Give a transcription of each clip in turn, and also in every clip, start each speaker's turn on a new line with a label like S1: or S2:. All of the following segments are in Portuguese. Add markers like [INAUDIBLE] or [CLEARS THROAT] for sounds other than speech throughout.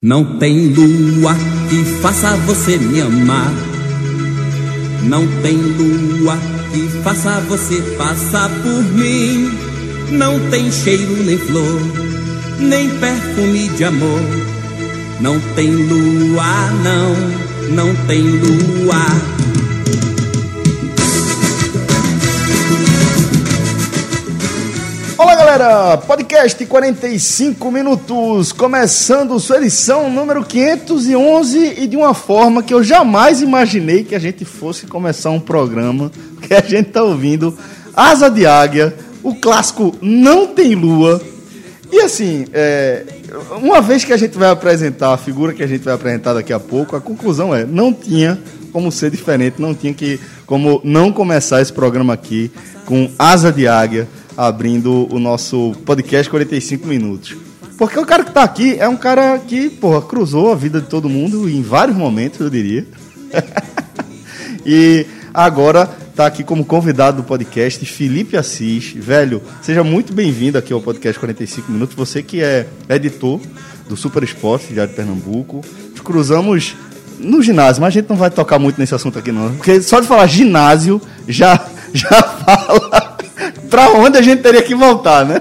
S1: Não tem lua que faça você me amar. Não tem lua que faça você passar por mim. Não tem cheiro nem flor, nem perfume de amor. Não tem lua, não, não tem lua.
S2: Olá galera, podcast 45 minutos, começando sua edição número 511 e de uma forma que eu jamais imaginei que a gente fosse começar um programa que a gente tá ouvindo. Asa de Águia, o clássico Não Tem Lua. E assim, é, uma vez que a gente vai apresentar a figura que a gente vai apresentar daqui a pouco, a conclusão é, não tinha como ser diferente, não tinha que como não começar esse programa aqui com Asa de Águia abrindo o nosso podcast 45 minutos. Porque o cara que tá aqui é um cara que, porra, cruzou a vida de todo mundo em vários momentos, eu diria. [LAUGHS] e agora tá aqui como convidado do podcast Felipe Assis. Velho, seja muito bem-vindo aqui ao podcast 45 minutos. Você que é editor do Super Esporte de Pernambuco. Cruzamos no ginásio, mas a gente não vai tocar muito nesse assunto aqui não, porque só de falar ginásio já [LAUGHS] já fala pra onde a gente teria que voltar, né?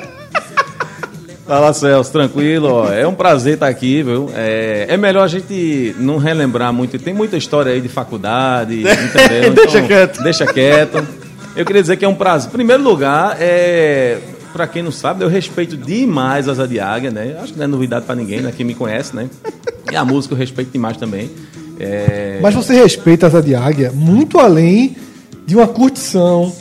S3: Fala Celso, tranquilo, ó. é um prazer estar aqui, viu? É, é melhor a gente não relembrar muito, tem muita história aí de faculdade, [LAUGHS] entendeu?
S2: deixa quieto.
S3: Deixa quieto. Eu queria dizer que é um prazer. Em primeiro lugar, é, para quem não sabe, eu respeito demais as de Águia, né? Acho que não é novidade para ninguém, né? Quem me conhece, né? E a música eu respeito demais também. É...
S4: Mas você respeita a Asa de Águia muito além de uma curtição,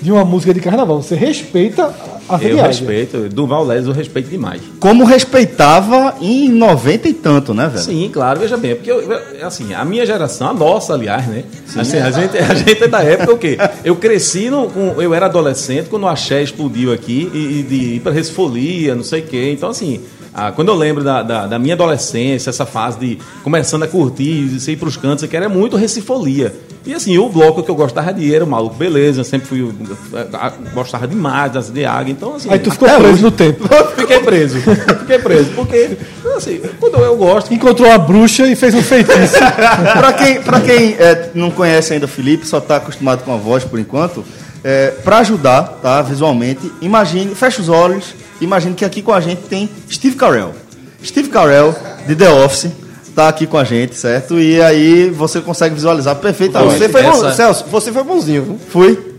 S4: de uma música de carnaval. Você respeita a Asa
S3: Eu respeito, Duval Leles eu respeito demais.
S2: Como respeitava em 90 e tanto, né, velho?
S3: Sim, claro, veja bem, porque eu, eu- assim, a minha geração, a nossa, aliás, né? Assim, a, gente, a gente é da época o quê? Eu cresci, no, com, eu era adolescente quando o axé explodiu aqui e, e de ir pra Resfolia, não sei o quê. Então, assim, ah, quando eu lembro da, da, da minha adolescência, essa fase de começando a curtir, de ir pros cantos, que era muito Recifolia. E assim, o bloco que eu gostava de era o Maluco Beleza, eu sempre fui, ah, gostava demais das de águia, então assim...
S4: Aí tu ficou preso
S3: hoje-
S4: no tempo. [LAUGHS]
S3: Fiquei preso, fiquei preso, porque, assim, quando eu gosto,
S4: Encontrou a bruxa e fez um feitiço. [LAUGHS]
S2: pra quem, pra quem é, não conhece ainda o Felipe, só tá acostumado com a voz por enquanto, é, para ajudar, tá, visualmente, imagine, fecha os olhos, imagine que aqui com a gente tem Steve Carell. Steve Carell, de The Office, tá aqui com a gente, certo? E aí você consegue visualizar perfeitamente.
S5: Você foi bom, Celso, você foi bonzinho, viu?
S2: Fui?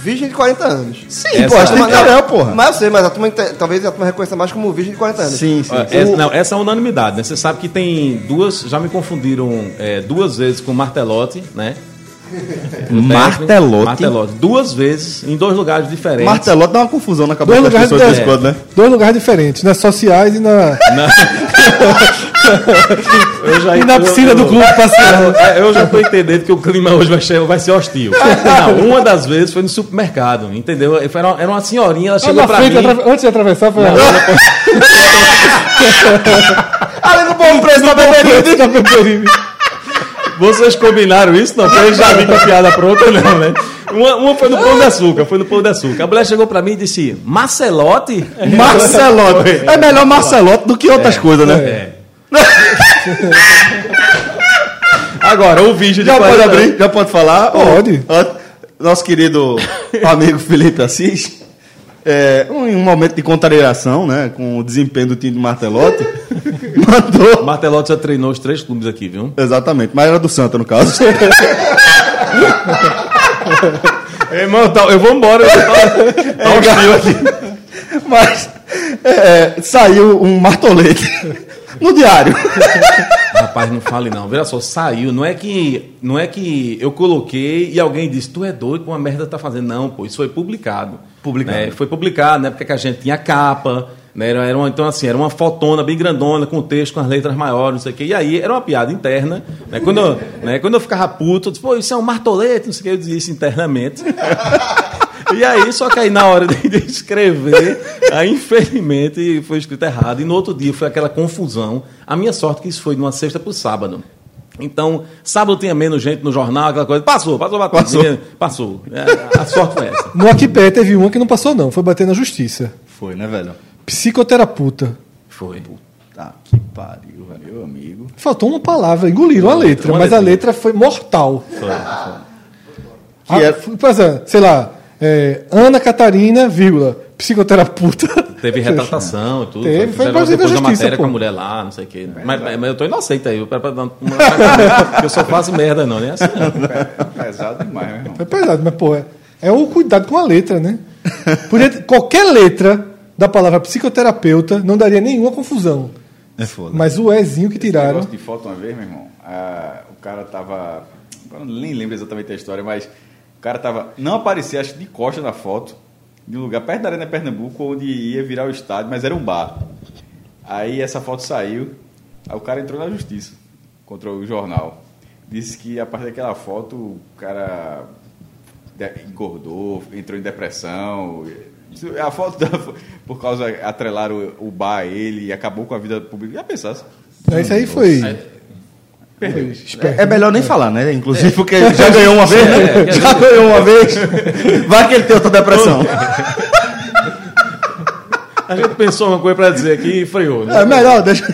S5: Virgem de 40 anos.
S2: Sim,
S3: Essa-
S2: pô, Steve
S5: Mas-
S2: Carell, porra.
S5: Mas eu sei, mas a turma, talvez a turma reconheça mais como virgem de 40 anos.
S2: Sim, sim.
S3: Essa, não, essa é a unanimidade, né? Você sabe que tem duas, já me confundiram é, duas vezes com Martelotti, né?
S2: Martelotti?
S3: Martelotti. Duas vezes, em dois lugares diferentes.
S2: Martelote dá uma confusão na cabeça
S4: Dois
S2: das
S4: lugares,
S2: pessoas de
S4: é,
S2: quando, né?
S4: dois lugares diferentes, nas sociais e na, [LAUGHS]
S3: Eu já,
S4: e na
S3: eu-
S4: piscina
S3: eu-
S4: do clube passeando.
S3: É, eu já tô entendendo que o clima hoje vai ser, vai ser hostil. Não, uma das vezes foi no supermercado, entendeu? Era, uma- era uma senhorinha, ela chegou pra
S4: frente,
S3: mim.
S4: atra- antes de atravessar, foi [LAUGHS] [LAUGHS]
S2: Ali no bom preço da beberinha.
S3: Vocês combinaram isso? Não, porque eu já vi com a piada pronta, não, né? Uma, uma foi no Pão de Açúcar, foi no Pão de Açúcar. A mulher chegou pra mim e disse, Marcelote?
S2: Marcelote. É melhor Marcelote do que outras coisas, né?
S3: É. [LAUGHS] Agora, o vídeo de
S2: Já pode
S3: 40
S2: abrir? Já pode falar?
S4: Pode.
S2: Nosso querido amigo Felipe Assis, é, um- em um momento de contrariação, né, com o desempenho do time do Martelotti, [LAUGHS] mandou...
S3: Martelotti já treinou os três clubes aqui, viu?
S2: Exatamente, mas era do Santa, no caso. [LAUGHS]
S3: Irmão, tá- eu vou embora. eu tô- Tá hostil aqui. [LAUGHS]
S2: mas é, saiu um martolete no diário.
S3: Rapaz, não fale não. Veja só, saiu. Não é que não é que eu coloquei e alguém disse, tu é doido com uma merda tá fazendo. Não, pô, isso foi publicado.
S2: Publicado.
S3: Né? Foi publicado, né? Porque que a gente tinha capa, né? Era, era uma, então, assim, era uma fotona bem grandona, com texto, com as letras maiores, não sei o quê. E aí era uma piada interna. Né? Quando, eu, [LAUGHS] né? Quando eu ficava puto, eu disse, pô, isso é um martolete, não sei o que, eu dizia isso internamente. [LAUGHS] E aí, só que aí na hora de, de escrever, aí infelizmente foi escrito errado. E no outro dia foi aquela confusão. A minha sorte é que isso foi de uma sexta para o sábado. Então, sábado tinha menos gente no jornal, aquela coisa. Passou, passou, passou.
S2: Passou.
S3: Passou. É, a sorte foi essa.
S4: No Aquipé teve uma que não passou, não. Foi bater na justiça.
S2: Foi, né, velho?
S4: Psicoterapeuta.
S3: Foi.
S2: Tá, que pariu, meu amigo.
S4: Faltou uma palavra, engoliram a letra, mas a
S3: letra.
S4: foi mortal.
S2: Que
S4: Ah,
S2: era-
S4: Por exemplo, sei lá, é, Ana Catarina, vírgula, psicoterapeuta.
S3: Teve [LAUGHS] retratação e tudo.
S4: Teve, foi
S3: depois da
S4: justiça,
S3: matéria
S4: pô.
S3: com a mulher lá, não sei o quê. Mas, mas eu tô inocente aí. Eu, eu só faço merda, não, né? Assim, não.
S2: Pesado demais, meu irmão.
S4: É pesado, mas pô, é, é o cuidado com a letra, né? Podia qualquer letra da palavra psicoterapeuta não daria nenhuma confusão.
S2: É foda.
S4: Mas o Ezinho que
S6: Esse
S4: tiraram.
S6: negócio de foto uma vez, meu irmão, ah, o cara tava. Eu nem lembro exatamente a história, mas o cara tava. Não aparecia, acho que de costa na foto, de um lugar perto da Arena Pernambuco, onde ia virar o estádio, mas era um bar. Aí essa foto saiu, aí o cara entrou na justiça contra o jornal. Disse que a partir daquela foto o cara engordou, entrou em depressão. Isso- A foto, da, [LAUGHS] por causa atrelaram o, o bar a ele e acabou com a vida pública. Já pensasse?
S4: É, Isso aí foi.
S6: Perdeu.
S4: esperto.
S2: É melhor nem falar, né? Inclusive porque já ganhou uma vez, [LAUGHS] né? Já ganhou uma vez. Vai que ele tem outra depressão.
S3: A gente pensou uma coisa pra dizer aqui e freou. Né?
S2: É melhor, deixa.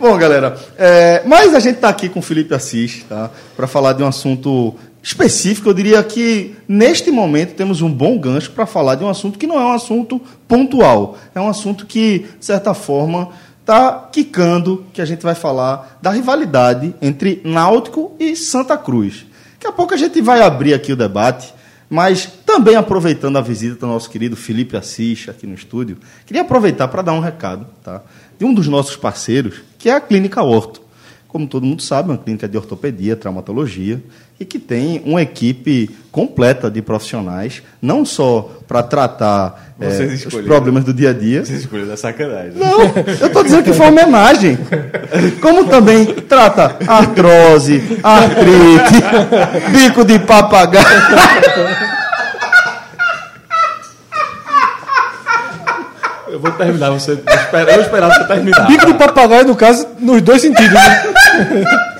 S2: Bom, galera, é, mas a gente está aqui com o Felipe Assis, tá? Para falar de um assunto específico. Eu diria que neste momento temos um bom gancho para falar de um assunto que não é um assunto pontual. É um assunto que, de certa forma, está quicando, que a gente vai falar da rivalidade entre Náutico e Santa Cruz. Daqui a pouco a gente vai abrir aqui o debate. Mas também aproveitando a visita do nosso querido Felipe Assis aqui no estúdio, queria aproveitar para dar um recado tá? de um dos nossos parceiros, que é a Clínica Orto. Como todo mundo sabe, é uma clínica de ortopedia, traumatologia, e que tem uma equipe completa de profissionais, não só para tratar eh, os problemas do dia a dia,
S6: Vocês escolheram da sacanagem.
S2: não, eu tô dizendo que foi uma homenagem. Como também trata artrose, artrite, bico de papagaio.
S3: Eu vou terminar. Você, eu esperar você terminar.
S4: Bico de papagaio, no caso, nos dois sentidos. Né?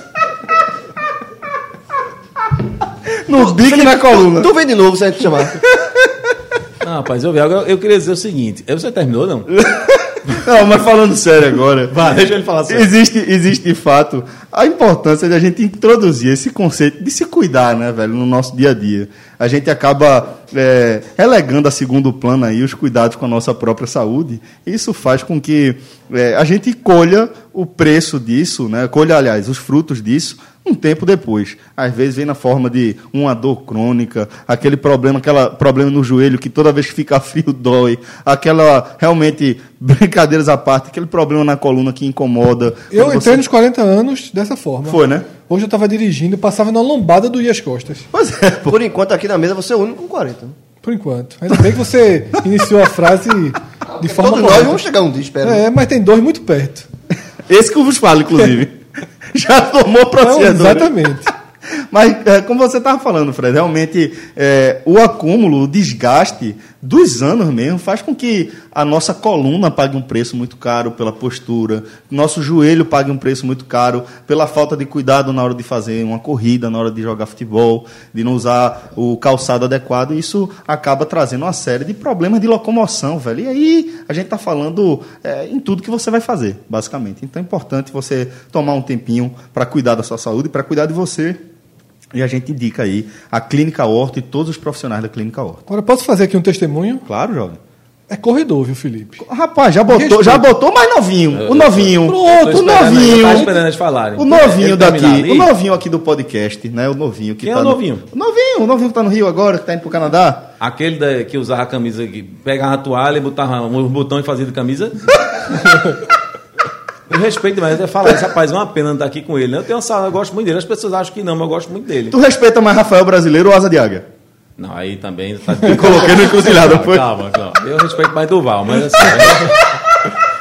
S2: No bico e na coluna.
S5: Tu vem de novo se a gente chamar.
S3: Não, [LAUGHS] rapaz, eu, eu, eu queria dizer o seguinte. Você terminou, não? [LAUGHS]
S2: Não, mas falando sério agora.
S3: Vai, deixa ele falar sério.
S2: Existe, existe de fato a importância de a gente introduzir esse conceito de se cuidar, né, velho, no nosso dia a dia. A gente acaba é, relegando a segundo plano aí os cuidados com a nossa própria saúde. Isso faz com que é, a gente colha o preço disso, né, colha, aliás, os frutos disso um tempo depois. Às vezes vem na forma de uma dor crônica, aquele problema, aquela problema no joelho que toda vez que fica [LAUGHS] frio dói, aquela realmente [LAUGHS] brincadeiras à parte, aquele problema na coluna que incomoda.
S4: Eu entrei
S2: você-
S4: nos 40 anos dessa forma.
S2: Foi, né?
S4: Hoje eu estava dirigindo, passava na lombada do as costas.
S2: Pois é, pô.
S5: Por enquanto, aqui na mesa, você é o único com 40. né?
S4: Por enquanto. Ainda bem que você iniciou a frase de forma
S5: Todos nós vamos chegar um dia, espera.
S4: É, mas tem dois muito perto.
S2: Esse que eu vos falo, inclusive. [LAUGHS] Já tomou processo.
S4: exatamente.
S2: Mas, é, como você estava falando, Fred, realmente é, o acúmulo, o desgaste dos anos mesmo faz com que a nossa coluna pague um preço muito caro pela postura, nosso joelho pague um preço muito caro pela falta de cuidado na hora de fazer uma corrida, na hora de jogar futebol, de não usar o calçado adequado. E isso acaba trazendo uma série de problemas de locomoção, velho. E aí a gente está falando é, em tudo que você vai fazer, basicamente. Então é importante você tomar um tempinho para cuidar da sua saúde, para cuidar de você. E a gente indica aí a Clínica Horta e todos os profissionais da Clínica Horta.
S4: Agora, posso fazer aqui um testemunho?
S2: Claro, jovem.
S4: É corredor, viu, Felipe?
S2: Rapaz, já botou,
S4: Respeito.
S2: já botou mais novinho. O novinho. Pronto, o novinho.
S3: Eu esperando eles falarem.
S2: O novinho daqui,
S3: ali.
S2: o novinho aqui do podcast, né? O novinho que
S3: Quem é
S2: tá
S3: o
S2: no-
S3: novinho?
S2: O novinho, o novinho que tá no Rio agora, que tá indo pro Canadá.
S3: Aquele da- que usava a camisa, que pegava a toalha e botava um botão e fazia de camisa. [LAUGHS] Eu respeito, mas eu falo, esse rapaz é uma pena não estar aqui com ele. né? Eu tenho uma sala, eu gosto muito dele. As pessoas acham que não, mas eu gosto muito dele.
S2: Tu respeita mais Rafael Brasileiro ou Asa de Águia?
S3: Não, aí também tá [LAUGHS]
S2: Coloquei no encruzilhada, foi?
S3: calma, calma. Eu respeito mais Duval, mas assim.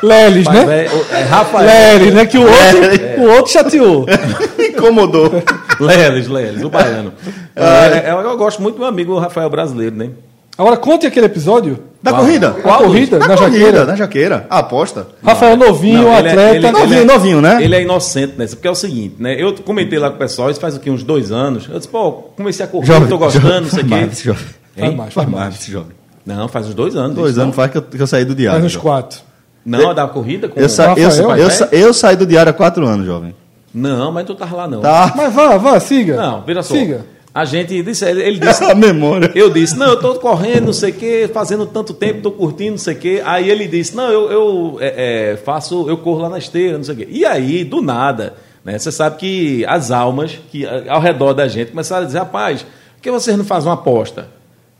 S4: Leles,
S3: Mas,
S4: né?
S3: é, é Rafael.
S4: Leles, né? Que o outro,
S2: É.
S4: o outro chateou. [LAUGHS]
S2: Incomodou.
S3: Leles, Leles, o baiano. [LAUGHS] É, é, eu gosto muito do meu amigo Rafael Brasileiro, né?
S4: Agora, conte aquele episódio.
S2: Da corrida?
S4: Qual, corrida?
S2: Da
S4: Na
S2: corrida,
S4: jaqueira.
S2: na jaqueira. A aposta.
S4: Rafael Novinho,
S3: Não, ele é-
S4: atleta.
S3: ele-
S2: Novinho,
S3: ele é-
S2: novinho, né?
S3: Ele é inocente nessa, porque é o seguinte, né? Eu comentei lá com o pessoal, isso faz o quê? Uns dois anos. Eu disse, pô, comecei a correr, tô gostando, não sei o
S2: Faz
S3: quê.
S2: mais, jovem.
S4: Faz mais,
S2: Faz mais,
S4: mais.
S2: jovem.
S3: Não, faz uns dois anos.
S2: Dois
S3: isso,
S2: anos
S3: não.
S2: faz que eu, que eu saí do diário.
S4: Faz uns
S2: jovem.
S4: quatro.
S3: Não, da corrida com
S2: Eu, sa eu,
S4: Rafael?
S2: eu, sa- eu saí do diário há quatro anos, jovem.
S3: Não, mas tu tava lá não.
S2: Tá?
S4: Mas vá, vá, siga.
S3: Não, vira só.
S4: Siga.
S3: A gente disse, ele disse, [LAUGHS]
S2: A memória.
S3: eu disse, não, eu tô correndo, não sei o quê, fazendo tanto tempo, tô curtindo, não sei o quê. Aí ele disse, não, eu, eu é, é, faço, eu corro lá na esteira, não sei o quê. E aí, do nada, né? Você sabe que as almas que ao redor da gente começaram a dizer, rapaz, por que vocês não fazem uma aposta?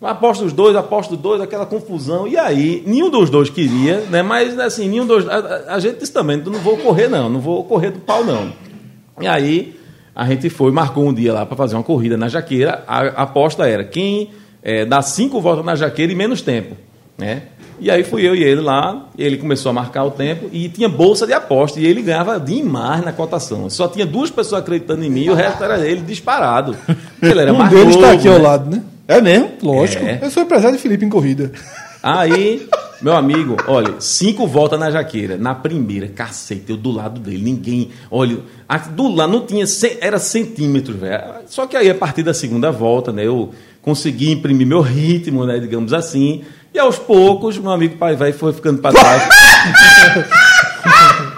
S3: Uma aposta dos dois, aposta dos dois, aquela confusão. E aí, nenhum dos dois queria, né? Mas assim, nenhum dos. A- a gente disse também, não vou correr, não, não vou correr do pau, não. E aí, a gente foi, marcou um dia lá para fazer uma corrida na jaqueira. A, a aposta era quem eh, dá cinco voltas na jaqueira em menos tempo. Né? E aí fui eu e ele lá, ele começou a marcar o tempo e tinha bolsa de aposta. E ele ganhava demais na cotação. Só tinha duas pessoas acreditando em mim e o resto era ele disparado. [LAUGHS] Ele era
S4: um
S3: mais
S4: deles está aqui ao
S3: né?
S4: lado, né?
S2: É mesmo?
S4: Lógico.
S3: É.
S4: Eu sou empresário de Felipe em corrida.
S3: Aí, meu amigo, olha, cinco voltas na jaqueira. Na primeira, cacete, eu do lado dele, ninguém. Olha, do lado não tinha, era centímetros, velho. Só que aí, a partir da segunda volta, né, eu consegui imprimir meu ritmo, né, digamos assim. E aos poucos, meu amigo pai velho foi ficando para trás. [LAUGHS]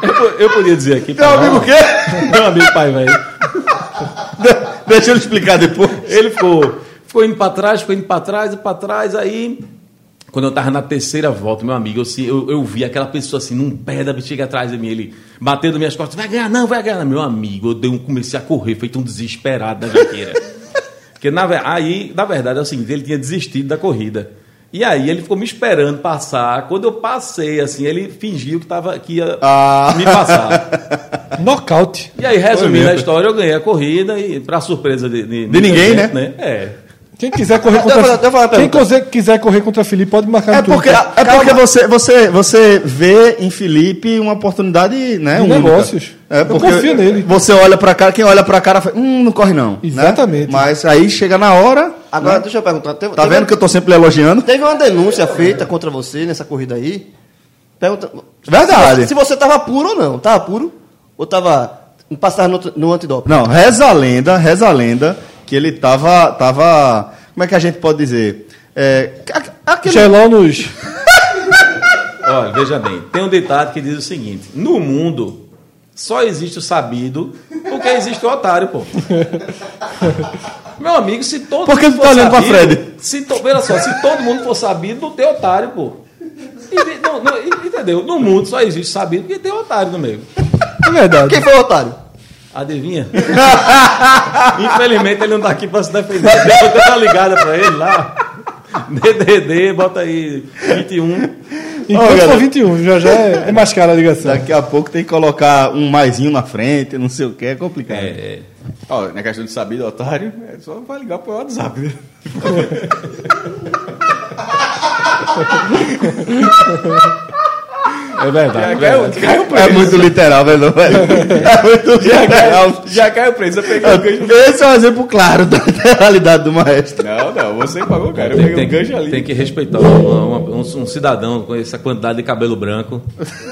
S3: eu, eu podia dizer aqui.
S2: Meu amigo o quê?
S3: Meu amigo pai.
S2: De- Deixa eu explicar depois.
S3: Ele ficou, ficou indo para trás, ficou indo para trás e para trás. Aí, quando eu tava na terceira volta, meu amigo, eu, eu, eu vi aquela pessoa assim, num pé da bexiga atrás de mim, ele bateu nas minhas costas, vai ganhar, não, vai ganhar. Meu amigo, eu dei um, comecei a correr, feito um desesperado da jaqueira. [LAUGHS] Porque na, aí, na verdade, é o seguinte, ele tinha desistido da corrida. E aí ele ficou me esperando passar. Quando eu passei, assim, ele fingiu que, tava, que ia
S2: Ah.
S3: me passar. [LAUGHS]
S4: Nocaute.
S3: E aí, resumindo a história, eu ganhei a corrida e, pra surpresa de, de, muita
S2: ninguém,
S3: gente,
S2: né?
S3: É.
S4: Quem quiser correr
S5: eu
S4: contra
S5: eu falar
S4: Quem quiser, quiser correr contra Felipe pode marcar
S2: É
S4: no
S2: porque,
S4: Twitter.
S2: é porque você, você, você vê em Felipe uma oportunidade, né?
S4: De
S2: única.
S4: negócios.
S2: É
S4: Eu
S2: porque
S4: confio nele.
S2: Você olha pra cara, quem olha pra cara fala, hum, não corre não. né?
S4: Exatamente.
S2: Mas aí chega na hora.
S5: Agora,
S2: né?
S5: deixa eu perguntar. Teve,
S2: Tá
S5: teve-
S2: vendo que eu tô sempre elogiando?
S5: Teve uma denúncia feita contra você nessa corrida aí. Pergunta,
S2: Verdade.
S5: Se, se você tava puro ou não. Tava puro? Ou tava. Passar no, no antidoping?
S2: Não, reza a lenda, reza a lenda que ele tava, tava, como é que a gente pode dizer? É, aquele,
S4: Gelão nos. [LAUGHS]
S3: Olha, veja bem, tem um ditado que diz o seguinte: no mundo só existe o sabido porque existe o otário, pô. [LAUGHS] Meu amigo, se todo
S2: Por que
S3: mundo
S2: tu tá
S3: for
S2: olhando pra
S3: sabido,
S2: Fred?
S3: Se to, veja só, se todo mundo for sabido, não tem otário, pô. E- não, não, entendeu? No mundo só existe sabido porque tem otário no meio.
S4: É verdade.
S5: Quem foi o otário?
S3: Adivinha? [LAUGHS] Infelizmente ele não tá aqui pra se defender. Eu dei uma ligada pra ele lá. DDD, bota aí 21.
S4: Enquanto
S2: galera.
S4: for 21, já já é, é mais cara a ligação.
S2: Daqui a pouco tem que colocar um maisinho na frente, não sei o que, é complicado.
S3: É, é.
S6: Ó, na questão de sabido, otário, é só vai ligar pro WhatsApp. né? [LAUGHS] [LAUGHS]
S3: É verdade.
S6: Já
S3: é
S6: caiu,
S3: verdade.
S6: caiu o
S2: É muito literal, velho. velho. É muito
S6: Já
S2: literal.
S6: caiu, já caiu o preço. Eu peguei o gancho.
S2: Esse é um exemplo claro da [LAUGHS] literalidade do maestro.
S6: Não, não, você pagou, cara. Eu
S3: Tem,
S6: peguei
S3: tem
S6: o gancho ali.
S3: que, tem que respeitar uma- uma- um, um cidadão com essa quantidade de cabelo branco.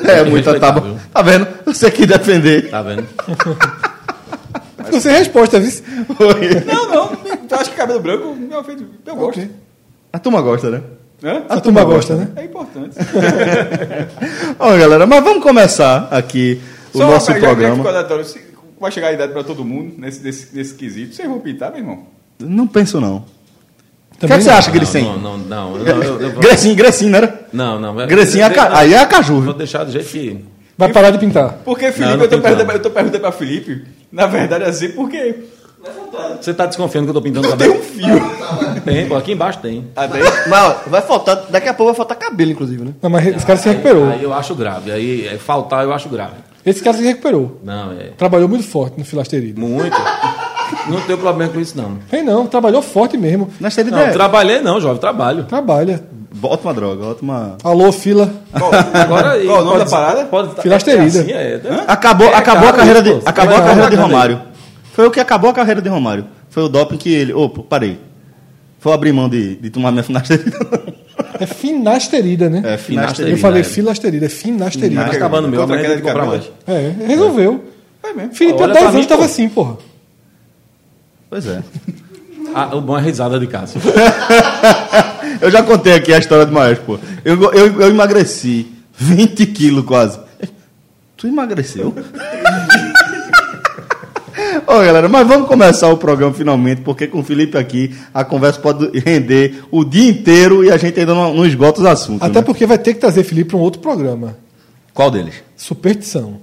S2: É muita tábua.
S3: viu?
S2: Tá vendo? Você quis defender.
S3: Tá vendo?
S4: Ficou sem resposta, viu?
S6: Não, não. Tu acha que cabelo branco meu filho, eu gosto.
S2: A turma gosta, né?
S6: Hã?
S4: A turma gosta, né?
S6: É importante. [LAUGHS]
S2: Ó, galera, mas vamos começar aqui o
S6: Só uma
S2: nosso
S6: que
S2: programa.
S6: vai chegar a idade pra todo mundo nesse, nesse, nesse quesito. Vocês vão pintar, meu irmão?
S2: Não penso, não. O que, é você
S4: não.
S2: acha que eles
S3: não, não, não, não, não, eu- eu vou-
S2: Grecinho, Grecinho, não era?
S3: não, não.
S2: Grecinho é a ca- aí é a caju.
S3: Vou deixar do jeito que.
S4: Vai parar de pintar.
S6: Porque, Felipe,
S3: Não, não
S6: eu, tô
S3: pinta,
S6: perguntando,
S3: não.
S6: eu tô perguntando pra Felipe, na verdade, assim, por quê?
S3: Você tá desconfiando que eu tô pintando
S6: Tem
S3: cabelo?
S6: um fio.
S3: Tem, pô, aqui embaixo tem.
S6: Até
S5: Mas ó, vai faltar. Daqui a pouco vai faltar cabelo, inclusive, né?
S4: Não, mas esse cara se recuperou.
S3: Aí eu acho grave. Aí é, faltar eu acho grave.
S4: Esse cara se recuperou.
S3: Não, é.
S4: Trabalhou muito forte no filasterida.
S3: Muito. Não tenho problema com isso, não.
S4: Tem não, trabalhou forte mesmo.
S2: Nós temos
S3: Não, trabalhei não, jovem, trabalho.
S4: Trabalha.
S2: Bota uma droga, bota uma.
S4: Alô, fila.
S3: Agora aí.
S6: Qual o nome
S3: pode-
S6: da parada?
S3: Pode,
S4: Filasterida.
S3: É assim, é.
S2: Acabou,
S3: É
S2: acabou
S3: caro
S2: a carreira de, acabou a carreira de Romário. Foi o que acabou a carreira de Romário. Foi o doping que ele. Opa, parei. Foi abrir mão de, de tomar minha finasterida.
S4: É finasterida, né?
S2: É,
S4: Eu
S2: finasterida.
S4: falei
S3: é.
S4: filasterida, é finasterida.
S3: Tá acabando meu, amanhã
S6: de
S3: comprar mais.
S4: É, resolveu.
S6: Foi mesmo.
S4: Felipe, há
S3: Olha
S4: 10
S3: pra mim,
S4: anos tava
S3: pô.
S4: assim, porra.
S2: Pois é.
S3: Ah, o bom é a risada de Cássio. [LAUGHS]
S2: Eu já contei aqui a história do maestro, pô. Eu, eu, eu emagreci 20 quilos quase. Tu emagreceu? [LAUGHS] Ô, galera, mas vamos começar o programa finalmente, porque com o Felipe aqui a conversa pode render o dia inteiro e a gente ainda não, não esgota os assuntos.
S4: Até
S2: né?
S4: porque vai ter que trazer Felipe para um outro programa.
S2: Qual deles?
S4: Superstição.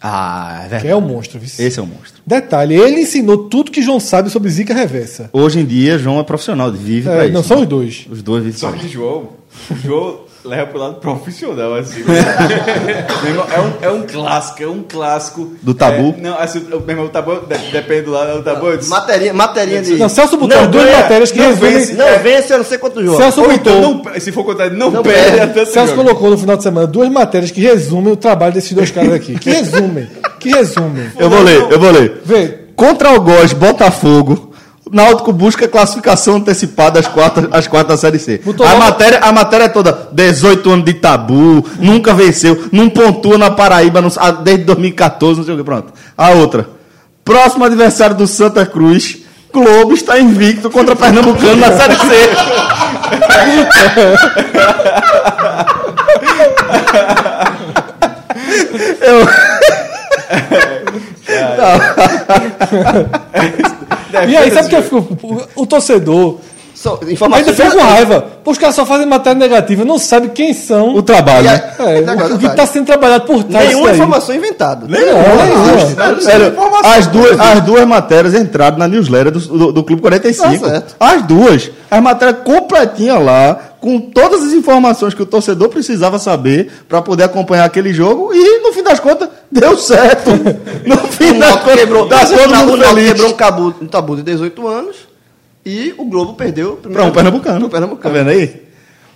S2: Ah, é
S4: Que é o monstro, viu?
S2: Esse é o monstro.
S4: Detalhe, ele ensinou tudo que João sabe sobre zica reversa.
S2: Hoje em dia, João é profissional, vive pra
S4: É,
S2: isso.
S4: não são os dois.
S2: Os dois vivem
S6: Só que. João, o João leva pro lado profissional, assim. [LAUGHS] Meu irmão, é, um, é um clássico, é um clássico.
S2: Do tabu?
S6: É, não, assim, o, meu irmão, o tabu, de- depende do lado do tabu. eu disse,
S5: Materinha, materinha de.
S4: Não, Celso botou as duas
S5: ganha,
S4: matérias que
S5: não
S4: resumem-
S5: Vence, não vence, eu não sei quantos jogos.
S4: Celso
S6: Ou
S4: botou,
S6: então, não, se for contrário, não,
S5: Não
S6: perde
S5: perde.
S6: a tanto
S4: Celso
S6: jogo.
S4: colocou no final de semana duas matérias que resumem o trabalho desses dois caras aqui. Que resumem. Que resumem.
S2: Eu vou ler, eu vou ler.
S4: Vê,
S2: Contra o Góis, Botafogo. Náutico busca classificação antecipada às quartas, às quartas da Série C.
S4: Botou
S2: A
S4: logo-
S2: matéria, a matéria é toda 18 anos de tabu, nunca venceu, não pontua na Paraíba não- desde 2014, não sei o que, pronto. A outra. Próximo adversário do Santa Cruz, Globo está invicto contra Pernambucano na Série C. [LAUGHS] Eu... [LAUGHS] [LAUGHS]
S4: E aí, sabe o que eu fico? O, o torcedor
S5: Só,
S4: ainda fica com raiva. Pô, os caras só fazem matéria negativa, não sabe quem são.
S2: O trabalho, né?
S4: É, o, o que está sendo trabalhado por trás
S5: Nenhuma informação inventada.
S4: Nenhuma.
S2: Sério, as duas, as duas matérias entraram na newsletter do, do, do Clube 45.
S5: Tá certo.
S2: As duas. As matérias completinhas lá, com todas as informações que o torcedor precisava saber para poder acompanhar aquele jogo e, no fim das contas, deu certo. No [LAUGHS]
S5: O
S2: contas,
S5: quebrou,
S2: tá
S5: o
S2: todo mundo
S5: Náutico
S2: feliz.
S5: quebrou um, tabu, um tabu de 18 anos e o Globo perdeu. o primeiro-
S2: Para um pernambucano.
S5: pro Pernambucano.
S2: Tá vendo aí?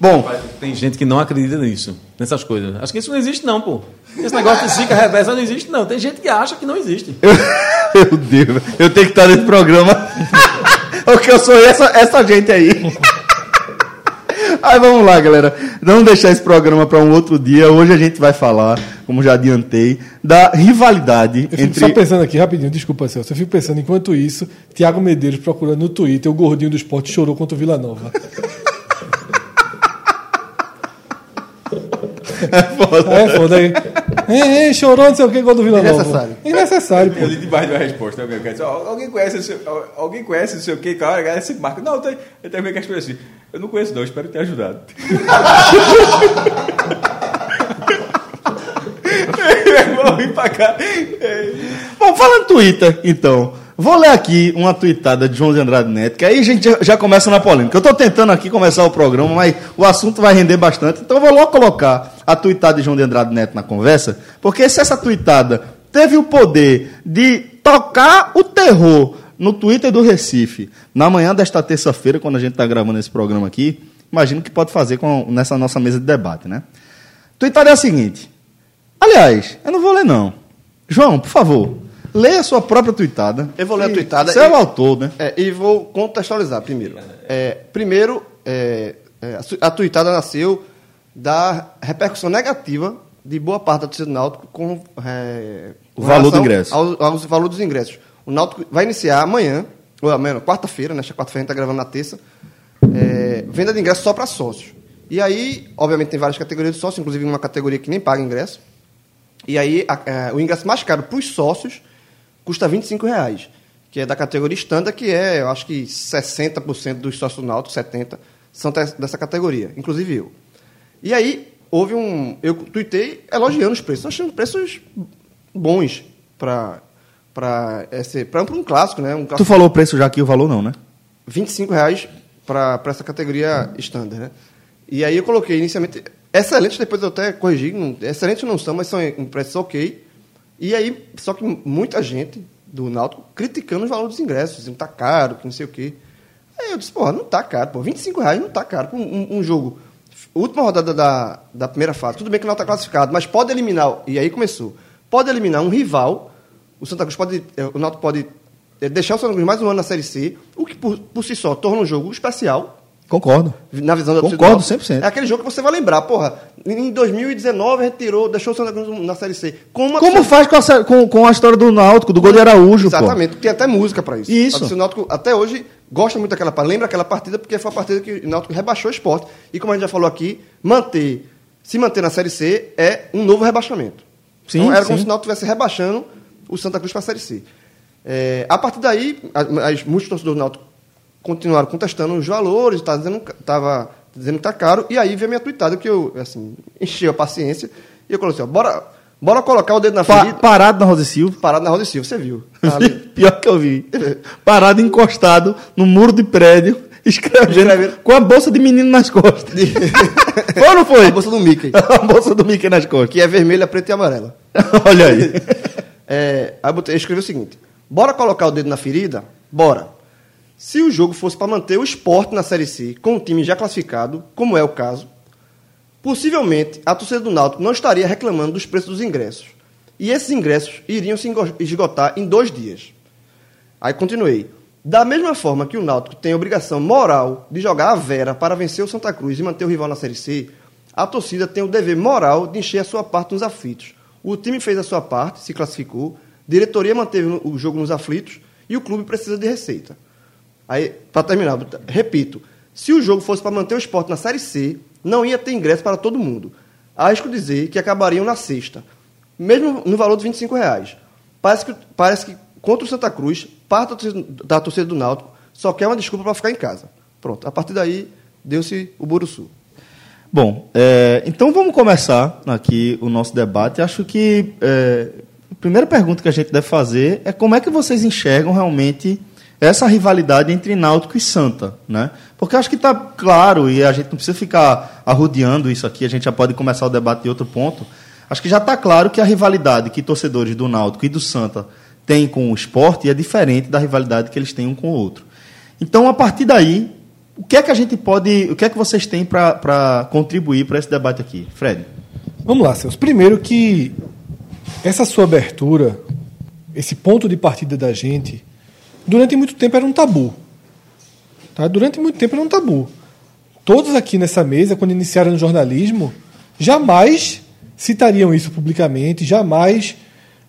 S2: Bom,
S3: Tem gente que não acredita nisso, nessas coisas. Acho que isso não existe, não, pô. Esse negócio de zica reversa não existe, não. Tem gente que acha que não existe. [LAUGHS]
S2: meu Deus, eu tenho que estar nesse programa. [LAUGHS] Porque eu sou essa, essa gente aí. Aí vamos lá, galera. Vamos deixar esse programa para um outro dia. Hoje a gente vai falar, como já adiantei, da rivalidade
S4: Eu
S2: entre.
S4: só pensando aqui, rapidinho, desculpa, Celso. Eu fico pensando, enquanto isso, Thiago Medeiros procurando no Twitter, o gordinho do esporte chorou contra o Vila Nova. É foda aí. É, é, chorou, não sei o que, gol do Vila Nova.
S5: Innecessário.
S4: Innecessário, pô.
S6: Eu li debaixo da resposta. Alguém, conhece, "Ó, alguém conhece esse, alguém conhece não sei o que, cara, cara, esse marca. Não, tem, eu também que as pessoas assim. Eu não conheço, não, espero ter ajudado. Vou vir pra cá.
S2: Bom, falando Twitter, então. Vou ler aqui uma tweetada de João de Andrade Neto, que aí a gente já, já começa na polêmica. Eu estou tentando aqui começar o programa, mas o assunto vai render bastante. Então eu vou logo colocar a tweetada de João de Andrade Neto na conversa, porque se essa tweetada teve o poder de tocar o terror no Twitter do Recife, na manhã desta terça-feira, quando a gente está gravando esse programa aqui, imagino que pode fazer com, nessa nossa mesa de debate, né? Tweetada é a seguinte. Aliás, eu não vou ler, não. João, por favor, leia a sua própria tweetada.
S5: Eu vou ler a tweetada
S2: Você é o autor, né?
S5: É, e vou contextualizar primeiro. É, primeiro, é, é, a tuitada nasceu da repercussão negativa de boa parte da torcida do Náutico com, é,
S2: O
S5: com
S2: valor do ingresso.
S5: Ao, aos valor dos ingressos. O Náutico vai iniciar amanhã, ou amanhã, quarta-feira, nesta quarta-feira a gente está gravando na terça, é, venda de ingressos só para sócios. E aí, obviamente, tem várias categorias de sócios, inclusive uma categoria que nem paga ingresso. E aí, a- a- o ingresso mais caro para os sócios custa 25 reais, que é da categoria standard, que é, eu acho que 60% dos sócios do Náutico, 70%, são dessa categoria, inclusive eu. E aí, houve um... Eu tuitei elogiando os preços, achando preços bons para para um clássico, né? Um
S2: Tu
S5: clássico
S2: falou o preço já aqui, o valor não, né?
S5: 25 reais para essa categoria standard, né? E aí eu coloquei inicialmente excelentes, depois eu até corrigi, não, excelentes não são, mas são em preços ok. E aí, só que muita gente do Náutico criticando os valores dos ingressos, dizendo que tá caro, que não sei o quê. Aí eu disse, porra, não tá caro, pô, 25 reais não tá caro para um- um jogo. Última rodada da, da primeira fase, tudo bem que o Náutico tá classificado, mas pode eliminar, e aí começou, pode eliminar um rival, o Santa Cruz pode, eh, o Náutico pode eh, deixar o Santa Cruz mais um ano na Série C, o que por, por si só torna um jogo especial,
S2: Concordo.
S5: na visão da
S2: Concordo,
S5: do Náutico.
S2: 100%.
S5: É aquele jogo que você vai lembrar, porra, em 2019 retirou, deixou o Santa Cruz na Série C.
S2: Como
S5: torcida-
S2: faz com a, com, com a história do Náutico, do gol de Araújo, pô?
S5: Exatamente, tem até música pra isso.
S2: Isso.
S5: Do Náutico até hoje gosta muito daquela partida, lembra aquela partida porque foi a partida que o Náutico rebaixou o esporte. E como a gente já falou aqui, manter se manter na Série C é um novo rebaixamento.
S2: Sim,
S5: então era como
S2: sim.
S5: se o Náutico estivesse rebaixando o Santa Cruz para a Série C. É, a partir daí, a- as, muitos torcedores do Náutico continuaram contestando os valores, estava dizendo, tava dizendo que tá caro, e aí veio a minha tweetada que eu, assim, [LAUGHS] enchi a paciência, e eu coloquei assim, ó, bora, bora colocar o dedo na
S2: Pa-
S5: ferida,
S2: parado na Rosa Silva.
S5: parado na Roda de Silva, você viu. [LAUGHS]
S2: Pior que eu vi. Parado encostado no muro de prédio, [LAUGHS] escrevendo, com a bolsa de menino nas costas. foi ou não foi?
S5: A bolsa do Mickey,
S2: a bolsa do Mickey nas costas.
S5: que é vermelha, preta e amarela.
S2: Olha aí.
S5: É, aí eu escrevi o seguinte: bora colocar o dedo na ferida? Bora. Se o jogo fosse para manter o esporte na Série C com o time já classificado, como é o caso, possivelmente a torcida do Náutico não estaria reclamando dos preços dos ingressos. E esses ingressos iriam se esgotar em dois dias. Aí continuei. Da mesma forma que o Náutico tem a obrigação moral de jogar a Vera para vencer o Santa Cruz e manter o rival na Série C, a torcida tem o dever moral de encher a sua parte nos aflitos. O time fez a sua parte, se classificou, diretoria manteve o jogo nos aflitos e o clube precisa de receita. Aí, para terminar, repito, se o jogo fosse para manter o esporte na Série C, não ia ter ingresso para todo mundo. Arrisco dizer que acabariam na sexta, mesmo no valor de 25 reais. Parece que, parece que contra o Santa Cruz, parte da torcida, da torcida do Náutico só quer uma desculpa para ficar em casa. Pronto, a partir daí, deu-se o Buruçu.
S2: Bom, é, então vamos começar aqui o nosso debate. Acho que é, a primeira pergunta que a gente deve fazer é como é que vocês enxergam realmente essa rivalidade entre Náutico e Santa, né? Porque acho que está claro e a gente não precisa ficar arrodeando isso aqui. A gente já pode começar o debate de outro ponto. Acho que já está claro que a rivalidade que torcedores do Náutico e do Santa têm com o esporte é diferente da rivalidade que eles têm um com o outro. Então, a partir daí, o que é que a gente pode. O que é que vocês têm para contribuir para esse debate aqui? Fred.
S4: Vamos lá, Celso. Primeiro que essa sua abertura, esse ponto de partida da gente, durante muito tempo era um tabu. Tá? Durante muito tempo era um tabu. Todos aqui nessa mesa, quando iniciaram no jornalismo, jamais citariam isso publicamente, jamais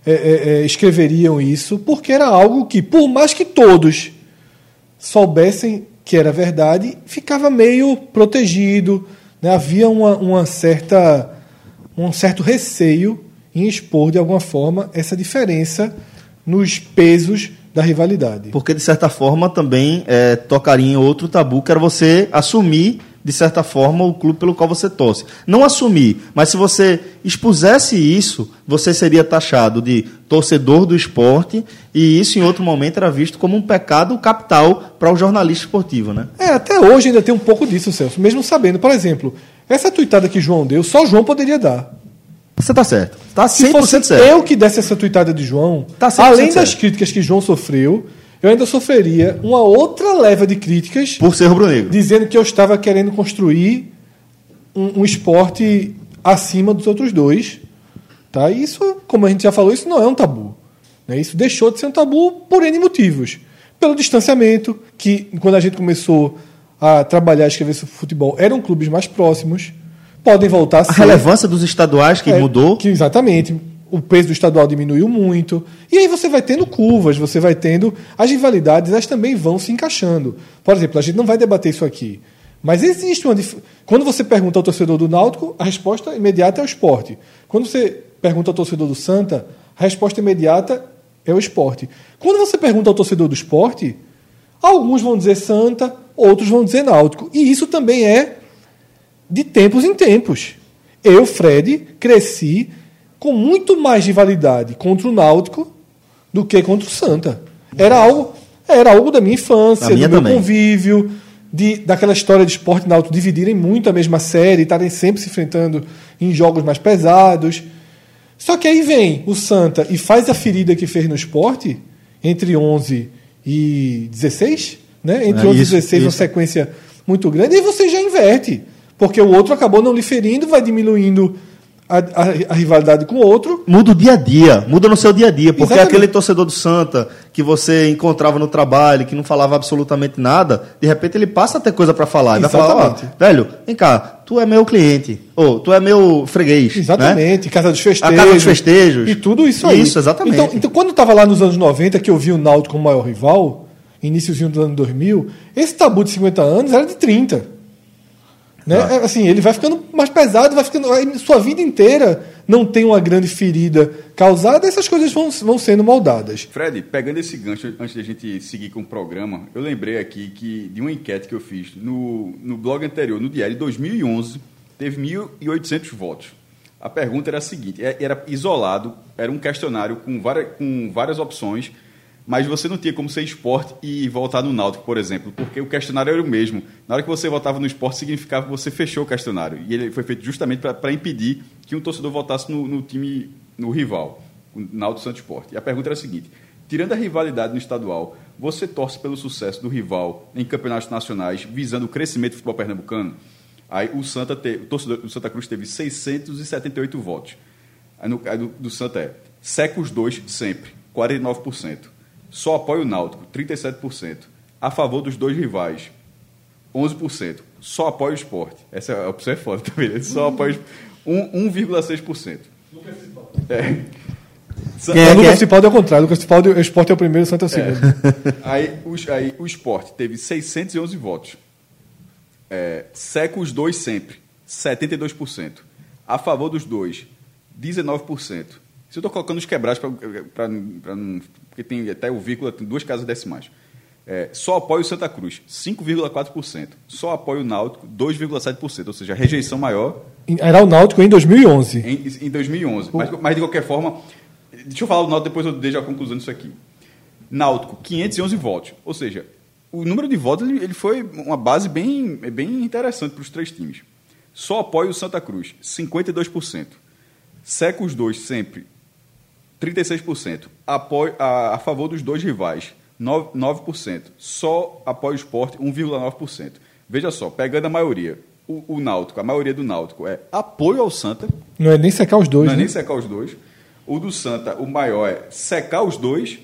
S4: é, é, é, escreveriam isso, porque era algo que, por mais que todos soubessem que era verdade, ficava meio protegido, né? havia uma, uma certa, um certo receio em expor de alguma forma essa diferença nos pesos da rivalidade.
S2: Porque, de certa forma, também é, tocaria em outro tabu, que era você assumir, de certa forma, o clube pelo qual você torce. Não assumir, mas se você expusesse isso, você seria taxado de torcedor do esporte, e isso, em outro momento, era visto como um pecado capital para o jornalista esportivo, né?
S4: É, até hoje ainda tem um pouco disso, Celso. Mesmo sabendo, por exemplo, essa tuitada que João deu, só João poderia dar.
S2: Você está certo. Está 100%
S4: Se fosse
S2: certo.
S4: eu que desse essa tuitada de João,
S2: Tá 100%
S4: além das
S2: certo.
S4: críticas que João sofreu, eu ainda sofreria uma outra leva de críticas
S2: Por ser rubro-negro.
S4: dizendo que eu estava querendo construir um, um esporte acima dos outros dois. Tá? E Isso, como a gente já falou, isso não é um tabu. Né? Isso deixou de ser um tabu por N motivos. Pelo distanciamento, que quando a gente começou a trabalhar e escrever sobre futebol, eram clubes mais próximos. Podem voltar a
S2: A
S4: ser.
S2: relevância dos estaduais que
S4: É,
S2: mudou.
S4: Que, exatamente. O peso do estadual diminuiu muito. E aí você vai tendo curvas, você vai tendo. As rivalidades, elas também vão se encaixando. Por exemplo, a gente não vai debater isso aqui. Mas existe uma. dif- Quando você pergunta ao torcedor do Náutico, a resposta imediata é o esporte. Quando você pergunta ao torcedor do Santa, a resposta imediata é o esporte. Quando você pergunta ao torcedor do esporte, alguns vão dizer Santa, outros vão dizer Náutico. E isso também é de tempos em tempos. Eu, Fred, cresci com muito mais rivalidade contra o Náutico do que contra o Santa. Era algo, era algo da minha infância,
S2: Da minha
S4: do meu
S2: também.
S4: convívio, de, daquela história de esporte e náutico dividirem muito a mesma série, estarem sempre se enfrentando em jogos mais pesados. Só que aí vem o Santa e faz a ferida que fez no esporte entre 11 e 16, né? Entre
S2: É,
S4: 11
S2: isso,
S4: e 16, uma
S2: isso.
S4: sequência muito grande, e aí você já inverte. Porque o outro acabou não lhe ferindo, vai diminuindo a, a- a rivalidade com o outro.
S2: Muda o dia a dia, muda no seu dia a dia, porque
S4: Exatamente.
S2: aquele torcedor do Santa que você encontrava no trabalho, que não falava absolutamente nada, de repente ele passa a ter coisa para falar. Ele vai falar, ó,
S4: Exatamente.
S2: velho, vem cá, tu é meu cliente, ou tu é meu freguês. né?
S4: Exatamente, Casa dos Festejos.
S2: A Casa dos Festejos.
S4: E tudo isso aí.
S2: Isso, exatamente.
S4: Então, então quando eu estava lá nos anos 90, que eu vi o Náutico como maior rival, iníciozinho do ano 2000, esse tabu de 50 anos era de 30. Né? É, Assim, ele vai ficando mais pesado, vai ficando. Sua vida inteira não tem uma grande ferida causada, essas coisas vão, vão sendo moldadas.
S6: Fred, pegando esse gancho antes da gente seguir com o programa, eu lembrei aqui que de uma enquete que eu fiz no, no blog anterior, no diário de 2011, teve 1.800 votos. A pergunta era a seguinte: é- era isolado, era um questionário com várias, com várias opções, mas você não tinha como ser esporte e voltar no Náutico, por exemplo, porque o questionário era o mesmo. Na hora que você votava no esporte, significava que você fechou o questionário. E ele foi feito justamente para impedir que um torcedor votasse no, no time, no rival, o Náutico Santo Esporte. E a pergunta era a seguinte: tirando a rivalidade no estadual, você torce pelo sucesso do rival em campeonatos nacionais, visando o crescimento do futebol pernambucano? Aí o Santa o torcedor do Santa Cruz teve 678 votos. Aí, no, aí do, do Santa é seca os dois sempre, 49%. Só apoia o Náutico, 37%. A favor dos dois rivais, 11%. Só apoia o esporte. Essa é a opção é foda também. Ele só apoia um- 1,6%. É. Sa-
S4: o Lucas Cipaldi é o contrário. O Lucas Cipaldi, o esporte é o primeiro, o Santa é o segundo. [LAUGHS]
S6: Aí, os- aí o esporte teve 611 votos. É, seca os dois sempre, 72%. A favor dos dois, 19%. Se eu estou colocando os quebrados, não, porque tem até o vírgula, tem duas casas decimais. É, só apoia o Santa Cruz, 5,4%. Só apoia o Náutico, 2,7%. Ou seja, a rejeição maior
S4: Era o Náutico em 2011.
S6: em, em 2011. Mas, mas, de qualquer forma, deixa eu falar do Náutico, depois eu deixo a conclusão disso aqui. Náutico, 511 votos. Ou seja, o número de votos ele, ele foi uma base bem, bem interessante para os três times. Só apoia o Santa Cruz, 52%. Seca os dois sempre, 36%. Apoio, a, a favor dos dois rivais, 9%. 9%. Só apoia o esporte, 1,9%. Veja só, pegando a maioria, o, o Náutico, a maioria do Náutico é apoio ao Santa,
S4: Não é nem secar os dois,
S6: não é
S4: né?
S6: nem secar os dois. O do Santa, o maior é secar os dois.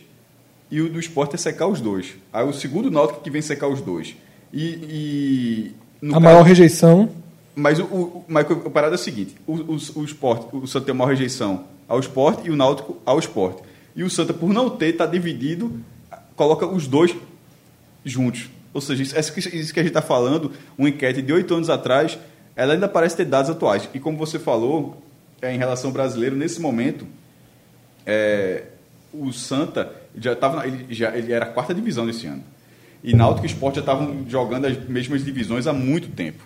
S6: E o do esporte é secar os dois. Aí o segundo Náutico que vem secar os dois. E. e
S4: A
S6: caso-
S4: maior rejeição.
S6: Mas, o, o, a parada é a seguinte: o, o, o esporte, o Santa tem a maior rejeição ao esporte e o Náutico ao esporte. E o Santa, por não ter, está dividido, coloca os dois juntos. Ou seja, isso, isso que a gente está falando, uma enquete de oito anos atrás, ela ainda parece ter dados atuais. E como você falou, é, em relação ao brasileiro, nesse momento, é, o Santa já estava ele já ele era a quarta divisão nesse ano e Náutico e Sport já estavam jogando as mesmas divisões há muito tempo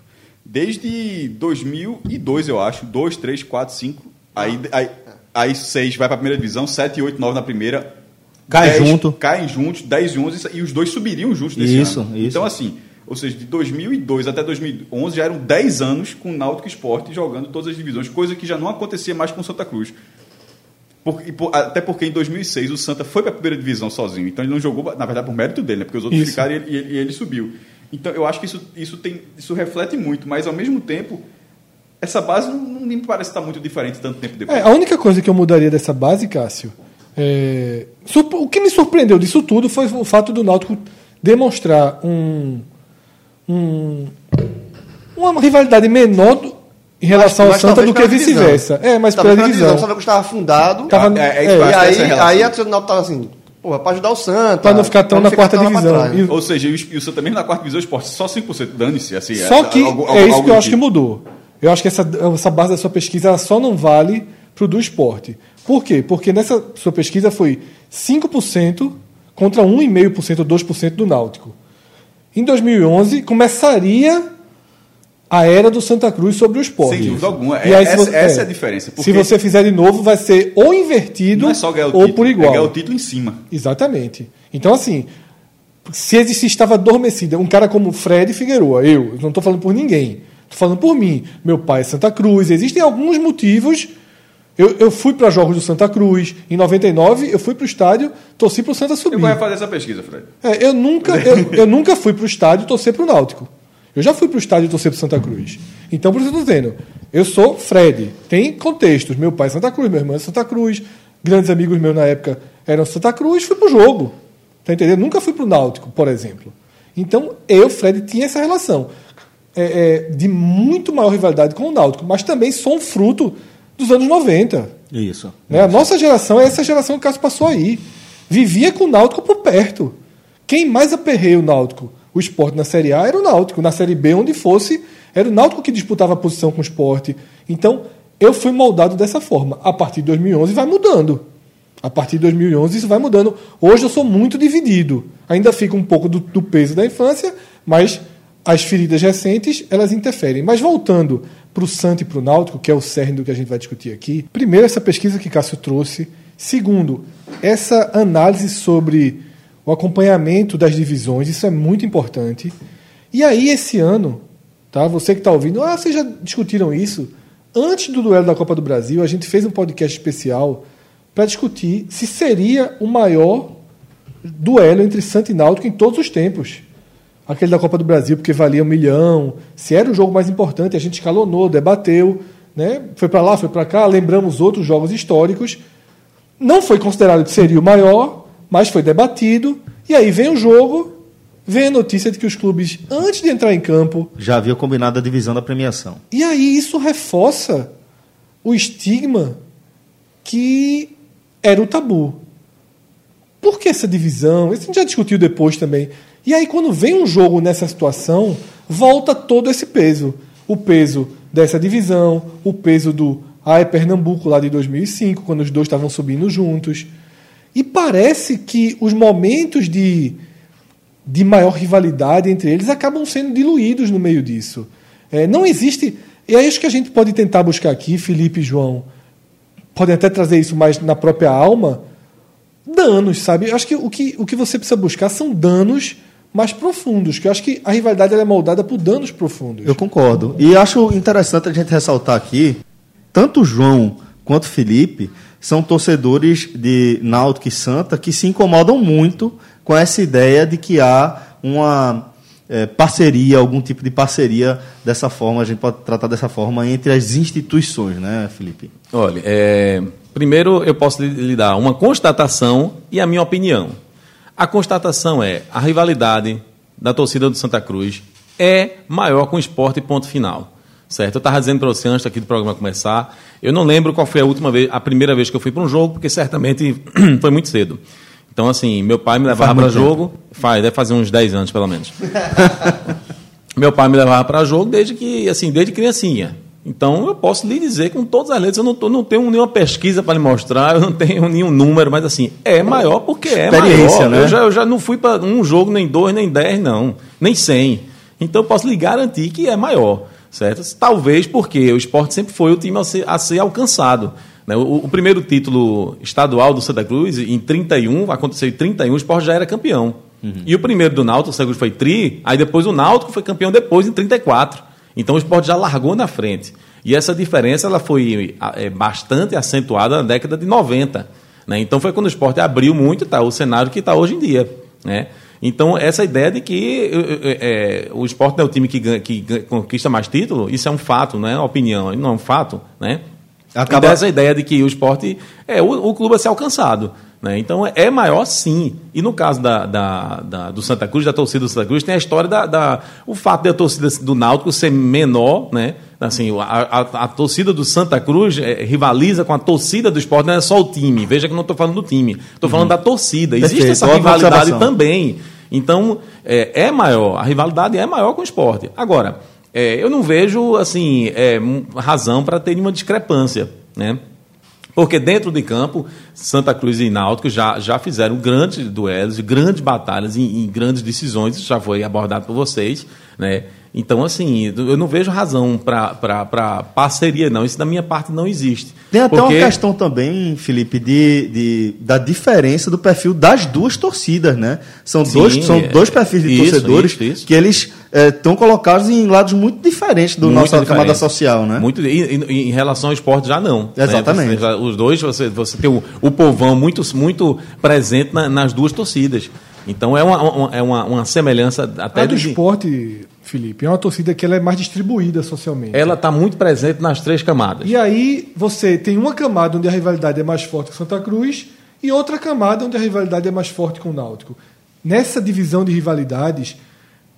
S6: desde 2002 eu acho 2, 3, 4, 5 aí aí, aí 6 vai para a primeira divisão 7, 8, 9 na primeira
S2: Cai
S6: 10
S2: junto.
S6: caem juntos 10 e 11 e os dois subiriam juntos nesse
S2: Isso,
S6: ano
S2: isso.
S6: então assim ou seja, de 2002 até 2011 já eram 10 anos com Náutico e Sport jogando todas as divisões, coisa que já não acontecia mais com Santa Cruz. Por- e por- até porque em 2006 o Santa foi para a primeira divisão sozinho. Então ele não jogou, na verdade, por mérito dele, né? porque os outros
S4: Isso.
S6: ficaram e ele, e ele- e ele subiu. Então eu acho que isso, isso, tem, isso reflete muito, mas ao mesmo tempo, essa base não, não me parece estar muito diferente tanto tempo depois.
S4: É, a única coisa que eu mudaria dessa base, Cássio, é, o que me surpreendeu disso tudo foi o fato do Náutico demonstrar um, um- uma rivalidade menor do- em relação ao
S5: Mas
S4: Santa
S5: talvez
S4: do que
S5: divisão.
S4: vice-versa. É, mas pela divisão.
S5: O Santa estava afundado.
S4: Tava-
S6: É, é,
S4: é,
S5: e
S6: acho que essa é
S5: aí, aí a torcida do Náutico estava assim, porra, para ajudar o Santa.
S4: Pra não ficar tão na quarta divisão. E-
S6: Ou seja, e o, o Santa mesmo na quarta divisão esporte, só 5%, dane-se. Assim,
S4: Só que
S6: algo- algo-
S4: é isso que eu
S6: do
S4: acho que
S6: tipo.
S4: mudou. Eu acho que essa, essa base da sua pesquisa ela só não vale para o do esporte. Por quê? Porque nessa sua pesquisa foi 5% contra 1,5% ou 2% do Náutico. Em 2011, começaria a era do Santa Cruz sobre o esporte.
S6: Sem dúvida alguma.
S4: E aí,
S6: É- essa-
S4: você-
S6: essa é a diferença, porque-
S4: Se você fizer de novo, vai ser ou invertido
S6: Não é só ganhar o
S4: ou
S6: título,
S4: por
S6: é
S4: igual.
S6: ganhar o título em cima.
S4: Exatamente. Então, assim, se existe, estava adormecida, um cara como Fred Figueroa, eu, eu não estou falando por ninguém, estou falando por mim. Meu pai é Santa Cruz, existem alguns motivos. Eu, eu fui para jogos do Santa Cruz. Em 99, eu fui para o estádio, torci para o Santa subir.
S6: Eu vou fazer essa pesquisa, Fred.
S4: É, eu, nunca, eu, eu nunca fui para o estádio torcer para o Náutico. Eu já fui para o estádio torcer para Santa Cruz. Então, por isso eu estou dizendo, eu sou Fred. Tem contextos. Meu pai é Santa Cruz, meu irmão é Santa Cruz. Grandes amigos meus na época eram Santa Cruz. Fui para o jogo. Tá entendendo? Nunca fui para o Náutico, por exemplo. Então, eu, Fred, tinha essa relação é, é, de muito maior rivalidade com o Náutico. Mas também sou um fruto dos anos 90.
S2: Isso.
S4: Né? A nossa geração é essa geração que o Cássio passou aí. Vivia com o Náutico por perto. Quem mais aperreia o Náutico, o esporte na Série A, era o Náutico. Na Série B, onde fosse, Era o Náutico que disputava a posição com o esporte. Então, eu fui moldado dessa forma. A partir de 2011 vai mudando. A partir de 2011 isso vai mudando. Hoje eu sou muito dividido. Ainda fica um pouco do, do peso da infância, mas as feridas recentes elas interferem. Mas voltando para o Santo e para o Náutico, que é o cerne do que a gente vai discutir aqui. Primeiro, essa pesquisa que Cássio trouxe. Segundo, essa análise sobre o acompanhamento das divisões, isso é muito importante. E aí, esse ano, tá? Você que está ouvindo, ah, vocês já discutiram isso? Antes do duelo da Copa do Brasil, a gente fez um podcast especial para discutir se seria o maior duelo entre Santos e Náutico em todos os tempos. Aquele da Copa do Brasil, porque valia um milhão, se era o jogo mais importante, a gente escalonou, debateu, né? foi para lá, foi para cá, lembramos outros jogos históricos. Não foi considerado que seria o maior, mas foi debatido. E aí vem o jogo, vem a notícia de que os clubes, antes de entrar em campo.
S2: Já havia combinado a divisão da premiação.
S4: E aí isso reforça o estigma que era o tabu. Por que essa divisão? Isso a gente já discutiu depois também. E aí, quando vem um jogo nessa situação, volta todo esse peso. O peso dessa divisão, o peso do AE Pernambuco lá de 2005, quando os dois estavam subindo juntos. E parece que os momentos de, de maior rivalidade entre eles acabam sendo diluídos no meio disso. É, não existe. E é isso que a gente pode tentar buscar aqui, Felipe e João. Podem até trazer isso mais na própria alma. Danos, sabe? Eu acho que o, que o que você precisa buscar são danos mais profundos, que eu acho que a rivalidade é moldada por danos profundos.
S2: Eu concordo. E acho interessante a gente ressaltar aqui, tanto João quanto Felipe são torcedores de Náutico e Santa que se incomodam muito com essa ideia de que há uma é, parceria, algum tipo de parceria dessa forma, a gente pode tratar dessa forma entre as instituições, né, Felipe?
S3: Olha, é, primeiro eu posso lhe dar uma constatação e a minha opinião. A constatação é a rivalidade da torcida do Santa Cruz é maior com o esporte, ponto final. Certo? Eu estava dizendo para você antes aqui do programa começar, eu não lembro qual foi a última vez, a primeira vez que eu fui para um jogo, porque certamente [CLEARS THROAT] foi muito cedo. Então, assim, meu pai me levava para jogo, faz, deve fazer uns 10 anos pelo menos. [LAUGHS] meu pai me levava para jogo desde que, assim, desde criancinha. Então, eu posso lhe dizer com todas as letras, eu não, tô, não tenho nenhuma pesquisa para lhe mostrar, eu não tenho nenhum número, mas assim, é maior porque é maior. Né? Eu, já, eu já não fui para um jogo, nem dois, nem dez, não, nem cem. Então, eu posso lhe garantir que é maior, certo? Talvez porque o esporte sempre foi o time a ser, a ser alcançado. Né? O, o, primeiro título estadual do Santa Cruz, em 31, aconteceu em 31, o esporte já era campeão. Uhum. E o primeiro do Náutico, o Santa Cruz foi tri, aí depois o Náutico foi campeão depois, em 34. Então o esporte já largou na frente. E essa diferença ela foi é, bastante acentuada na década de 90. Né? Então foi quando o esporte abriu muito tá, o cenário que está hoje em dia. Né? Então, essa ideia de que é, o esporte é o time que, que conquista mais título, isso é um fato, não é uma opinião, não é um fato. Né? Acaba... Essa ideia de que o esporte é o, o clube a ser alcançado. Né? Então é maior sim. E no caso da, da, da, do Santa Cruz, da torcida do Santa Cruz, tem a história da, da o fato da torcida do Náutico ser menor, né? Assim, a, a, a torcida do Santa Cruz é, rivaliza com a torcida do esporte, não é só o time. Veja que não estou falando do time, estou falando uhum. da torcida. Existe Perfeito. essa rivalidade também. Então, é, é, maior, a rivalidade é maior com o esporte. Agora, é, eu não vejo assim é, razão para ter nenhuma discrepância. Né? Porque dentro de campo, Santa Cruz e Náutico já, já fizeram grandes duelos, grandes batalhas em, em grandes decisões, isso já foi abordado por vocês, né? Então, assim, eu não vejo razão para parceria, não. Isso da minha parte não existe.
S2: Tem até porque... uma questão também, Felipe, de, de, da diferença do perfil das duas torcidas, né? São, Sim, dois, são é, dois perfis de isso, torcedores isso, isso. que eles estão é, colocados em lados muito diferentes do muito nossa camada social, né?
S3: Muito, em, em, relação ao esporte, já não.
S2: Exatamente.
S3: Né? Você, os dois, você, você tem o, o povão muito, muito presente na, nas duas torcidas. Então é uma, uma é uma, uma, semelhança até
S4: a do de... esporte, Felipe, é uma torcida que ela é mais distribuída socialmente.
S3: Ela está muito presente nas três camadas.
S4: E aí você tem uma camada onde a rivalidade é mais forte com Santa Cruz e outra camada onde a rivalidade é mais forte com o Náutico. Nessa divisão de rivalidades,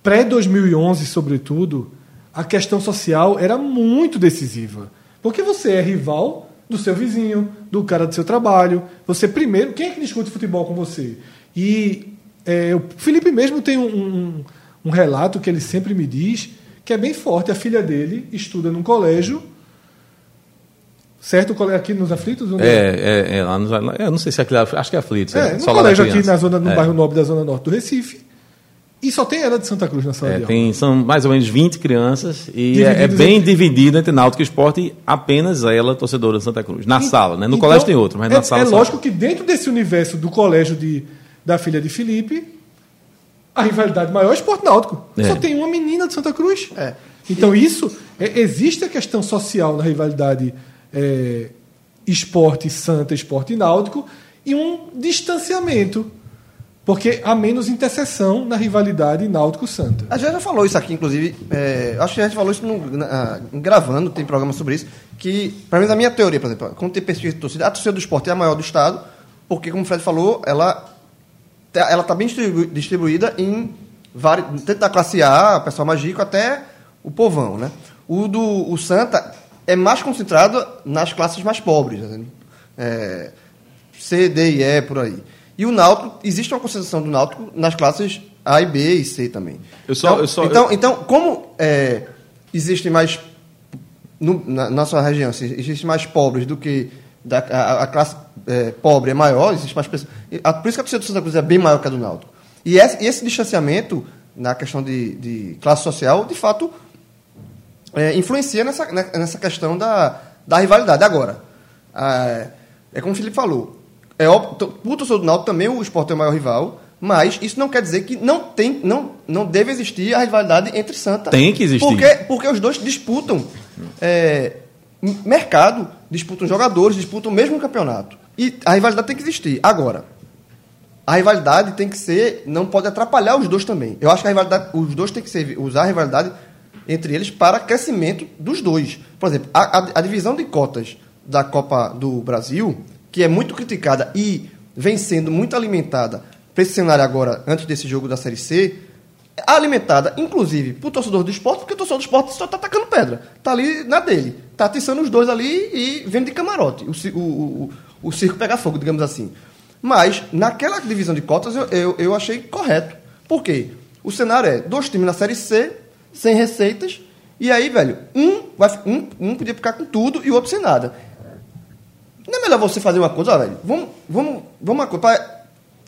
S4: pré-2011, sobretudo, a questão social era muito decisiva. Porque você é rival do seu vizinho, do cara do seu trabalho. Você primeiro, quem é que discute futebol com você? E é, o Felipe mesmo tem um, um, um, relato que ele sempre me diz que é bem forte. A filha dele estuda num colégio. Certo? Aqui nos Aflitos? onde
S3: É, é, é, lá nos, lá- eu não sei se é aquele, acho que é aflito.
S4: É, no
S3: da
S4: colégio aqui na zona, no
S3: É.
S4: bairro nobre da Zona Norte do Recife. E só tem ela de Santa Cruz na sala
S3: É,
S4: de aula.
S3: tem, são mais ou menos 20 crianças e é, é bem
S4: entre-
S3: dividido entre Náutico e Esporte e apenas ela, torcedora de Santa Cruz. Na sala, né? No
S4: Então,
S3: colégio tem outro, mas
S4: é,
S3: na sala
S4: É lógico que dentro desse universo do colégio de, da filha de Felipe, a rivalidade maior é o esporte náutico.
S3: É.
S4: Só tem uma menina de Santa Cruz.
S5: É.
S4: Então, isso. é, existe a questão social na rivalidade é, esporte santa, esporte náutico, e um distanciamento. Porque há menos interseção na rivalidade náutico-santa.
S5: A gente já falou isso aqui, inclusive. é, acho que a gente falou isso no- na- gravando, tem programa sobre isso. Que, para mim, a minha teoria, por exemplo, quando tem pesquisa de torcida, a torcida do esporte é a maior do estado, porque, como o Fred falou, ela ela está bem distribu- distribuída em vários. Tanto da classe A, o pessoal mais rico, até o povão, né? O do o Santa é mais concentrado nas classes mais pobres. né? É, C, D e E, por aí. E o Náutico, existe uma concentração do Náutico nas classes A e B e C também.
S3: Eu só-
S5: então,
S3: eu só-
S5: então, então, como é, existem mais no- na nossa região, assim, existem mais pobres do que da, a, a classe é, pobre é maior, existe mais pessoas. a- Por isso que a torcida do Santa Cruz é bem maior que a do Náutico. E esse, esse distanciamento na questão de, de classe social, de fato, é, influencia nessa, né, nessa questão da, da rivalidade. Agora, ah, é como o Felipe falou, é óbvio, o torcedor do Náutico também o esporte é o maior rival, mas isso não quer dizer que não, tem, não, não deve existir a rivalidade entre Santa.
S3: Tem que existir.
S5: Porque, porque os dois disputam é, mercado, disputam jogadores, disputam o mesmo campeonato. E a rivalidade tem que existir. Agora, a rivalidade tem que ser. Não pode atrapalhar os dois também. Eu acho que a rivalidade, os dois têm que ser, usar a rivalidade entre eles para crescimento dos dois. Por exemplo, a, a- a divisão de cotas da Copa do Brasil, que é muito criticada e vem sendo muito alimentada para esse cenário agora, antes desse jogo da Série C, é alimentada, inclusive, por torcedor do esporte, porque o torcedor do esporte só está atacando pedra. Está ali na dele. Está atiçando os dois ali e vendo de camarote. O, o, o, o circo pega fogo, digamos assim. Mas, naquela divisão de cotas, eu, eu, eu achei correto. Por quê? O cenário é dois times na Série C, sem receitas, e aí, velho, um, vai, um, um podia ficar com tudo e o outro sem nada. Não é melhor você fazer uma coisa, ó, velho? Vamos, vamos, vamos uma coisa. pra-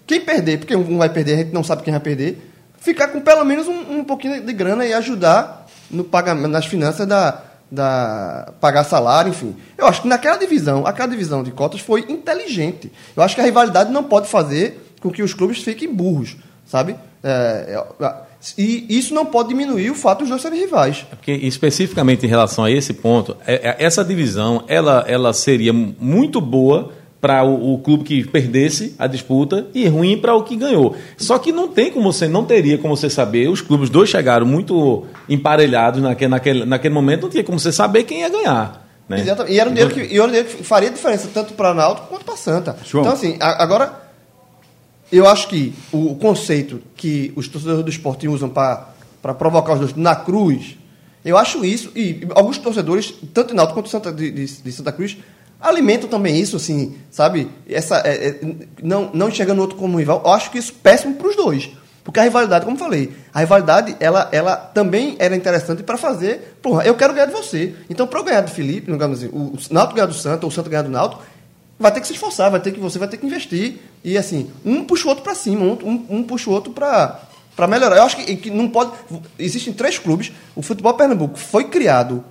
S5: Quem perder, porque um vai perder, a gente não sabe quem vai perder, ficar com pelo menos um, um pouquinho de grana e ajudar no pagamento, nas finanças da, da pagar salário, enfim. Eu acho que naquela divisão, aquela divisão de cotas foi inteligente. Eu acho que a rivalidade não pode fazer com que os clubes fiquem burros, sabe? É, é, e isso não pode diminuir o fato dos dois serem rivais.
S3: Porque especificamente em relação a esse ponto, é- é- essa divisão ela, ela seria muito boa para o, o clube que perdesse a disputa e ruim para o que ganhou. Só que não tem como você, não teria como você saber. Os clubes dois chegaram muito emparelhados naquele, naquele, naquele momento, não tinha como você saber quem ia ganhar. Né?
S5: Exatamente. E era um dinheiro que, e era um dinheiro que faria diferença tanto para Náutico quanto para Santa. Então, assim, a- agora, eu acho que o conceito que os torcedores do esporte usam para provocar os dois na cruz, eu acho isso, e alguns torcedores, tanto de Náutico quanto Santa, de, de- de Santa Cruz, alimentam também isso, assim, sabe? Essa, é, é, não, não enxergando o outro como rival. Eu acho que isso é péssimo para os dois. Porque a rivalidade, como eu falei, a rivalidade, ela, ela também era interessante para fazer. Porra, eu quero ganhar de você. Então, para eu ganhar do Felipe, no caso assim, o, Náutico ganhar do Santa, ou o Santa ganhar do Náutico, vai ter que se esforçar, vai ter que você vai ter que investir. E assim, um puxa o outro para cima, um, um, um puxa o outro para para melhorar. Eu acho que, que não pode. Existem três clubes. O futebol Pernambuco foi criado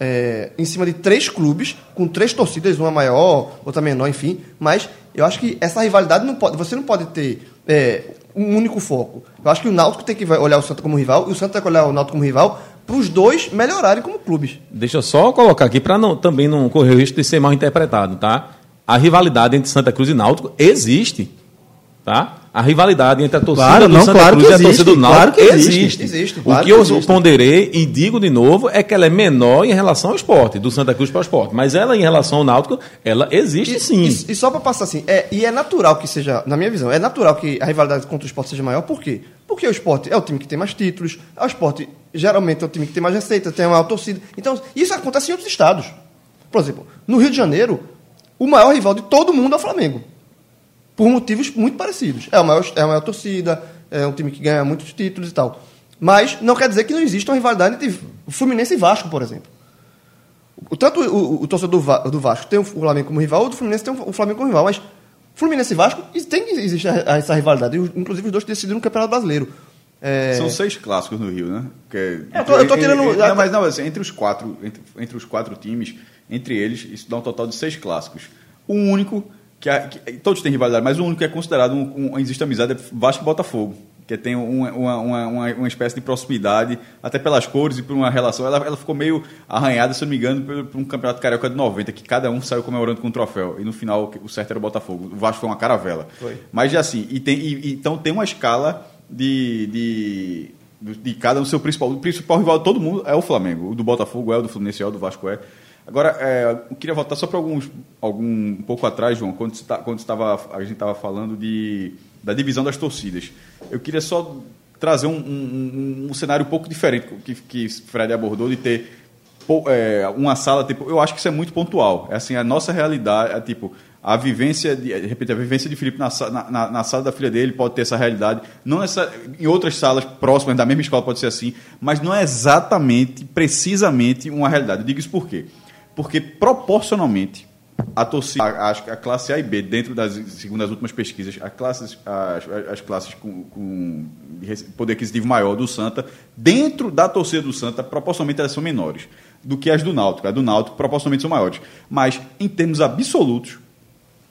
S5: é, em cima de três clubes, com três torcidas, uma maior, outra menor, enfim. Mas eu acho que essa rivalidade não pode. Você não pode ter é, um único foco. Eu acho que o Náutico tem que olhar o Santa como rival e o Santa tem que olhar o Náutico como rival para os dois melhorarem como clubes.
S3: Deixa eu só colocar aqui para não, também não correr o risco de ser mal interpretado, tá? A rivalidade entre Santa Cruz e Náutico existe, tá? A rivalidade entre a torcida
S2: Claro,
S3: do
S2: não,
S3: Santa
S2: claro
S3: Cruz
S2: que
S3: e a torcida do
S2: claro
S3: Náutico
S2: que existe.
S3: existe.
S5: Existe,
S3: o
S5: claro
S3: que
S5: que
S3: eu
S5: existe.
S3: ponderei e digo de novo é que ela é menor em relação ao esporte, do Santa Cruz para o esporte. Mas ela, em relação ao Náutico, ela existe sim.
S5: E, e só para passar assim, é, e é natural que seja, na minha visão, é natural que a rivalidade contra o esporte seja maior, por quê? Porque o esporte é o time que tem mais títulos, é o esporte geralmente é o time que tem mais receita, tem a maior torcida. Então, isso acontece em outros estados. Por exemplo, no Rio de Janeiro, o maior rival de todo mundo é o Flamengo. Por motivos muito parecidos. É a maior, é a maior torcida, é um time que ganha muitos títulos e tal. Mas não quer dizer que não exista uma rivalidade entre Fluminense e Vasco, por exemplo. O, tanto o, o, torcedor do, do Vasco tem o Flamengo como rival, o do Fluminense tem o Flamengo como rival. Mas Fluminense e Vasco tem que existir essa rivalidade. Inclusive os dois decidiram no Campeonato Brasileiro. É,
S6: São seis clássicos no Rio, né? Que é-
S5: Eu tô- eu tô tirando-
S6: Entre, não, mas não, assim, entre os quatro, entre, entre os quatro times, entre eles, isso dá um total de seis clássicos. O único que, a- que- todos têm rivalidade, mas o único que é considerado um, um existe amizade é Vasco e Botafogo, que tem um- uma, uma, uma, espécie de proximidade, até pelas cores e por uma relação. Ela, ela ficou meio arranhada, se não me engano, por, por um campeonato carioca de 90, que cada um saiu comemorando com um troféu. E no final o certo era o Botafogo. O Vasco foi uma caravela.
S5: Foi.
S6: Mas assim, e tem, e- então tem uma escala de, de, de cada um seu principal. O principal rival de todo mundo é o Flamengo. O do Botafogo é, o do Fluminense é, o do Vasco é. Agora, é, eu queria voltar só para alguns algum um pouco atrás, João, quando, você tá- quando você tava, a gente estava falando de, da divisão das torcidas. Eu queria só trazer um, um- um- cenário um pouco diferente que, que Fred abordou de ter é, uma sala, tipo, eu acho que isso é muito pontual. É assim, a nossa realidade, é, tipo, a vivência, de, de repente, a vivência de Felipe na, na, na- sala da filha dele pode ter essa realidade. Não nessa, em outras salas próximas da mesma escola pode ser assim, mas não é exatamente, precisamente uma realidade. Eu digo isso por quê? Porque proporcionalmente a torcida, a, a classe A e B, dentro das, segundo as últimas pesquisas, as classes, as, as classes com, com poder aquisitivo maior do Santa, dentro da torcida do Santa, proporcionalmente elas são menores do que as do Náutico. As do Náutico proporcionalmente são maiores. Mas, em termos absolutos,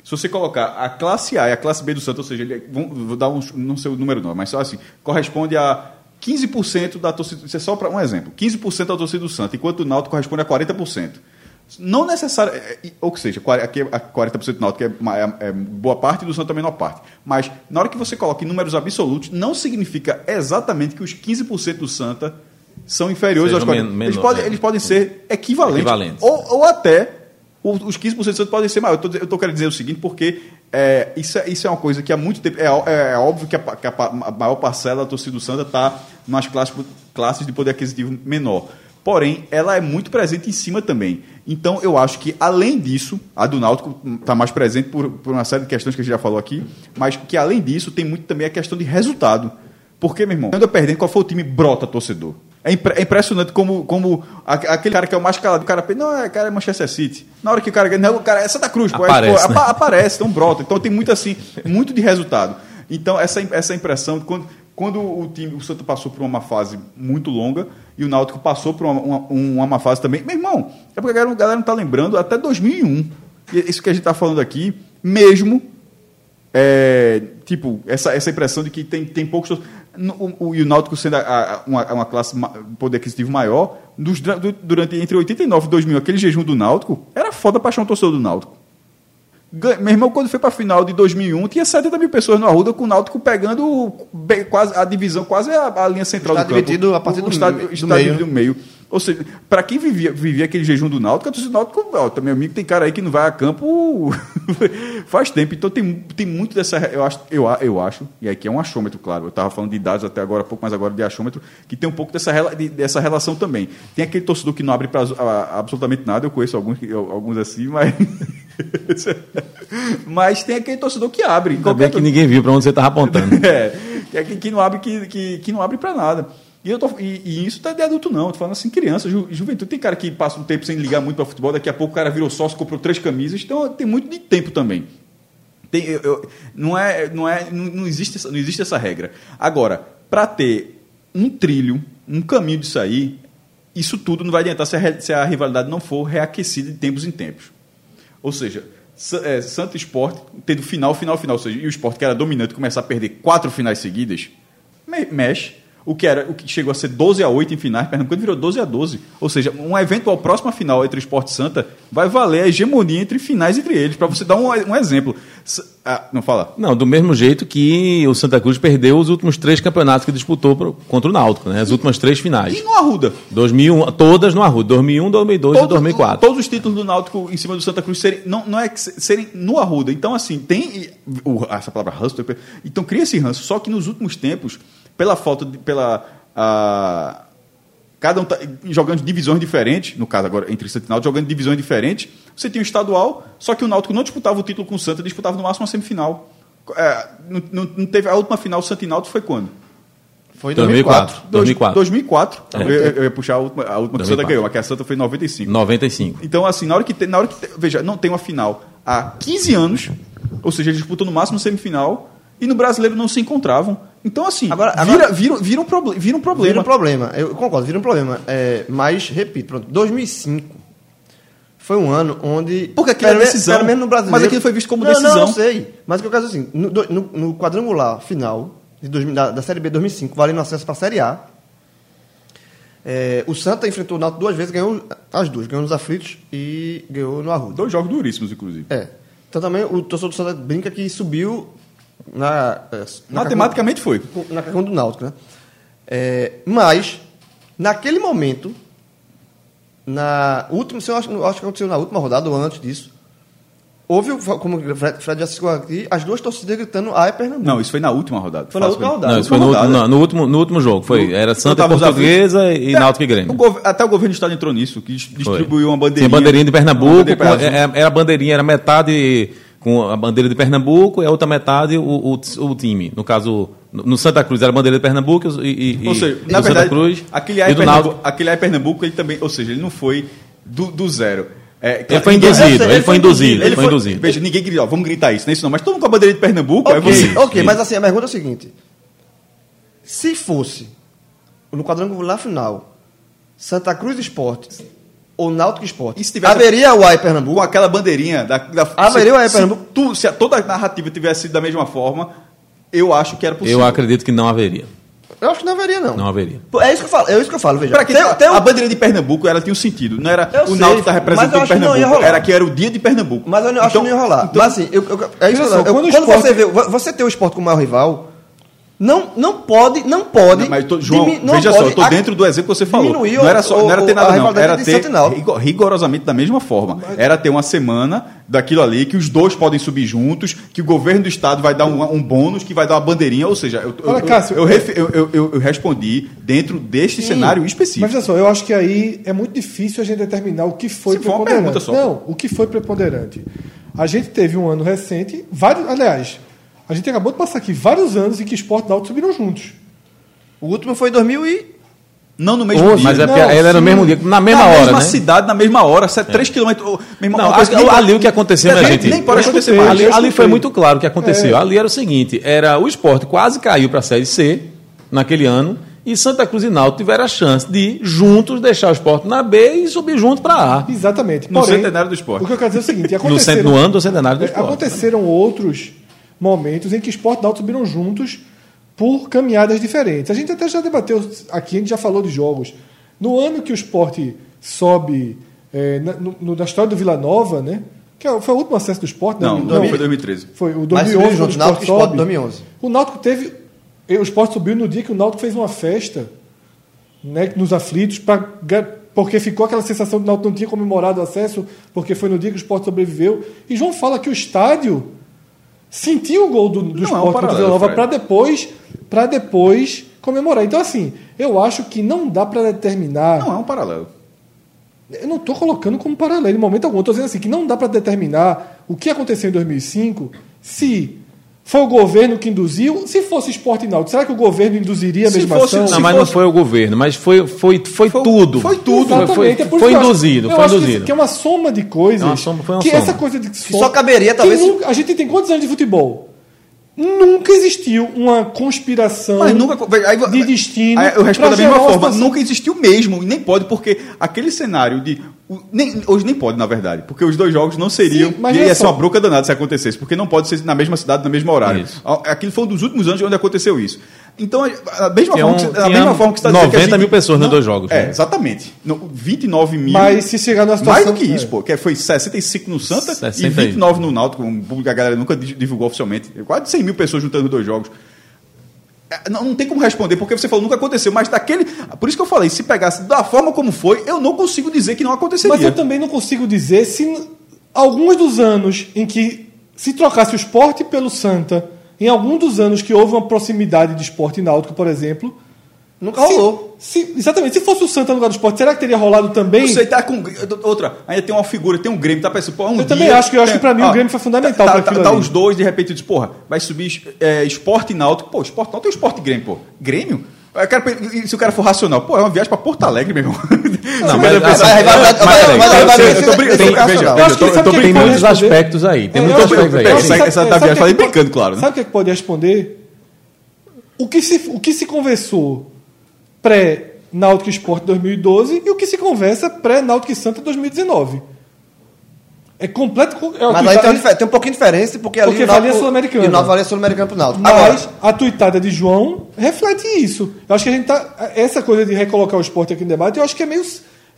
S6: se você colocar a classe A e a classe B do Santa, ou seja, ele, vou, vou dar um, não sei o número não, mas só assim, corresponde a 15% da torcida, isso é só para um exemplo, 15% da torcida do Santa, enquanto o Náutico corresponde a 40%. Não necessariamente, ou seja, aqui a 40% do Náutico é, é, é boa parte e do Santa a menor parte. Mas na hora que você coloca em números absolutos, não significa exatamente que os 15% do Santa são inferiores
S3: Sejam
S6: aos 40%.
S3: men-
S6: eles,
S3: menor,
S6: podem,
S3: é.
S6: eles podem ser equivalentes.
S3: Equivalentes.
S6: Ou, ou até os 15% do Santa podem ser maiores. Eu estou querendo dizer o seguinte, porque é, isso, é, isso é uma coisa que há muito tempo. É, ó- é óbvio que, a, que a maior parcela da torcida do Santa está nas classes, classes de poder aquisitivo menor. Porém, ela é muito presente em cima também. Então, eu acho que, além disso, a do Náutico está mais presente por, por uma série de questões que a gente já falou aqui, mas que, além disso, tem muito também a questão de resultado. Porque, meu irmão, quando eu perdendo, qual foi o time brota torcedor? É, impre- é impressionante como, como a- aquele cara que é o mais calado, o cara pensa, não, é, cara é Manchester City. Na hora que o cara ganha, não, o cara é Santa Cruz, pô,
S3: Aparece,
S6: é, pô,
S3: né?
S6: apa- aparece, então brota. Então tem muito assim, muito de resultado. Então essa, essa impressão, quando, quando o time, o Santa passou por uma fase muito longa e o Náutico passou por uma, uma, uma má fase também, meu irmão, é porque a galera, a galera não está lembrando até 2001. E isso que a gente está falando aqui, mesmo é, tipo, essa, essa impressão de que tem, tem poucos. O, o, e o Náutico sendo a- a- uma, uma classe poder aquisitivo maior, dos, durante entre 89 e 2000, aquele jejum do Náutico, era foda paixão torcedor do Náutico. Meu irmão, quando foi para a final de 2001, tinha 70 mil pessoas no Arruda com o Náutico pegando bem- quase a divisão, quase a, a linha central do campo.
S5: dividido a partir
S6: O
S5: do
S6: estádio-
S5: do
S6: estádio
S5: meio,
S6: no meio. Ou seja, para quem vivia, vivia aquele jejum do Náutico, a torcida do Náutico, ó, tá, meu amigo, tem cara aí que não vai a campo [LAUGHS] faz tempo. Então tem, tem muito dessa. Eu acho, eu, eu acho, e aqui é um achômetro, claro. Eu estava falando de dados até agora, pouco mais agora de achômetro, que tem um pouco dessa, de- dessa relação também. Tem aquele torcedor que não abre para absolutamente nada, eu conheço alguns, alguns assim, mas. [LAUGHS] mas tem aquele torcedor que abre.
S3: Ainda bem que ninguém viu para onde você estava apontando.
S6: É, [LAUGHS] é que, que não abre, que, que, que não abre para nada. E, eu tô, e, e isso tá de adulto, não. Eu tô falando assim, criança, ju, juventude. Tem cara que passa um tempo sem ligar muito para futebol, daqui a pouco o cara virou sócio, comprou três camisas. Então tem muito de tempo também. Tem, eu- eu- não, é, não, é, não, não, existe essa, não existe essa regra. Agora, para ter um trilho, um caminho disso aí, isso tudo não vai adiantar se a, se a rivalidade não for reaquecida de tempos em tempos. Ou seja, é, Santo Esporte tendo final, final, final, ou seja, e o esporte que era dominante começar a perder quatro finais seguidas, me- mexe. O que, era, o que chegou a ser 12 a 8 em finais, Pernambuco virou 12 a 12. Ou seja, uma eventual próxima final entre Esporte e Santa vai valer a hegemonia entre finais entre eles. Para você dar um, um exemplo. Ah, não fala.
S3: Não, do mesmo jeito que o Santa Cruz perdeu os últimos três campeonatos que disputou pro- contra o Náutico, né? As últimas três finais.
S6: E no Arruda?
S3: 2001, todas no Arruda, 2001, 2002 e 2004.
S6: Todos os títulos do Náutico em cima do Santa Cruz serem, não, não é que se- serem no Arruda. Então, assim, tem. o- essa palavra ranço. Então, cria esse ranço. Só que nos últimos tempos, pela falta de. pela. ah, cada um tá jogando divisões diferentes, no caso agora entre Santa e Náutico, jogando divisões diferentes. Você tinha o estadual, só que o Náutico não disputava o título com o Santa, disputava no máximo uma semifinal. É, não, não- teve a última final Santa e Náutico foi quando?
S5: Foi em
S3: 2004.
S5: 2004.
S3: 2004.
S6: 2004. Eu, eu ia puxar a última, a última que a Santa
S3: 2004.
S6: ganhou, a que a Santa foi em 95.
S3: 95.
S6: Então, assim, na hora que tem, na hora que tem- veja, não tem uma final há 15 anos, ou seja, eles disputam no máximo semifinal, e no brasileiro não se encontravam. Então, assim,
S5: Agora-
S6: vira,
S5: agora-
S6: vira, vira, um, proble vira um problema.
S5: Vira um problema, eu concordo, vira um problema. É, mas, repito, pronto, 2005 foi um ano onde.
S6: Porque aquilo
S5: me-
S6: decisão.
S5: Pelo menos no brasileiro.
S6: Mas aquilo foi visto como
S5: não,
S6: decisão.
S5: Não, eu sei. Mas o que eu quero dizer assim, no, no- no quadrangular final de 2000 da, da Série B 2005, valendo acesso para a Série A, é, o Santa enfrentou o Náutico duas vezes, ganhou as duas. Ganhou nos aflitos e ganhou no Arruda.
S6: Dois jogos duríssimos, inclusive.
S5: É. Então também o torcedor do Santa brinca que subiu na. é, na
S6: Matematicamente foi.
S5: na questão do Náutico, né? É, mas, naquele momento, na última, se eu acho, acho que aconteceu na última rodada ou antes disso, houve, o- como o Fred, Fred já citou aqui, as duas torcidas gritando "Ai, Pernambuco".
S6: Não, isso foi na última rodada.
S5: Foi na última rodada.
S3: Não, isso foi no,
S6: rodada.
S3: último- não, no último, no último jogo. Foi, era Santa Portuguesa e
S6: É,
S3: Náutico e
S6: o
S3: Grêmio.
S6: gov- até o governo do estado entrou nisso, que dis- distribuiu uma bandeirinha.
S3: Tinha bandeirinha de Pernambuco,
S6: bandeira azul.
S3: é- era a bandeirinha, era metade com a bandeira de Pernambuco e a outra metade o, o, o time. No caso, no Santa Cruz era a bandeira de Pernambuco e, e,
S6: Ou seja,
S3: e
S6: na verdade,
S3: Santa Cruz
S6: aquele
S3: e
S6: AI
S3: do
S6: Pernambuco, aquele AI Pernambuco, ele também, ou seja, ele não foi do, do zero. É,
S3: Ele foi induzido,
S5: sei,
S3: ele foi induzido, ele foi induzido.
S6: Veja, ninguém grita, ó, vamos gritar isso, não é isso não, mas todo mundo com a bandeira de Pernambuco, é
S5: Ok,
S6: você.
S5: ok, mas assim, a pergunta é a seguinte. Se fosse no quadrangular final Santa Cruz Esporte ou Náutico Esporte,
S6: E se tivesse-
S5: haveria o AI
S6: Com
S5: Pernambuco?
S6: aquela bandeirinha da, da
S5: Haveria o AI
S6: se,
S5: Pernambuco?
S6: se, tu- se a- toda a narrativa tivesse sido da mesma forma, eu acho que era possível.
S3: Eu acredito que não haveria.
S5: Eu acho que não haveria, não.
S3: Não haveria.
S5: É isso que eu falo, é isso que eu falo, veja.
S6: Pra que
S5: Tem- tem um-
S6: a bandeira de Pernambuco ela tinha um sentido, não era
S5: Eu
S6: o Náutico tá
S5: eu
S6: representando
S5: acho que
S6: Pernambuco,
S5: rolar.
S6: era que era o dia de Pernambuco.
S5: Mas eu não- acho
S6: Então-
S5: que não ia rolar.
S6: então-
S5: Mas assim, eu, eu, é isso que eu,
S4: quando o
S5: quando
S4: esporte-
S5: você vê, vo- você ter o esporte como maior rival, não, não pode, não pode.
S6: Não, mas tô- João,
S5: não
S6: veja só,
S5: pode
S6: eu tô
S5: ac-
S6: dentro do exemplo que você falou.
S5: diminuir
S6: Não era, só,
S5: o-
S6: não era ter nada, não. Era
S5: de
S6: ter rigorosamente da mesma forma. Era ter uma semana daquilo ali que os dois podem subir juntos, que o governo do estado vai dar um, um bônus, que vai dar uma bandeirinha. Ou seja, eu, eu,
S4: Olha,
S6: eu-
S4: Cássio,
S6: eu, ref- eu- eu- eu- eu respondi dentro deste cenário específico.
S4: Mas veja só, eu acho que aí é muito difícil a gente determinar o que foi
S6: Se for uma
S4: preponderante.
S6: pergunta só.
S4: Não, o que foi preponderante. A gente teve um ano recente, vários, aliás, a gente acabou de passar aqui vários anos em que esporte e náutico subiram juntos.
S5: O último foi em 2000 e...
S6: Não no mesmo
S3: Ô,
S6: dia.
S3: mas é porque
S4: Não,
S3: ele era no
S4: sim.
S3: mesmo dia, na mesma
S6: na
S3: hora,
S6: mesma
S3: né?
S6: cidade, na mesma hora, 3 quilômetros. ô, meu irmão,
S3: Não,
S6: coisa
S3: ali- ali o que aconteceu, minha
S6: nem-
S3: gente.
S6: Nem pode acontecer mais.
S3: Ali, ali foi muito claro o que aconteceu.
S4: É.
S3: Ali era o seguinte: era o esporte quase caiu para a Série C naquele ano, e Santa Cruz e Náutico tiveram a chance de juntos deixar o esporte na B e subir junto para A.
S4: Exatamente.
S6: No
S4: Porém,
S6: centenário do esporte.
S4: O que eu quero dizer é o seguinte: [LAUGHS]
S3: No, cent- no ano do centenário do
S4: é,
S3: esporte.
S4: aconteceram outros momentos em que esporte e náutico subiram juntos por caminhadas diferentes. A gente até já debateu aqui, a gente já falou de jogos. No ano que o esporte sobe é, na, no- na história do Vila Nova, né? Que é- foi o último acesso do esporte, né?
S6: Não, não, foi 2013.
S4: Foi o
S5: Mas
S4: 2011,
S5: subiram
S4: quando
S5: juntos,
S4: o
S5: Náutico
S4: sobe.
S5: 2011.
S4: O Náutico teve. O Sport subiu no dia que o Náutico fez uma festa né, nos aflitos, pra, porque ficou aquela sensação de que o Náutico não tinha comemorado o acesso, porque foi no dia que o Sport sobreviveu. E João fala que o estádio sentiu o gol do, do
S6: Não, é um
S4: Sport contra o
S6: paralelo,
S4: Vila Nova para depois, para depois comemorar. Então, assim, eu acho que não dá para determinar.
S6: Não é um paralelo.
S4: Eu não estou colocando como paralelo em momento algum. Estou dizendo assim que não dá para determinar o que aconteceu em 2005 se foi o governo que induziu. Se fosse esporte náutico, será que o governo induziria a
S6: Se
S4: mesma
S6: fosse-
S4: ação?
S3: Não, mas não
S6: fosse-
S3: foi o governo, mas foi, foi, foi,
S6: Foi-
S3: tudo.
S6: foi tudo.
S3: Foi, foi,
S4: Exatamente, é
S3: foi
S4: que
S3: induzido,
S4: eu
S3: foi
S4: acho que-
S3: induzido.
S4: Que é uma soma de coisas.
S3: É uma soma- foi uma
S4: que
S3: soma.
S4: essa coisa de
S5: só caberia,
S4: que
S5: talvez,
S4: nunca- a gente tem quantos anos de futebol? Nunca existiu uma conspiração
S6: Mas nunca. Aí,
S4: de destino.
S6: Aí eu respondo da mesma forma. Nunca existiu mesmo. E nem pode, porque aquele cenário de. nem- hoje nem pode, na verdade. Porque os dois jogos não seriam.
S4: Sim, mas
S6: e ia ser
S4: só.
S6: uma bronca danada se acontecesse. Porque não pode ser na mesma cidade, no mesmo horário.
S3: Isso.
S6: Aquilo foi um dos últimos anos onde aconteceu isso. Então, a mesma
S3: Tinha
S6: forma
S3: um-
S6: que, você- a
S3: tinha
S6: mesma forma que você está dizendo. que a
S3: 90 mil pessoas nos
S6: não-
S3: dois jogos,
S6: É,
S3: né?
S6: exatamente. Não, 29 mil.
S4: Mas se chegar numa situação.
S6: Mais do que isso,
S4: é.
S6: pô. Que foi 65 no Santa
S3: 60
S6: e 29 no Náutico. Um público que a galera nunca di- divulgou oficialmente. Quase 100 mil pessoas juntando os dois jogos. É, Não, não tem como responder, porque você falou nunca aconteceu. Mas daquele. Por isso que eu falei, se pegasse da forma como foi, eu não consigo dizer que não aconteceria.
S4: Mas eu também não consigo dizer se alguns dos anos em que se trocasse o esporte pelo Santa, em algum dos anos que houve uma proximidade de esporte náutico, por exemplo.
S5: Nunca rolou.
S4: se- exatamente. Se fosse o Santa no lugar do esporte, será que teria rolado também?
S6: Não sei, tá com. Outra, ainda tem uma figura, tem um Grêmio, tá pensando, pô, um
S4: Eu
S6: dia,
S4: também acho que- eu acho
S6: tem-
S4: que pra mim o Grêmio foi fundamental
S6: Tá, tá, tá
S4: ali.
S6: os dois, de repente, diz, porra, vai subir é, esporte náutico. Pô, esporte náutico e esporte e Grêmio, pô. Grêmio? Quero, se o cara for racional, pô, é uma viagem pra Porto Alegre, meu irmão.
S3: Não, [LAUGHS]
S6: mas
S3: mas-
S5: Mas
S3: mas Tem muitos aspectos aí. Tem muitos aspectos aí.
S6: Essa- da viagem, falei brincando, claro?
S4: Sabe o que, é que pode responder? O que se, o que se conversou pré-Náutico Esporte 2012 e o que se conversa pré-Náutico Santa 2019. É completo. É
S5: Mas aí tem, um tem um pouquinho de diferença, porque ali
S4: Porque
S5: o Náutico-
S4: valia Sul-Americana.
S5: E o Náutico valia Sul-Americano pro Náutico.
S4: Mas
S5: Agora,
S4: a tuitada de João reflete isso. Eu acho que a gente tá. Essa coisa de recolocar o esporte aqui no debate, eu acho que é meio.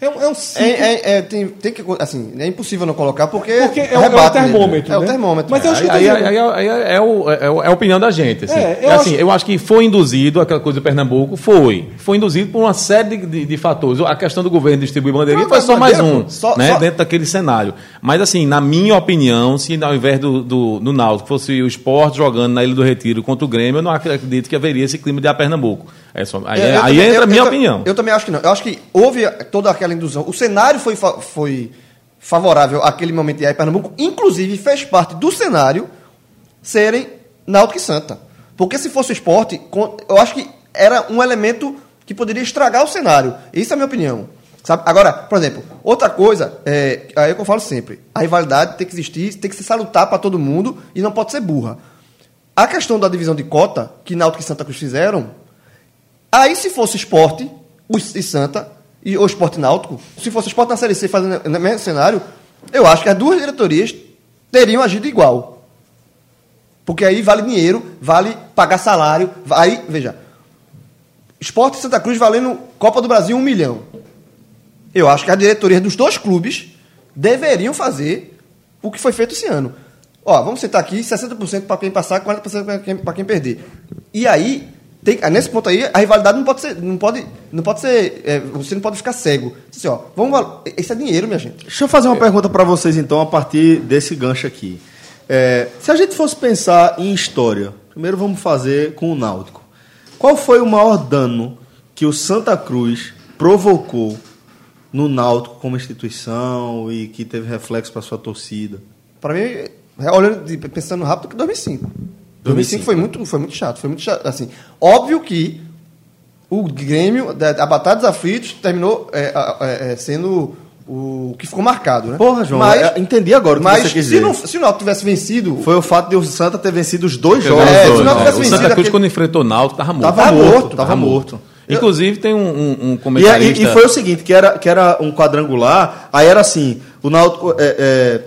S4: É um, é um ciclo.
S5: é, é- é- tem, tem que, assim, é impossível não colocar, porque,
S4: Porque é, o- é termômetro.
S5: É o
S4: né?
S5: termômetro.
S4: Mas eu acho que
S3: Aí, aí- aí- aí é, o- é o- é a opinião da gente. Assim.
S4: É, eu
S3: É assim,
S4: acho-
S3: eu acho que foi induzido, aquela coisa do Pernambuco, foi. Foi induzido por uma série de, de- de fatores. A questão do governo distribuir bandeirinha
S5: Não,
S3: foi só mais um,
S5: só-
S3: né,
S5: só-
S3: dentro daquele cenário. Mas, assim, na minha opinião, se ao invés do, do, do Náutico fosse o esporte jogando na Ilha do Retiro contra o Grêmio, eu não acredito que haveria esse clima de a Pernambuco. É só, aí é-
S5: eu
S3: aí
S5: também-
S3: entra a minha
S5: eu-
S3: opinião.
S5: Eu também acho que não. Eu acho que houve toda aquela indução. O cenário foi, foi favorável àquele momento de aí Pernambuco, inclusive fez parte do cenário serem Náutico e Santa. Porque se fosse o esporte, eu acho que era um elemento que poderia estragar o cenário. Isso é a minha opinião. Sabe? Agora, por exemplo, outra coisa, é, aí é que eu falo sempre, a rivalidade tem que existir, tem que se salutar para todo mundo e não pode ser burra. A questão da divisão de cota, que Náutico e Santa Cruz fizeram, Aí, se fosse esporte o- e Santa, e o esporte náutico, se fosse esporte na Série C fazendo no mesmo cenário, eu acho que as duas diretorias teriam agido igual. Porque aí vale dinheiro, vale pagar salário. Aí, veja, esporte Santa Cruz valendo Copa do Brasil um milhão. Eu acho que as diretorias dos dois clubes deveriam fazer o que foi feito esse ano. Ó, vamos sentar aqui, 60% para quem passar, 40% para quem, quem perder. E aí, tem, ah, nesse ponto aí, a rivalidade não pode ser. Não pode, não pode ser. é, você não pode ficar cego. Assim, ó, vamos, isso é dinheiro, minha gente.
S2: Deixa eu fazer uma pergunta para vocês, então, a partir desse gancho aqui. É, se a gente fosse pensar em história, primeiro vamos fazer com o Náutico. Qual foi o maior dano que o Santa Cruz provocou no Náutico como instituição e que teve reflexo para sua torcida?
S5: Para mim, é, olhando, pensando rápido, que 2005. 2005 foi muito, foi muito chato. Foi muito chato. Assim, óbvio que o Grêmio, a Batalha dos Aflitos, terminou é, é, é, sendo o que ficou marcado, né?
S2: Porra, João,
S5: mas,
S2: entendi agora o que
S5: mas
S2: você quis
S5: se,
S2: dizer.
S5: não, se o Náutico tivesse vencido,
S2: Foi o fato de o Santa ter vencido os dois
S3: É,
S2: jogos.
S5: É, se não
S3: né?
S5: tivesse
S3: o
S5: vencido
S3: Santa Cruz,
S5: aquele-
S3: quando enfrentou o Náutico, estava morto.
S2: Tava morto, tava
S3: morto.
S2: morto.
S3: Inclusive, tem um, um, um
S2: E,
S3: comentarista...
S2: e- e foi o seguinte, que era, que era um quadrangular, aí era assim, o Náutico é,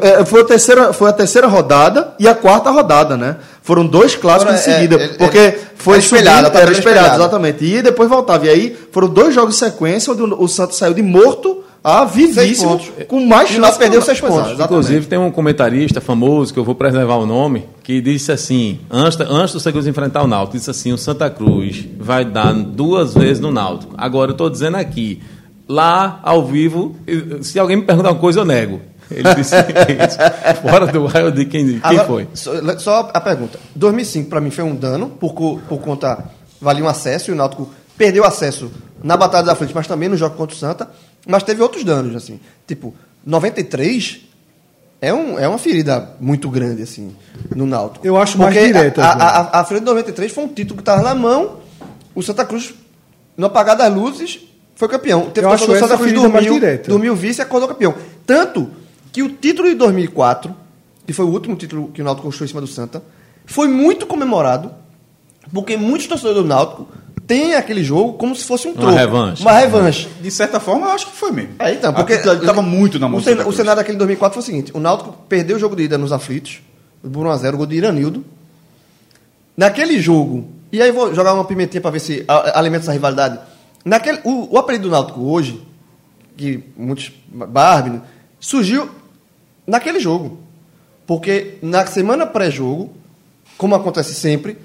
S2: é, é, foi, a terceira, foi a terceira rodada e a quarta rodada, né? Foram dois clássicos
S5: Foram,
S2: em
S5: é,
S2: seguida,
S5: é,
S2: porque
S5: é,
S2: foi
S5: espelhado,
S2: subindo,
S5: tabela
S2: era espelhado, exatamente. E depois voltava. E aí foram dois jogos em sequência onde o, o Santos saiu de morto a vivíssimo,
S5: pontos.
S2: com mais
S5: E o Náutico perdeu seis pontos.
S2: exatamente.
S3: Inclusive, tem um comentarista famoso, que eu vou preservar o nome, que disse assim, antes, antes do Santa Cruz enfrentar o Náutico, disse assim, o Santa Cruz vai dar duas vezes no Náutico. Agora, eu estou dizendo aqui, lá, ao vivo, se alguém me perguntar uma coisa, eu nego. Ele disse [LAUGHS] isso. Fora do raio de quem, quem
S5: Agora,
S3: foi.
S5: Só, só a pergunta. 2005 para mim foi um dano por, por conta valia um acesso e o Náutico perdeu acesso na Batalha dos Aflitos, mas também no jogo contra o Santa, mas teve outros danos assim. Tipo, 93 é, um, é uma ferida muito grande assim no Náutico.
S4: Eu acho mais
S5: Porque
S4: direta,
S5: A, a, a, a ferida de 93 foi um título que estava na mão, o Santa Cruz no apagar das luzes foi campeão. Teve
S4: Eu acho
S5: do Santa Cruz
S4: mais
S5: dormiu, dormiu vice e acordou campeão. Tanto que o título de 2004, que foi o último título que o Náutico construiu em cima do Santa, foi muito comemorado, porque muitos torcedores do Náutico têm aquele jogo como se fosse um troco.
S3: revanche.
S5: Uma revanche.
S6: De certa forma, eu acho que foi mesmo.
S5: É, então, porque
S6: Estava muito na mão
S5: o, cen- o cenário daquele 2004 foi o seguinte: o Náutico perdeu o jogo de ida nos aflitos, por 1x0, o gol de Iranildo. Naquele jogo, e aí vou jogar uma pimentinha para ver se a- alimenta essa rivalidade. Naquele, o, o apelido do Náutico hoje, que muitos Barbie, surgiu naquele jogo. Porque na semana pré-jogo, como acontece sempre,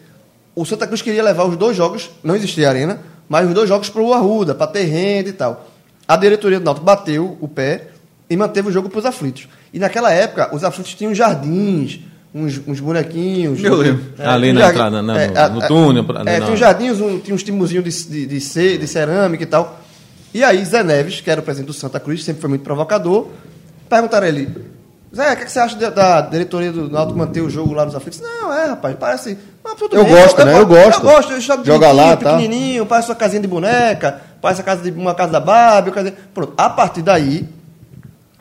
S5: o Santa Cruz queria levar os dois jogos, não existia arena, mas os dois jogos para o Arruda, para ter renda e tal. A diretoria do Náutico bateu o pé e manteve o jogo para os aflitos. E naquela época, os aflitos tinham jardins, uns, uns bonequinhos.
S6: Eu lembro.
S3: Ali
S5: um
S3: na entrada, né, no-
S5: a-
S3: no
S5: a-
S3: túnel,
S5: É, tinha uns jardins, um, tinha uns timozinhos de, de, de, ce- de cerâmica e tal. E aí, Zé Neves, que era o presidente do Santa Cruz, sempre foi muito provocador, perguntaram a ele: Zé, o que, é que você acha da, da diretoria do Náutico manter o jogo lá nos aflitos? Não, é, rapaz, parece. Mas tudo
S2: Eu
S5: bem,
S2: gosto, né? Eu gosto.
S5: Eu gosto, eu jogo
S2: Joga lá, tá?
S5: pequenininho, parece uma casinha de boneca, parece a casa de, uma casa da Barbie. casa de- Pronto, a partir daí,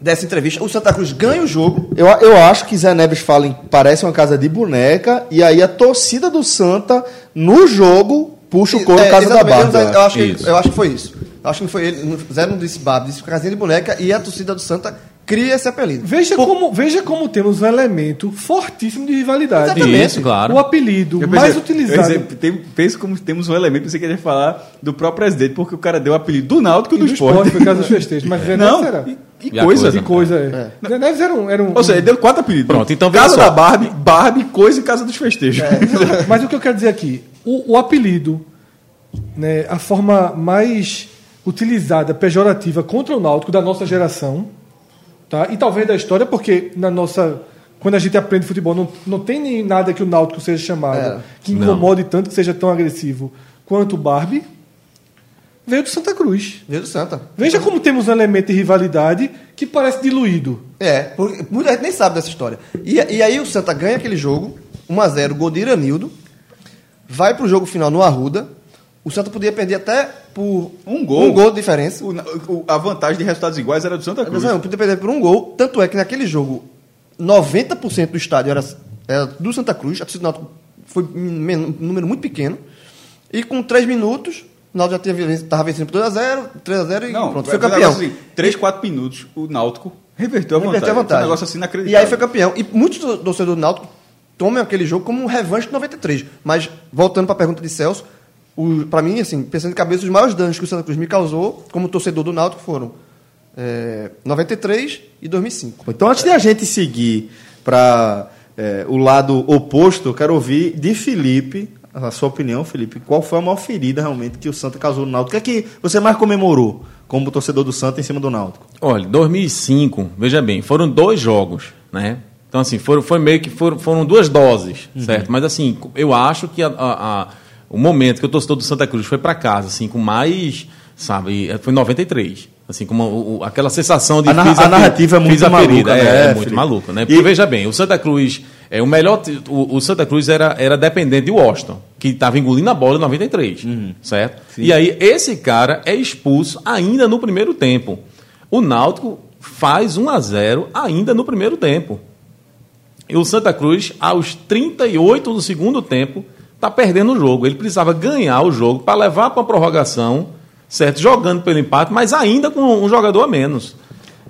S5: dessa entrevista, o Santa Cruz ganha o jogo.
S2: Eu, eu acho que Zé Neves fala em parece uma casa de boneca, e aí a torcida do Santa, no jogo, puxa o couro
S5: É,
S2: casa da
S5: exatamente,
S2: barba.
S5: Eu, acho que, eu acho que foi isso. Eu acho que não foi ele. Zé não disse Barbie, disse casinha de boneca, e a torcida do Santa cria esse apelido.
S4: Veja,
S5: Por-
S4: como, veja como temos um elemento fortíssimo de rivalidade.
S5: Exatamente.
S3: Isso, claro.
S4: O apelido
S6: Eu
S4: mais
S6: pensei-
S4: utilizado.
S6: pensei, tem, penso como temos um elemento, pensei que ele ia falar do próprio presidente, porque o cara deu o apelido do Náutico e
S4: e
S6: do,
S4: do
S6: esporte.
S4: foi caso dos [LAUGHS] festejos. Mas
S6: Não,
S4: era.
S6: e, e
S3: E
S6: coisa.
S3: coisa.
S4: De coisa, é. Zé Neves era um. Era um
S6: Ou seja, ele deu quatro apelidos.
S3: Pronto, então
S6: Casa
S3: só.
S6: da Barbie, Barbie, coisa e Casa dos Festejos.
S4: Mas o que eu quero dizer aqui, o, o apelido, né, a forma mais utilizada, pejorativa contra o Náutico da nossa geração, tá? e talvez da história, porque na nossa. Quando a gente aprende futebol, não, não tem nem nada que o Náutico seja chamado,
S5: É.
S4: que incomode tanto, que seja tão agressivo quanto o Barbie, veio do Santa Cruz.
S5: Veio do Santa.
S4: Veja como temos um elemento de rivalidade que parece diluído.
S5: É, porque muita gente nem sabe dessa história. E, e aí o Santa ganha aquele jogo, 1x0, gol de Iranildo, vai pro jogo final no Arruda. O Santa podia perder até por
S6: Um gol.
S5: um gol de diferença.
S6: O- o- a vantagem de resultados iguais era do Santa Cruz.
S5: Não, podia perder por um gol. Tanto é que naquele jogo, 90% do estádio era, era do Santa Cruz. A torcida do Náutico foi um número muito pequeno. E com 3 minutos, o Náutico já estava vencendo por 2x0, 3x0 e
S6: Não,
S5: pronto, foi
S6: um
S5: campeão.
S6: Assim, 3, 4 minutos, o Náutico reverteu a vantagem.
S5: Inverteu a vantagem.
S6: um negócio assim
S5: E
S6: inacreditável.
S5: aí foi campeão. E muitos do- torcedores do Náutico tomam aquele jogo como um revanche de 93. Mas, voltando para a pergunta de Celso, para mim, assim, pensando de cabeça, os maiores danos que o Santa Cruz me causou como torcedor do Náutico foram é, 93 e 2005.
S2: Então, antes de a gente seguir para o lado oposto, eu quero ouvir de Felipe, a sua opinião, Felipe, qual foi a maior ferida realmente que o Santa causou no Náutico? O que é que você mais comemorou como torcedor do Santa em cima do Náutico?
S3: Olha, 2005, veja bem, foram dois jogos, né? Então, assim, foram, foi meio que foram, foram duas doses, certo? Mas, assim, eu acho que a- a- a- o momento que o torcedor do Santa Cruz foi para casa, assim, com mais, sabe, foi 93. Assim, como aquela sensação de
S2: A a narrativa é muito maluca,
S3: ferida.
S2: né,
S3: É, é muito
S2: Felipe?
S3: maluca, né?
S2: E-
S3: Porque, veja bem, o Santa Cruz, é, o melhor, o, o Santa Cruz era, era dependente de Washington, que estava engolindo a bola em 93,
S2: Uhum.
S3: certo? E aí, esse cara é expulso ainda no primeiro tempo. O Náutico faz 1 a 0 ainda no primeiro tempo. E o Santa Cruz, aos 38 do segundo tempo, está perdendo o jogo. Ele precisava ganhar o jogo para levar para a prorrogação, certo? Jogando pelo empate, mas ainda com um jogador a menos.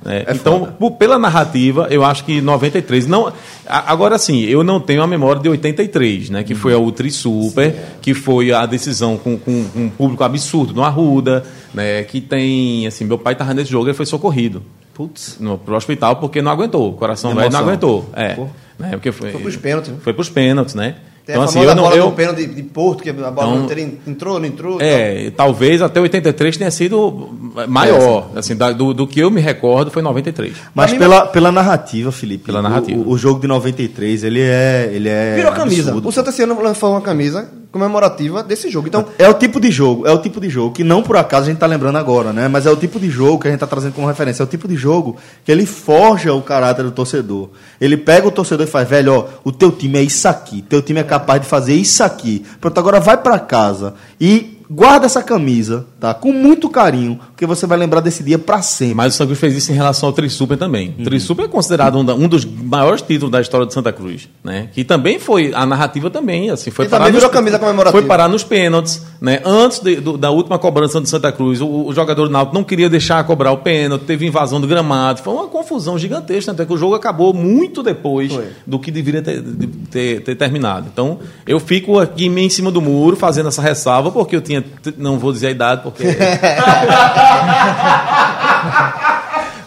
S3: né? então, por- pela narrativa, eu acho que 93. Não, agora sim, eu não tenho a memória de 83, né? Que foi a Ultra Super, que foi a decisão com, com- com um público absurdo no Arruda, né? Que tem. Assim, meu pai estava nesse jogo e ele foi socorrido.
S2: Putz.
S3: No, pro hospital porque não aguentou. O coração velho não aguentou. É. Né, porque foi,
S5: Foi pros pênaltis, né?
S3: Foi pros pênaltis, né?
S5: Tem
S3: então,
S5: a
S3: assim,
S5: famosa
S3: eu não.
S5: bola
S3: Eu,
S5: do pênalti de, de Porto, que a bola
S3: Então-
S5: não entrou, não entrou.
S3: é, talvez até 83 tenha sido maior. assim, da- do, do que eu me recordo foi 93.
S2: Mas
S5: mim,
S2: pela, pela narrativa, Felipe.
S3: Pela narrativa.
S2: O, o jogo de 93, ele é. Ele é
S5: Virou camisa.
S2: absurdo.
S5: O Santa esse ano lançou uma camisa comemorativa desse jogo. Então,
S2: É o tipo de jogo, é o tipo de jogo que não por acaso a gente tá lembrando agora, né? Mas é o tipo de jogo que a gente tá trazendo como referência. É o tipo de jogo que ele forja o caráter do torcedor. Ele pega o torcedor e faz, velho, ó, o teu time é isso aqui, teu time é capaz de fazer isso aqui. Pronto, agora vai pra casa e guarda essa camisa, tá? Com muito carinho, porque você vai lembrar desse dia pra sempre.
S3: Mas o Santa Cruz fez isso em relação ao Trisuper também.
S5: Uhum.
S3: O Trisuper é considerado um, da- um dos maiores títulos da história do Santa Cruz, né? Que também foi a narrativa também, assim, foi
S5: E também virou camisa comemorativa.
S3: Foi parar nos pênaltis, né? Antes de- do- da última cobrança do Santa Cruz, o, o jogador do Náutico não queria deixar cobrar o pênalti, teve invasão do gramado, foi uma confusão gigantesca, até que o jogo acabou muito depois
S5: Foi.
S3: do que deveria ter, de- ter- ter terminado. Então, eu fico aqui em cima do muro fazendo essa ressalva porque eu tinha, não vou dizer a idade porque [LAUGHS]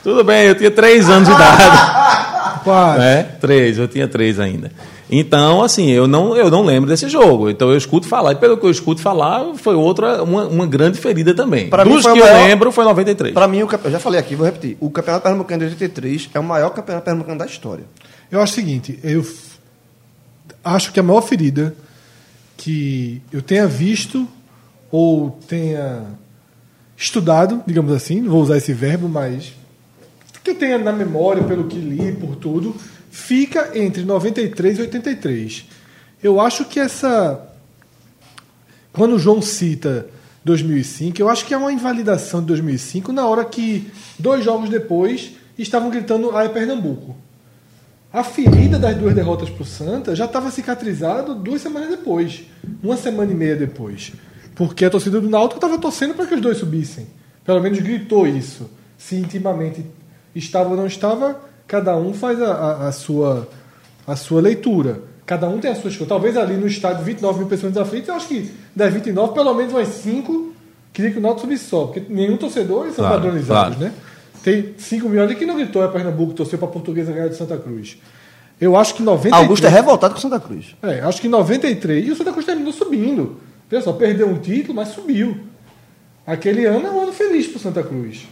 S3: Tudo bem, eu tinha três anos de idade.
S4: Quase.
S3: É, três, eu tinha três ainda. Então, assim, eu não, eu não lembro desse jogo. Então eu escuto falar. E pelo que eu escuto falar, foi outra, uma, uma grande ferida também.
S5: Pra mim
S3: Dos que
S5: o
S3: eu
S5: maior-
S3: lembro, foi 93.
S5: pra mim, o eu já falei aqui, vou repetir. O Campeonato Pernambucano de 83 é o maior campeonato pernambucano da história.
S4: Eu acho o seguinte, eu acho que a maior ferida que eu tenha visto ou tenha estudado, digamos assim, não vou usar esse verbo, mas que eu tenha na memória, pelo que li, por tudo, fica entre 93 e 83. Eu acho que essa. Quando o João cita 2005, eu acho que é uma invalidação de 2005 na hora que, dois jogos depois, estavam gritando é Pernambuco. A ferida das duas derrotas para o Santa já estava cicatrizado duas semanas depois, uma semana e meia depois. Porque a torcida do Náutico estava torcendo para que os dois subissem. Pelo menos gritou isso. Se intimamente estava ou não estava, cada um faz a, a, a sua, a sua leitura. Cada um tem a sua escolha. Talvez ali no estádio 29 mil pessoas aflitas, eu acho que das 29, pelo menos umas 5 queria que o Náutico subisse só. Porque nenhum torcedor eles são
S3: Claro,
S4: padronizados,
S3: claro.
S4: né? Tem 5 milhões ali que não gritou é Pernambuco, torceu para a Portuguesa ganhar de Santa Cruz. Eu acho que 93...
S5: Augusto é revoltado com Santa Cruz.
S4: É, acho que em 93. E o Santa Cruz terminou subindo. Só, perdeu um título, mas subiu. Aquele ano é um ano feliz para Santa Cruz.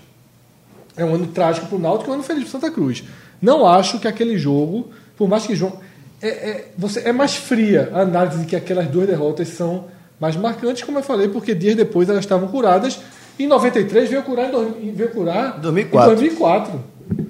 S4: É um ano trágico para o Náutico e um ano feliz para Santa Cruz. Não acho que aquele jogo, por mais que João. É, é, você, é mais fria a análise de que aquelas duas derrotas são mais marcantes, como eu falei, porque dias depois elas estavam curadas. Em 93 veio curar em, veio curar
S5: 2004.
S4: em 2004.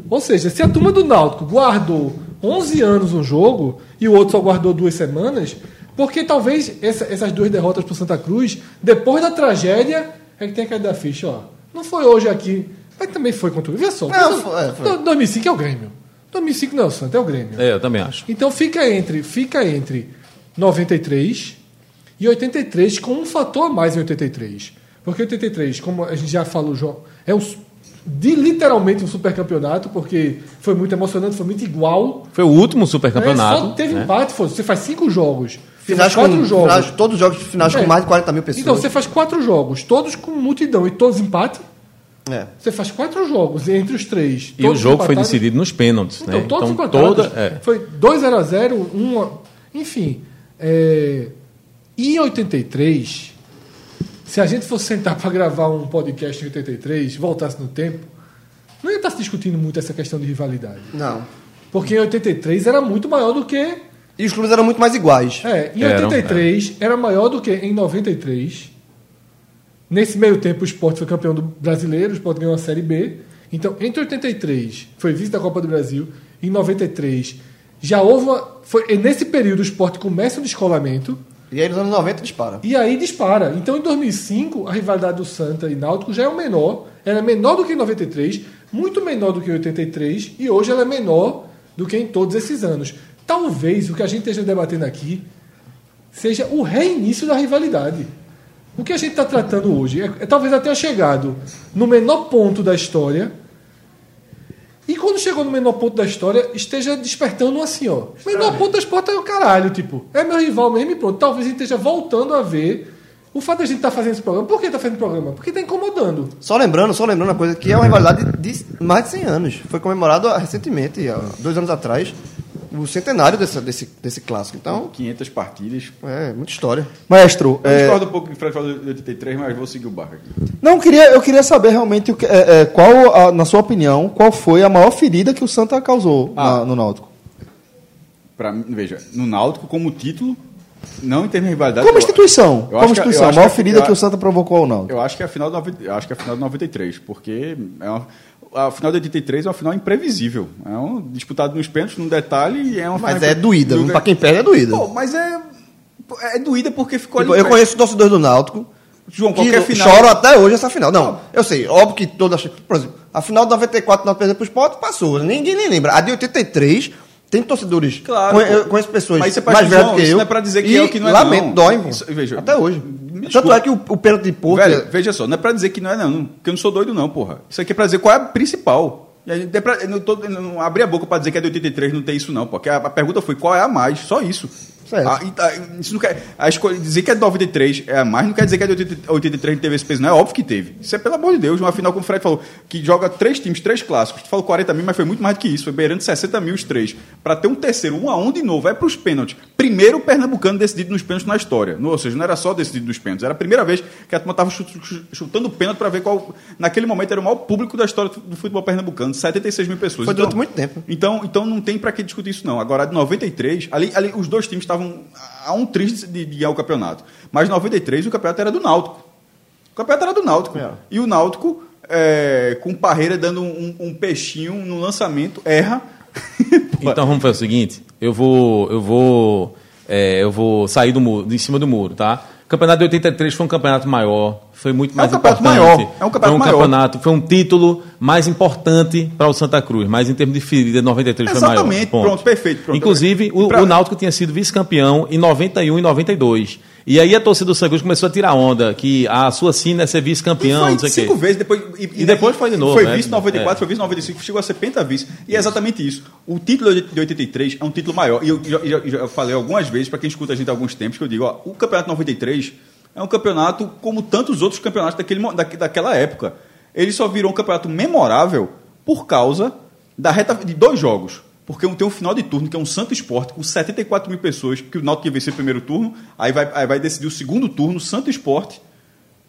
S4: Ou seja, se a turma do Náutico guardou 11 anos um jogo e o outro só guardou duas semanas, porque talvez essa- essas duas derrotas para Santa Cruz, depois da tragédia, é que tem a caída da ficha, ó. Não foi hoje aqui, mas também foi contra o Vê só.
S5: Não, foi- é, foi.
S4: 2005 é o Grêmio. 2005 não é o Santa, é o Grêmio.
S3: É, eu também acho.
S4: Então fica entre, fica entre 93 e 83 com um fator a mais em 83. Porque 83, como a gente já falou, João, é um, de, literalmente um supercampeonato, porque foi muito emocionante, foi muito igual.
S3: Foi o último
S4: É,
S3: supercampeonato.
S4: só teve
S3: né?
S4: empate, foi, você faz cinco jogos. Você
S5: Finais
S4: faz
S5: com,
S4: quatro jogos.
S5: finais- todos os jogos finais
S4: É.
S5: com mais de 40 mil pessoas.
S4: Então você faz quatro jogos, todos com multidão e todos empate.
S5: É.
S4: Você faz quatro jogos entre os três.
S3: E o jogo foi decidido nos pênaltis,
S4: Então,
S3: né?
S4: todos
S3: então
S4: empatados.
S3: toda. É.
S4: Foi 2 0 a 0 1 a- Enfim. é, E em 83, se a gente fosse sentar [LAUGHS] para gravar um podcast em 83, voltasse no tempo, não ia estar se discutindo muito essa questão de rivalidade.
S5: Não.
S4: Porque em 83 era muito maior do que.
S5: E os clubes eram muito mais iguais.
S4: É, em
S3: Eram,
S4: 83 era maior do que em 93. Nesse meio tempo, o Sport foi campeão do brasileiro, o Sport ganhou a Série B. Então, entre 83, foi vice da Copa do Brasil. Em 93, já houve uma. Foi, e nesse período, o Sport começa o descolamento.
S5: E aí nos anos 90 dispara.
S4: E aí dispara. Então, em 2005, a rivalidade do Santa e Náutico já é o menor. Era menor do que em 93, muito menor do que em 83, e hoje ela é menor do que em todos esses anos. Talvez o que a gente esteja debatendo aqui seja o reinício da rivalidade. O que a gente está tratando hoje é, é talvez até chegado no menor ponto da história. E quando chegou no menor ponto da história, esteja despertando assim, ó. O menor ponto da história é o caralho, tipo. É meu rival mesmo e pronto. Talvez a gente esteja voltando a ver o fato de a gente estar fazendo esse programa. Por que está fazendo programa? Porque está incomodando.
S5: Só lembrando, só lembrando uma coisa, que é uma rivalidade de mais de 100 anos. Foi comemorado recentemente, dois anos atrás, o centenário desse, desse, desse clássico. Então,
S6: 500 partidas.
S5: é, muita história.
S2: Maestro,
S6: Eu
S2: é,
S6: discordo um pouco do que o Fred falou de 83, mas vou seguir o barco aqui.
S2: não eu queria, eu queria saber realmente o que- é, é, qual, a- na sua opinião, qual foi a maior ferida que o Santa causou
S6: Ah.
S2: na- no Náutico.
S6: Pra, veja, no Náutico, como título, não em termos de rivalidade.
S2: Como
S6: eu-
S2: instituição,
S6: eu
S2: como
S6: acho que-
S2: instituição,
S6: eu
S2: a maior
S6: que-
S2: ferida
S6: eu-
S2: que o Santa provocou ao Náutico.
S6: Eu acho que é a final eu acho que é a final de 93, porque é uma, a final de 83 é uma final imprevisível. É um disputado nos pênaltis, num detalhe, e é uma
S5: Mas é doída,
S6: do-
S5: pra quem perde é doída.
S6: Pô, mas é é doída porque ficou
S5: Tipo,
S6: ali.
S5: eu conheço torcedores do Náutico
S6: João,
S5: que
S6: qualquer final.
S5: choram até hoje essa final. Não, eu sei, óbvio que todas. Por exemplo, a final de 94 nós perdemos pro Sport passou, ninguém nem lembra. A de 83 tem torcedores.
S6: Claro,
S5: conhe- eu conheço pessoas
S6: Mas isso é
S5: mais velhas que
S6: isso
S5: eu.
S6: não é pra dizer que
S5: e
S6: é o que não é,
S5: Lamento,
S6: não.
S5: dói.
S6: Isso- veja,
S5: até hoje.
S6: Me
S5: Tanto é que o, o pênalti de Porto.
S6: Velho, veja só, não é pra dizer que não é não, porque eu não sou doido não, porra. Isso aqui é pra dizer qual é a principal. E a gente é pra- não, tô, não abri a boca pra dizer que é de 83, não tem isso não, porque a, a pergunta foi qual é a mais, só isso.
S5: Certo.
S6: Ah, e tá, isso não quer, a escolha, dizer que é de 93 é a mais, não quer dizer que é de 80 83 não teve esse peso, não é óbvio que teve. Isso é pelo amor de Deus, uma final como o Fred falou, que joga três times, três clássicos, tu falou 40 mil, mas foi muito mais do que isso, foi beirando 60 mil os três. Pra ter um terceiro, um a um de novo, vai pros pênaltis. Primeiro Pernambucano decidido nos pênaltis na história. Não, ou seja, não era só decidido nos pênaltis, era a primeira vez que a turma tava chut- chut- chutando pênalti pra ver qual, naquele momento era o maior público da história do futebol pernambucano, 76 mil pessoas.
S5: Foi durante muito tempo.
S6: Então, então não tem para que discutir isso não. Agora, de 93, ali, ali os dois times estavam a um triste de, de ganhar o campeonato. Mas 93 o campeonato era do Náutico. O campeonato era do Náutico.
S5: É.
S6: E o Náutico, é, com Parreira dando um, um peixinho no lançamento, erra. [LAUGHS]
S3: Então vamos fazer o seguinte: eu vou, eu vou, é, eu vou sair do muro, de cima do muro, tá? O campeonato de 83 foi um campeonato maior, foi muito mais
S6: campeonato
S3: importante.
S6: maior, é um campeonato
S3: foi um
S6: maior.
S3: campeonato, foi um título mais importante para o Santa Cruz, mas em termos de ferida, 93 foi maior.
S6: Exatamente, pronto, perfeito, pronto.
S3: Inclusive, o,
S6: pra-
S3: o Náutico tinha sido vice-campeão em 91 e 92. E aí a torcida do Santa Cruz começou a tirar onda, que a sua sina é ser vice-campeão, não sei o quê.
S6: cinco vezes, depois, e,
S3: E depois foi de novo,
S6: Foi
S3: né?
S6: vice 94,
S3: É.
S6: foi vice 95, chegou a ser pentavice. E é exatamente isso. O título de de 83 é um título maior. E eu já, já- já falei algumas vezes, para quem escuta a gente há alguns tempos, que eu digo, ó, o campeonato 93 é um campeonato como tantos outros campeonatos daquele, daque- daquela época. Ele só virou um campeonato memorável por causa da reta de dois jogos. Porque tem um final de turno, que é um Santo Esporte, com 74 mil pessoas, que o Náutico ia vencer o primeiro turno, aí vai, aí vai decidir o segundo turno, Santo Esporte,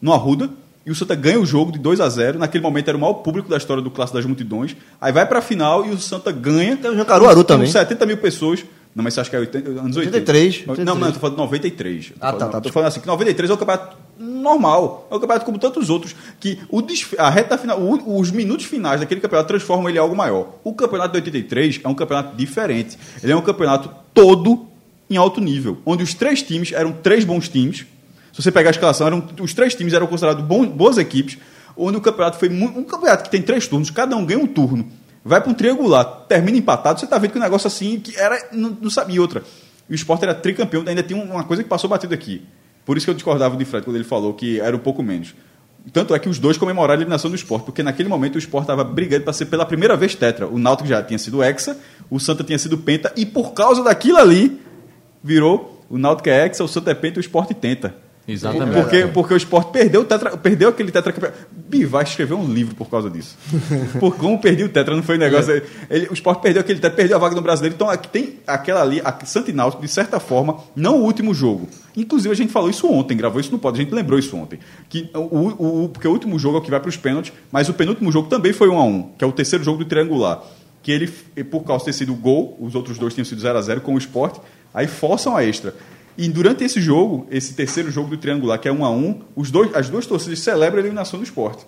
S6: no Arruda, e o Santa ganha o jogo de 2 a 0 Naquele momento era o maior público da história do Clássico das Multidões. Aí vai pra final e o Santa ganha.
S5: Tem o Caruaru
S6: com
S5: também.
S6: 70 mil pessoas. Não, mas você acha que é 80, anos 80?
S5: 83,
S6: Não, não, eu tô falando de 93. Eu tô
S5: Ah, tá,
S6: falando,
S5: tá,
S6: Tô falando assim, que 93 é um campeonato normal. É um campeonato como tantos outros. Que o a reta final, o- os minutos finais daquele campeonato transformam ele em algo maior. O campeonato de 83 é um campeonato diferente. Ele é um campeonato todo em alto nível. Onde os três times eram três bons times. Se você pegar a escalação, eram, os três times eram considerados bom- boas equipes. Onde o campeonato foi um campeonato que tem três turnos, cada um ganha um turno. Vai para um triangular, termina empatado, você tá vendo que o negócio assim, que era. Não, não sabia. Outra. E o Sport era tricampeão, ainda tem uma coisa que passou batido aqui. Por isso que eu discordava de Fred quando ele falou que era um pouco menos. Tanto é que os dois comemoraram a eliminação do Sport, porque naquele momento o Sport estava brigando para ser pela primeira vez tetra. O Náutico já tinha sido hexa, o Santa tinha sido penta, e por causa daquilo ali, virou o Náutico é hexa, o Santa é penta e o Sport tenta.
S3: Exatamente.
S6: Porque, porque o Sport perdeu, o tetra, perdeu aquele tetra Bi vai escrever um livro por causa disso. [LAUGHS] por como perdi o tetra, não foi um negócio. Ele, o Sport perdeu aquele tetra, perdeu a vaga no brasileiro. Então aqui tem aquela ali, a Santa e Náutico, de certa forma, não o último jogo. Inclusive a gente falou isso ontem, gravou isso no pod, a gente lembrou isso ontem. Que o, o, porque o último jogo é o que vai para os pênaltis, mas o penúltimo jogo também foi 1 a 1 que é o terceiro jogo do triangular. Que ele, por causa de ter sido gol, os outros dois tinham sido 0 a 0 com o Sport, aí forçam a extra. E durante esse jogo, esse terceiro jogo do triangular, que é 1 a 1 os dois, as duas torcidas celebram a eliminação do esporte.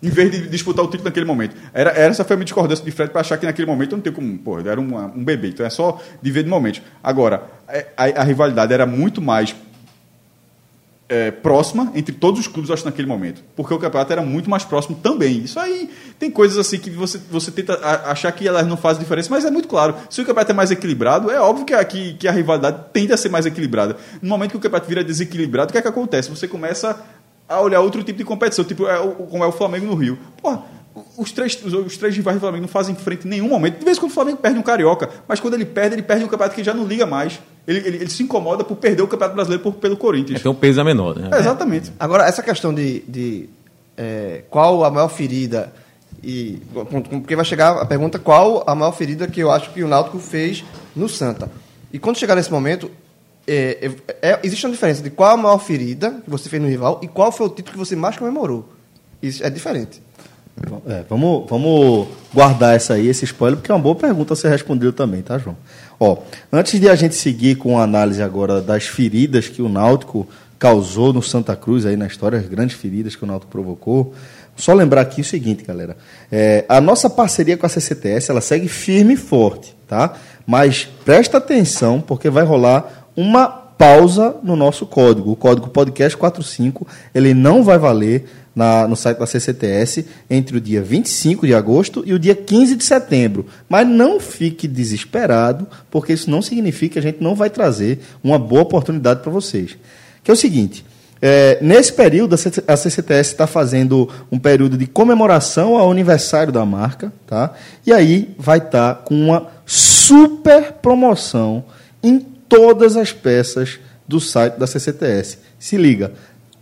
S6: Em vez de disputar o título naquele momento. Era, era essa foi a minha discordância de Fred para achar que naquele momento não tem como. Pô, era uma- um bebê. Então é só de ver de momento. Agora, é, a, a rivalidade era muito mais é, próxima entre todos os clubes, acho, naquele momento. Porque o campeonato era muito mais próximo também. Isso aí tem coisas assim que você, você tenta achar que elas não fazem diferença, mas é muito claro. Se o campeonato é mais equilibrado, é óbvio que a, que, que a rivalidade tende a ser mais equilibrada. No momento que o campeonato vira desequilibrado, o que é que acontece? Você começa a olhar outro tipo de competição, tipo é, como é o Flamengo no Rio. Porra, os três, os, os três rivais do Flamengo não fazem frente em nenhum momento. De vez em quando o Flamengo perde um carioca, mas quando ele perde, ele perde um campeonato que já não liga mais. Ele, ele, ele se incomoda por perder o campeonato brasileiro por- pelo Corinthians.
S3: Então o peso é menor, né?
S6: É, exatamente.
S5: Agora, essa questão de, de, é, qual a maior ferida e porque vai chegar a pergunta qual a maior ferida que eu acho que o Náutico fez no Santa. E quando chegar nesse momento, é, é- é- existe uma diferença de qual a maior ferida que você fez no rival e qual foi o título que você mais comemorou. Isso é diferente.
S2: É, vamos, vamos guardar essa aí, esse spoiler, porque é uma boa pergunta a ser respondida também, tá, João? Ó, antes de a gente seguir com a análise agora das feridas que o Náutico causou no Santa Cruz aí na história, as grandes feridas que o Náutico provocou, só lembrar aqui o seguinte, galera. É, a nossa parceria com a CCTS, ela segue firme e forte, tá? Mas presta atenção, porque vai rolar uma pausa no nosso código. O código podcast 45, ele não vai valer na- no site da CCTS entre o dia 25 de agosto e o dia 15 de setembro. Mas não fique desesperado, porque isso não significa que a gente não vai trazer uma boa oportunidade para vocês. Que é o seguinte. é, nesse período, a CC a CCTS está fazendo um período de comemoração ao aniversário da marca, tá? E aí vai estar com uma super promoção em todas as peças do site da CCTS. Se liga,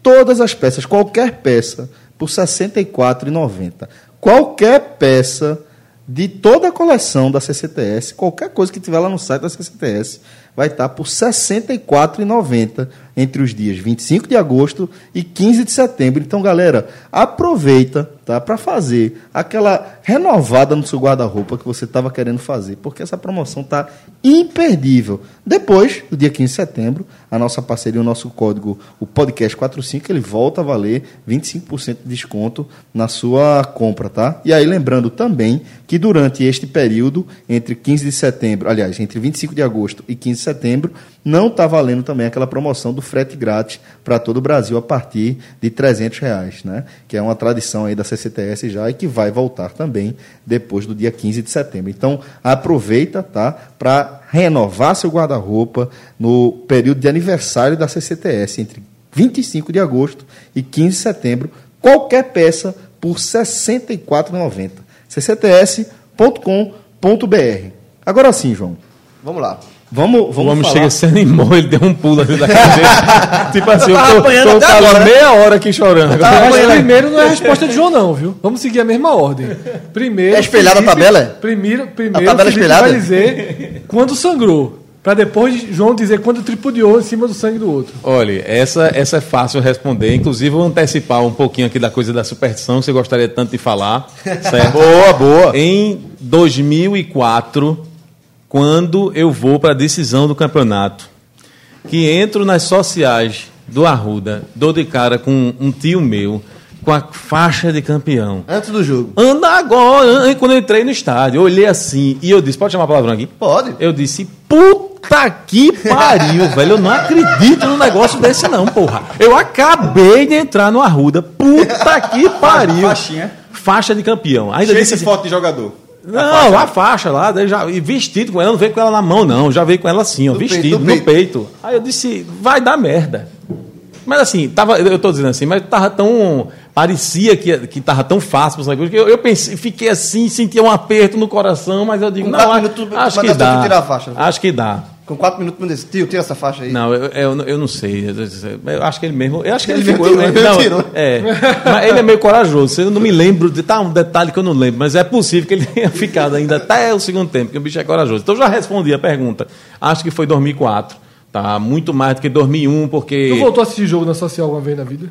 S2: todas as peças, qualquer peça, por R$ 64,90. Qualquer peça de toda a coleção da CCTS, qualquer coisa que tiver lá no site da CCTS, vai estar por R$ 64,90 entre os dias 25 de agosto e 15 de setembro. Então, galera, aproveita tá? Para fazer aquela renovada no seu guarda-roupa que você estava querendo fazer, porque essa promoção tá imperdível. Depois, do dia 15 de setembro, a nossa parceria, o nosso código, o podcast 45, ele volta a valer 25% de desconto na sua compra, tá? E aí lembrando também que durante este período entre 15 de setembro, aliás, entre 25 de agosto e 15 de setembro, não está valendo também aquela promoção do frete grátis para todo o Brasil a partir de 300 reais, né? Que é uma tradição aí da CCTS já e que vai voltar também depois do dia 15 de setembro. Então, aproveita, tá? Para renovar seu guarda-roupa no período de aniversário da CCTS, entre 25 de agosto e 15 de setembro, qualquer peça por R$ 64,90. ccts.com.br. Agora sim, João.
S5: Vamos lá.
S2: Vamos,
S3: O
S2: vamos
S3: homem
S2: falar.
S3: chega, se animou, ele deu um pulo ali da cadeira. tipo assim, eu
S5: Tava
S3: tô,
S5: apanhando
S3: tô
S5: até
S3: calando
S5: agora.
S3: meia hora aqui chorando.
S4: Mas
S3: Agora,
S4: primeiro não é a resposta de João, não, viu? Vamos seguir a mesma ordem. Primeiro.
S5: É espelhada a tabela?
S4: Primeiro, primeiro
S5: A tabela é
S4: Felipe
S5: espelhada?
S4: vai dizer quando sangrou. Pra depois João dizer quando tripudiou em cima do sangue do outro.
S3: Olha, essa, essa é fácil responder. Inclusive, vou antecipar um pouquinho aqui da coisa da superstição, que você gostaria tanto de falar. Certo? [LAUGHS]
S2: Boa, boa.
S3: Em 2004, quando eu vou para a decisão do campeonato, que entro nas sociais do Arruda, dou de cara com um tio meu, com a faixa de campeão.
S5: Antes do jogo.
S3: Anda agora, quando eu entrei no estádio, eu olhei assim e eu disse, pode chamar a palavrão aqui?
S5: Pode.
S3: Eu disse, puta que pariu, [LAUGHS] velho. Eu não acredito num negócio desse, não, porra. Eu acabei de entrar no Arruda. Puta que pariu.
S6: Faixinha.
S3: Faixa de campeão. Ainda
S6: Cheio
S3: disse assim,
S6: foto de jogador.
S3: Não, a faixa lá, daí já, e vestido com ela, não veio com ela na mão, não. Já veio com ela assim, ó,
S5: No
S3: vestido,
S5: peito, no
S3: no peito. Aí eu disse, vai dar merda. Mas assim, tava, eu tô dizendo assim, mas tava tão. Parecia que, que tava tão fácil saber, que eu, eu pensei, fiquei assim, sentia um aperto no coração, mas eu digo, não,
S5: quatro
S3: acho, acho que
S5: dá a faixa.
S3: Acho que dá.
S5: Com quatro minutos, me disse, tio, tira essa faixa aí.
S3: Não, eu, eu, eu não sei. Eu, acho que ele mesmo. Eu acho que ele,
S5: Ele
S3: ficou.
S5: tirou,
S3: eu-
S5: ele
S3: não,
S5: tirou.
S3: É. Mas ele é meio corajoso. Eu não me lembro. De, tá um detalhe que eu não lembro, mas é possível que ele tenha [LAUGHS] ficado ainda até o segundo tempo, porque o bicho é corajoso. Então eu já respondi a pergunta. Acho que foi 2004. Tá? Muito mais do que 2001, porque.
S4: Tu voltou a assistir jogo na social alguma vez na vida?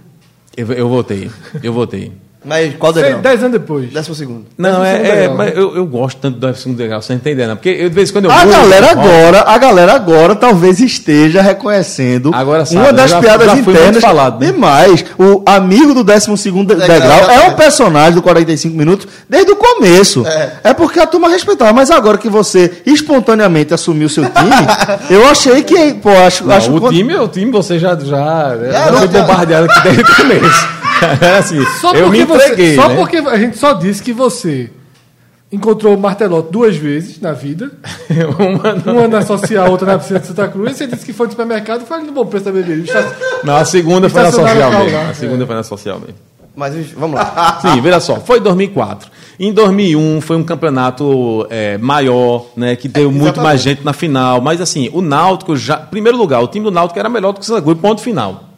S3: Eu, eu votei. Eu votei.
S5: Mas qual
S4: Sei,
S5: degrau?
S4: Dez anos depois.
S5: Décimo segundo.
S3: Não,
S4: Décimo
S3: é,
S4: segundo
S3: é, mas
S4: né?
S3: eu, eu gosto tanto do segundo degrau, você não tá entendendo? Porque eu, de vez em quando eu
S2: A
S3: vou-
S2: galera
S3: Ó,
S2: agora, a galera agora talvez esteja reconhecendo
S3: Agora sabe,
S2: uma das
S3: já-
S2: piadas
S3: já
S2: internas.
S3: falado, né?
S2: Demais. O amigo do 12 segundo
S5: Degrau,
S2: degrau é um
S5: exatamente.
S2: personagem do 45 minutos desde o começo.
S5: É.
S2: É. porque a turma respeitava, mas agora que você espontaneamente assumiu seu time, [LAUGHS] eu achei que, pô, acho,
S3: Não,
S2: acho
S3: o time, o time você já já, já
S5: não,
S3: foi
S5: já-
S3: bombardeado aqui desde o começo. É assim,
S4: Só
S3: eu me
S4: porque você-
S3: entreguei,
S4: Só
S3: né?
S4: porque a gente só disse que você encontrou o Martelotti duas vezes na vida.
S3: Uma [LAUGHS] não.
S4: Uma na [LAUGHS] social, outra na piscina de Santa Cruz. E você disse que foi no supermercado e foi no bom preço da bebida. Está-
S3: Não, a segunda foi na social mesmo.
S4: lá,
S3: A segunda
S4: é.
S3: foi na social mesmo.
S5: Mas vamos lá. [LAUGHS]
S3: Sim, veja só, foi 2004. Em 2001 foi um campeonato é, maior, né, que deu muito
S5: exatamente.
S3: mais gente na final. Mas assim, o Náutico já, primeiro lugar, o time do Náutico era melhor do que o Santa Cruz, ponto final.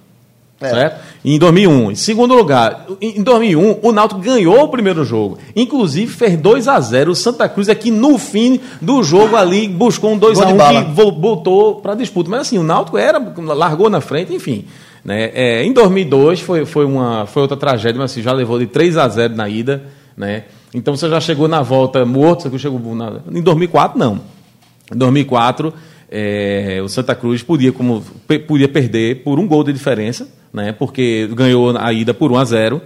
S5: É.
S3: Certo? Em 2001. Em segundo lugar, em 2001, o Náutico ganhou o primeiro jogo. Inclusive, fez 2 a 0 O Santa Cruz é que no fim do jogo ali buscou um 2 a
S5: Gol de
S3: 1
S5: bala.
S3: que vo- voltou para disputa. Mas assim, o Náutico era, largou na frente, enfim. Né? É, em 2002 foi, foi, uma, foi outra tragédia, mas assim, já levou de 3 a 0 na ida. Né? Então você já chegou na volta morto, você chegou na, em 2004 não. Em 2004, é, o Santa Cruz podia, como, podia perder por um gol de diferença, né, porque ganhou a ida por 1 a 0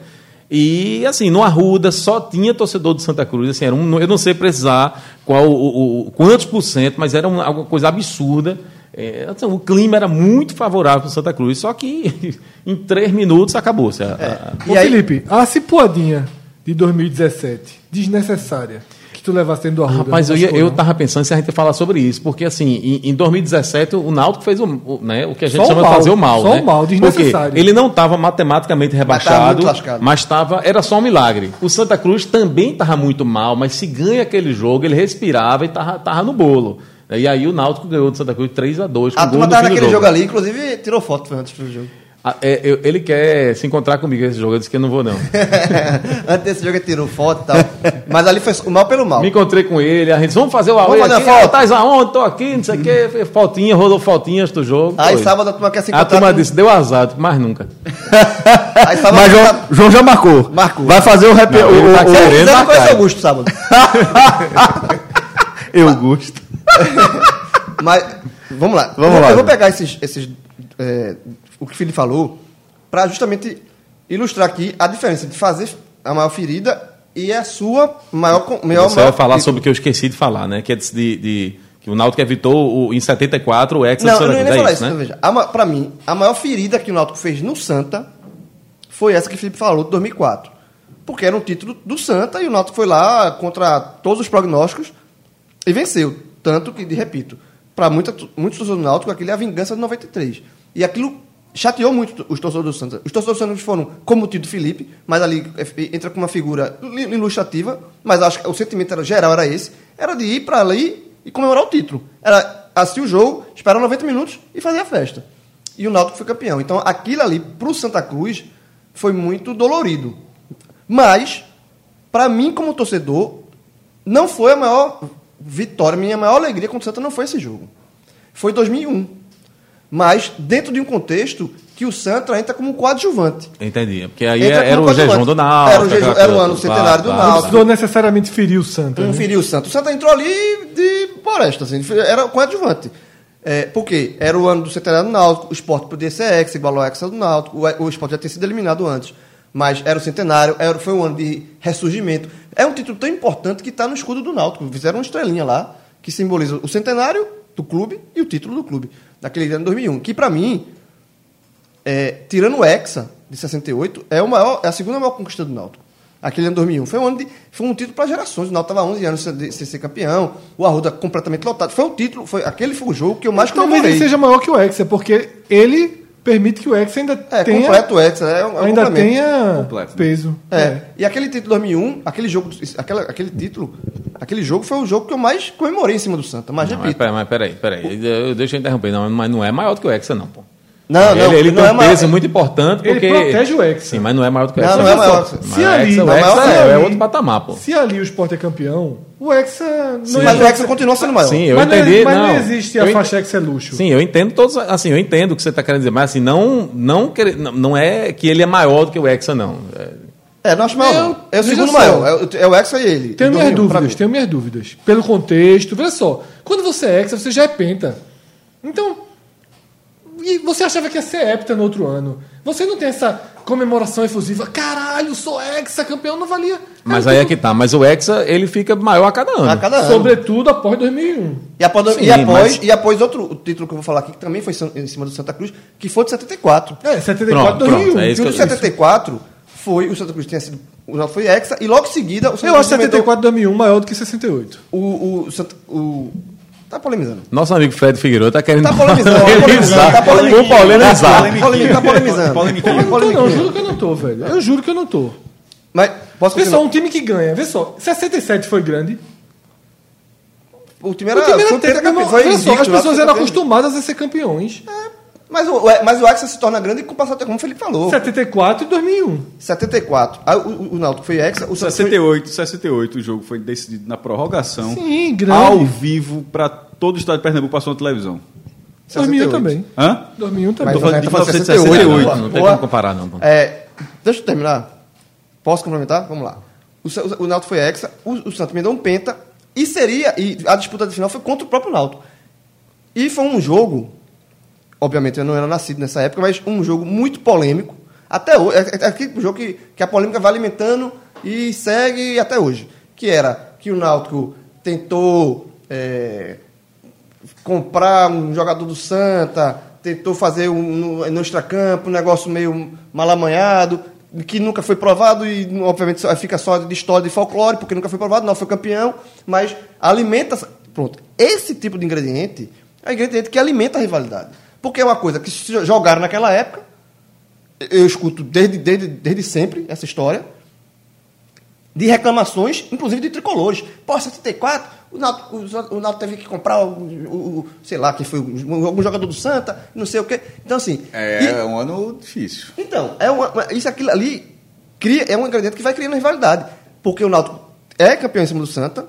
S3: E, assim, no Arruda só tinha torcedor do Santa Cruz. Assim, era um, eu não sei precisar qual, o, o- quantos por cento, mas era uma, alguma coisa absurda. É, assim, o clima era muito favorável para o Santa Cruz, só que [LAUGHS] em três minutos acabou-se. a- a-
S4: Ô,
S5: E aí-
S4: Felipe, a cipuadinha de 2017, desnecessária, tu levasse dentro do Arruda.
S3: Rapaz, eu, ia- eu tava pensando se a gente ia falar sobre isso, porque assim, em, em 2017 o Náutico fez o, o, né, o que a gente
S4: Só
S3: chama
S4: mal,
S3: de fazer o mal,
S4: só
S3: né?
S4: o mal, desnecessário.
S3: Porque ele não estava matematicamente rebaixado, mas estava, era só um milagre. O Santa Cruz também estava muito mal, mas se ganha aquele jogo, ele respirava e tava, tava no bolo. E aí o Náutico ganhou do Santa Cruz 3 a 2 com
S5: A turma
S3: no
S5: tava
S3: fim do
S5: naquele jogo ali, inclusive tirou foto antes do jogo.
S3: Ah, é, eu- ele quer se encontrar comigo esse jogo. Eu disse que eu não vou, não. [LAUGHS]
S5: Antes desse jogo ele tirou foto e tal. Mas ali foi o mal pelo mal.
S3: Me encontrei com ele, a gente disse, vamos fazer o
S5: fazer
S3: aqui.
S5: uma foto.
S3: Ah, Tá aonde? Tô aqui, não sei o quê. Fez Fotinha, rolou fotinhas do jogo.
S5: Aí
S3: foi.
S5: sábado a turma quer se
S3: A
S5: encontrar.
S3: turma
S5: com-
S3: disse, deu azar, mais nunca. [LAUGHS]
S5: Aí sábado
S2: Mas
S5: a turma-
S2: João, João já marcou.
S5: Marcou.
S2: Vai fazer o rap.
S3: Não,
S2: o,
S3: tá
S2: o-
S3: querendo
S5: quiser,
S3: marcar.
S5: conhece Augusto sábado. [LAUGHS]
S2: eu gosto.
S5: Mas, vamos lá.
S2: Vamos
S5: eu,
S2: lá,
S5: Eu vou pegar esses, esses é, o que o Felipe falou para justamente ilustrar aqui a diferença de fazer a maior ferida e a sua maior... maior
S3: Você vai falar
S5: título.
S3: sobre o que eu esqueci de falar, né? Que é de, de- que o Náutico evitou o, em 74 o Hexa
S5: Não,
S3: do
S5: eu não ia
S3: é
S5: falar
S3: isso, né?
S5: Veja, a ma- pra mim, a maior ferida que o Náutico fez no Santa foi essa que o Felipe falou, de 2004. Porque era um título do Santa e o Náutico foi lá contra todos os prognósticos e venceu. Tanto que, de repito, para muitos torcedores do Náutico, aquilo é a vingança de 93. E aquilo chateou muito os torcedores do Santa. Os torcedores do Santa foram como o tio do Felipe, mas ali é, entra com uma figura ilustrativa, mas acho que o sentimento era, geral era esse, era de ir para ali e comemorar o título. Era assistir o jogo, esperar 90 minutos e fazer a festa. E o Náutico foi campeão. Então, aquilo ali, para o Santa Cruz, foi muito dolorido. Mas, para mim, como torcedor, não foi a maior vitória, minha maior alegria contra o Santa não foi esse jogo. Foi 2001. Mas dentro de um contexto que o Santa entra como coadjuvante.
S3: Entendi. Porque aí
S5: Entra
S3: era
S5: como
S3: o jejum do Náutico.
S5: Era o jejum- era o ano centenário do
S3: Claro,
S4: Não
S5: Náutico.
S4: precisou necessariamente ferir o Santa.
S5: Não
S4: né?
S5: feriu o Santa. O Santa entrou ali de floresta, assim, era coadjuvante. É, por quê? Era o ano do centenário do Náutico, o esporte podia ser ex, igual ao ex do Náutico, o, o esporte já tinha sido eliminado antes. Mas era o centenário, era, foi um ano de ressurgimento. É um título tão importante que está no escudo do Náutico. Fizeram uma estrelinha lá, que simboliza o centenário do clube e o título do clube, naquele ano de 2001. Que, para mim, é, tirando o Hexa, de 68, é, o maior, é a segunda maior conquista do Náutico. Aquele ano de 2001. Foi um, ano de, foi um título para gerações. O Náutico estava 11 anos sem, ser campeão. O Arruda completamente lotado. Foi um título, foi, aquele foi o jogo que eu mais
S4: Talvez
S5: comemorei.
S4: ele seja maior que o Hexa, porque ele permite que o Hexa ainda
S5: É,
S4: tenha,
S5: completo o Hexa. É é um
S4: ainda tenha
S6: Completo.
S4: peso.
S5: É. E aquele título de 2001, aquele jogo, aquela, aquele título, aquele jogo foi o jogo que eu mais comemorei em cima do Santa. Mas
S3: Não, mas,
S5: repito.
S3: mas peraí, peraí. Eu- Deixa eu interromper. Não, mas não é maior do que o Hexa, não, pô.
S5: Não, não,
S3: ele, ele
S5: não
S3: tem
S5: é
S3: um
S5: maior-
S3: peso muito importante
S4: Ele
S3: porque...
S4: protege o Hexa.
S3: Sim, mas não é maior do que o
S5: Não,
S3: Hexa.
S5: não é
S3: Mas
S5: maior.
S4: Se ali-
S3: o
S5: não é
S3: Hexa
S5: maior,
S3: é, é outro patamar, pô.
S4: Se ali o Sport é campeão, o Hexa não
S5: Mas o Hexa continua sendo maior.
S3: Sim, eu
S4: mas
S3: entendi.
S4: Não, mas não,
S3: não.
S4: existe a
S3: ent-
S4: faixa Hexa é luxo.
S3: Sim, eu entendo todos, assim, eu entendo o que você está querendo dizer, mas assim, não, não, querer- não, não é que ele é maior do que o Hexa, não. É,
S5: É, não acho maior.
S4: Eu-
S5: não. É o segundo maior. É o, é o Hexa e ele.
S4: Tenho
S5: Do
S4: minhas
S5: 2001, pra
S4: dúvidas, tenho minhas dúvidas. Pelo contexto, veja só. Quando você é hexa, você já é penta. Então, e você achava que ia ser hepta no outro ano. Você não tem essa comemoração efusiva. Caralho, sou hexa, campeão, não valia.
S3: mas
S4: Era
S3: aí é que tá. Mas o Hexa, ele fica maior a cada ano.
S5: A cada ano.
S4: Sobretudo após 2001.
S5: E após,
S3: Sim,
S5: e, após,
S3: mas-
S5: e após outro título que eu vou falar aqui, que também foi em cima do Santa Cruz, que foi de 74.
S4: É, 74,
S3: Pronto,
S4: 2001.
S3: pronto, é
S5: E o de
S3: eu-
S5: 74 foi, o Santa Cruz tinha sido, o Náutico foi hexa, e logo em seguida o Santa
S4: Eu
S5: Cruz
S4: acho 74 2001 maior do que 68.
S5: O, o, Santa- o, tá polemizando.
S3: Nosso amigo Fred Figueiredo tá querendo
S5: Tá polemizando, tá [LAUGHS] polemizando, tá polemizando.
S3: Vou polemizar.
S5: Tá polemi- tá polemizando.
S6: Polemiquinha.
S4: Eu não tô, não,
S5: Polemiquinha.
S4: juro que eu não tô, velho. Eu juro que eu não tô.
S5: Mas, posso
S4: Vê só, um time que ganha. Vê só, 67 foi grande.
S5: O time era,
S4: o time era
S5: foi
S4: vê só, as pessoas eram
S5: campeão.
S4: acostumadas a ser campeões.
S5: Mas o, mas o Hexa se torna grande com o passar como o Felipe falou.
S4: 74 e 2001.
S5: 74. Aí o, o, o Náutico foi hexa, o Santa foi-
S6: 68, 68 o jogo foi decidido na prorrogação.
S4: Sim, grande.
S6: Ao vivo para todo o estado de Pernambuco passou na televisão.
S4: 2001
S5: 68.
S4: também.
S6: Hã?
S4: 2001 também.
S5: Mas
S6: Tô falando de
S5: tá falando
S6: 1968.
S3: Não, não tem como comparar, não.
S5: É, deixa eu terminar. Posso complementar? Vamos lá. O, Sa- o, Náutico foi hexa, o, o Santos me deu um penta, e seria. E a disputa de final foi contra o próprio Náutico. E foi um jogo, obviamente eu não era nascido nessa época, mas um jogo muito polêmico. Até hoje. É, é aquele jogo que, que a polêmica vai alimentando e segue até hoje. Que era que o Náutico tentou. é, comprar um jogador do Santa, tentou fazer um, no, no extracampo um negócio meio mal amanhado, que nunca foi provado e, obviamente, fica só de história de folclore, porque nunca foi provado, não foi campeão, mas alimenta. Pronto. Esse tipo de ingrediente é um ingrediente que alimenta a rivalidade. Porque é uma coisa que se jogaram naquela época, eu escuto desde, desde, desde sempre essa história. de reclamações, inclusive de tricolores. Pô, 74, o Náutico, o Náutico teve que comprar, o, o- sei lá, quem foi, algum jogador do Santa, não sei o quê. Então, assim...
S6: É,
S5: e-
S6: é um ano difícil.
S5: então, é uma- isso aquilo ali cria, é um ingrediente que vai criando rivalidade. Porque o Náutico é campeão em cima do Santa,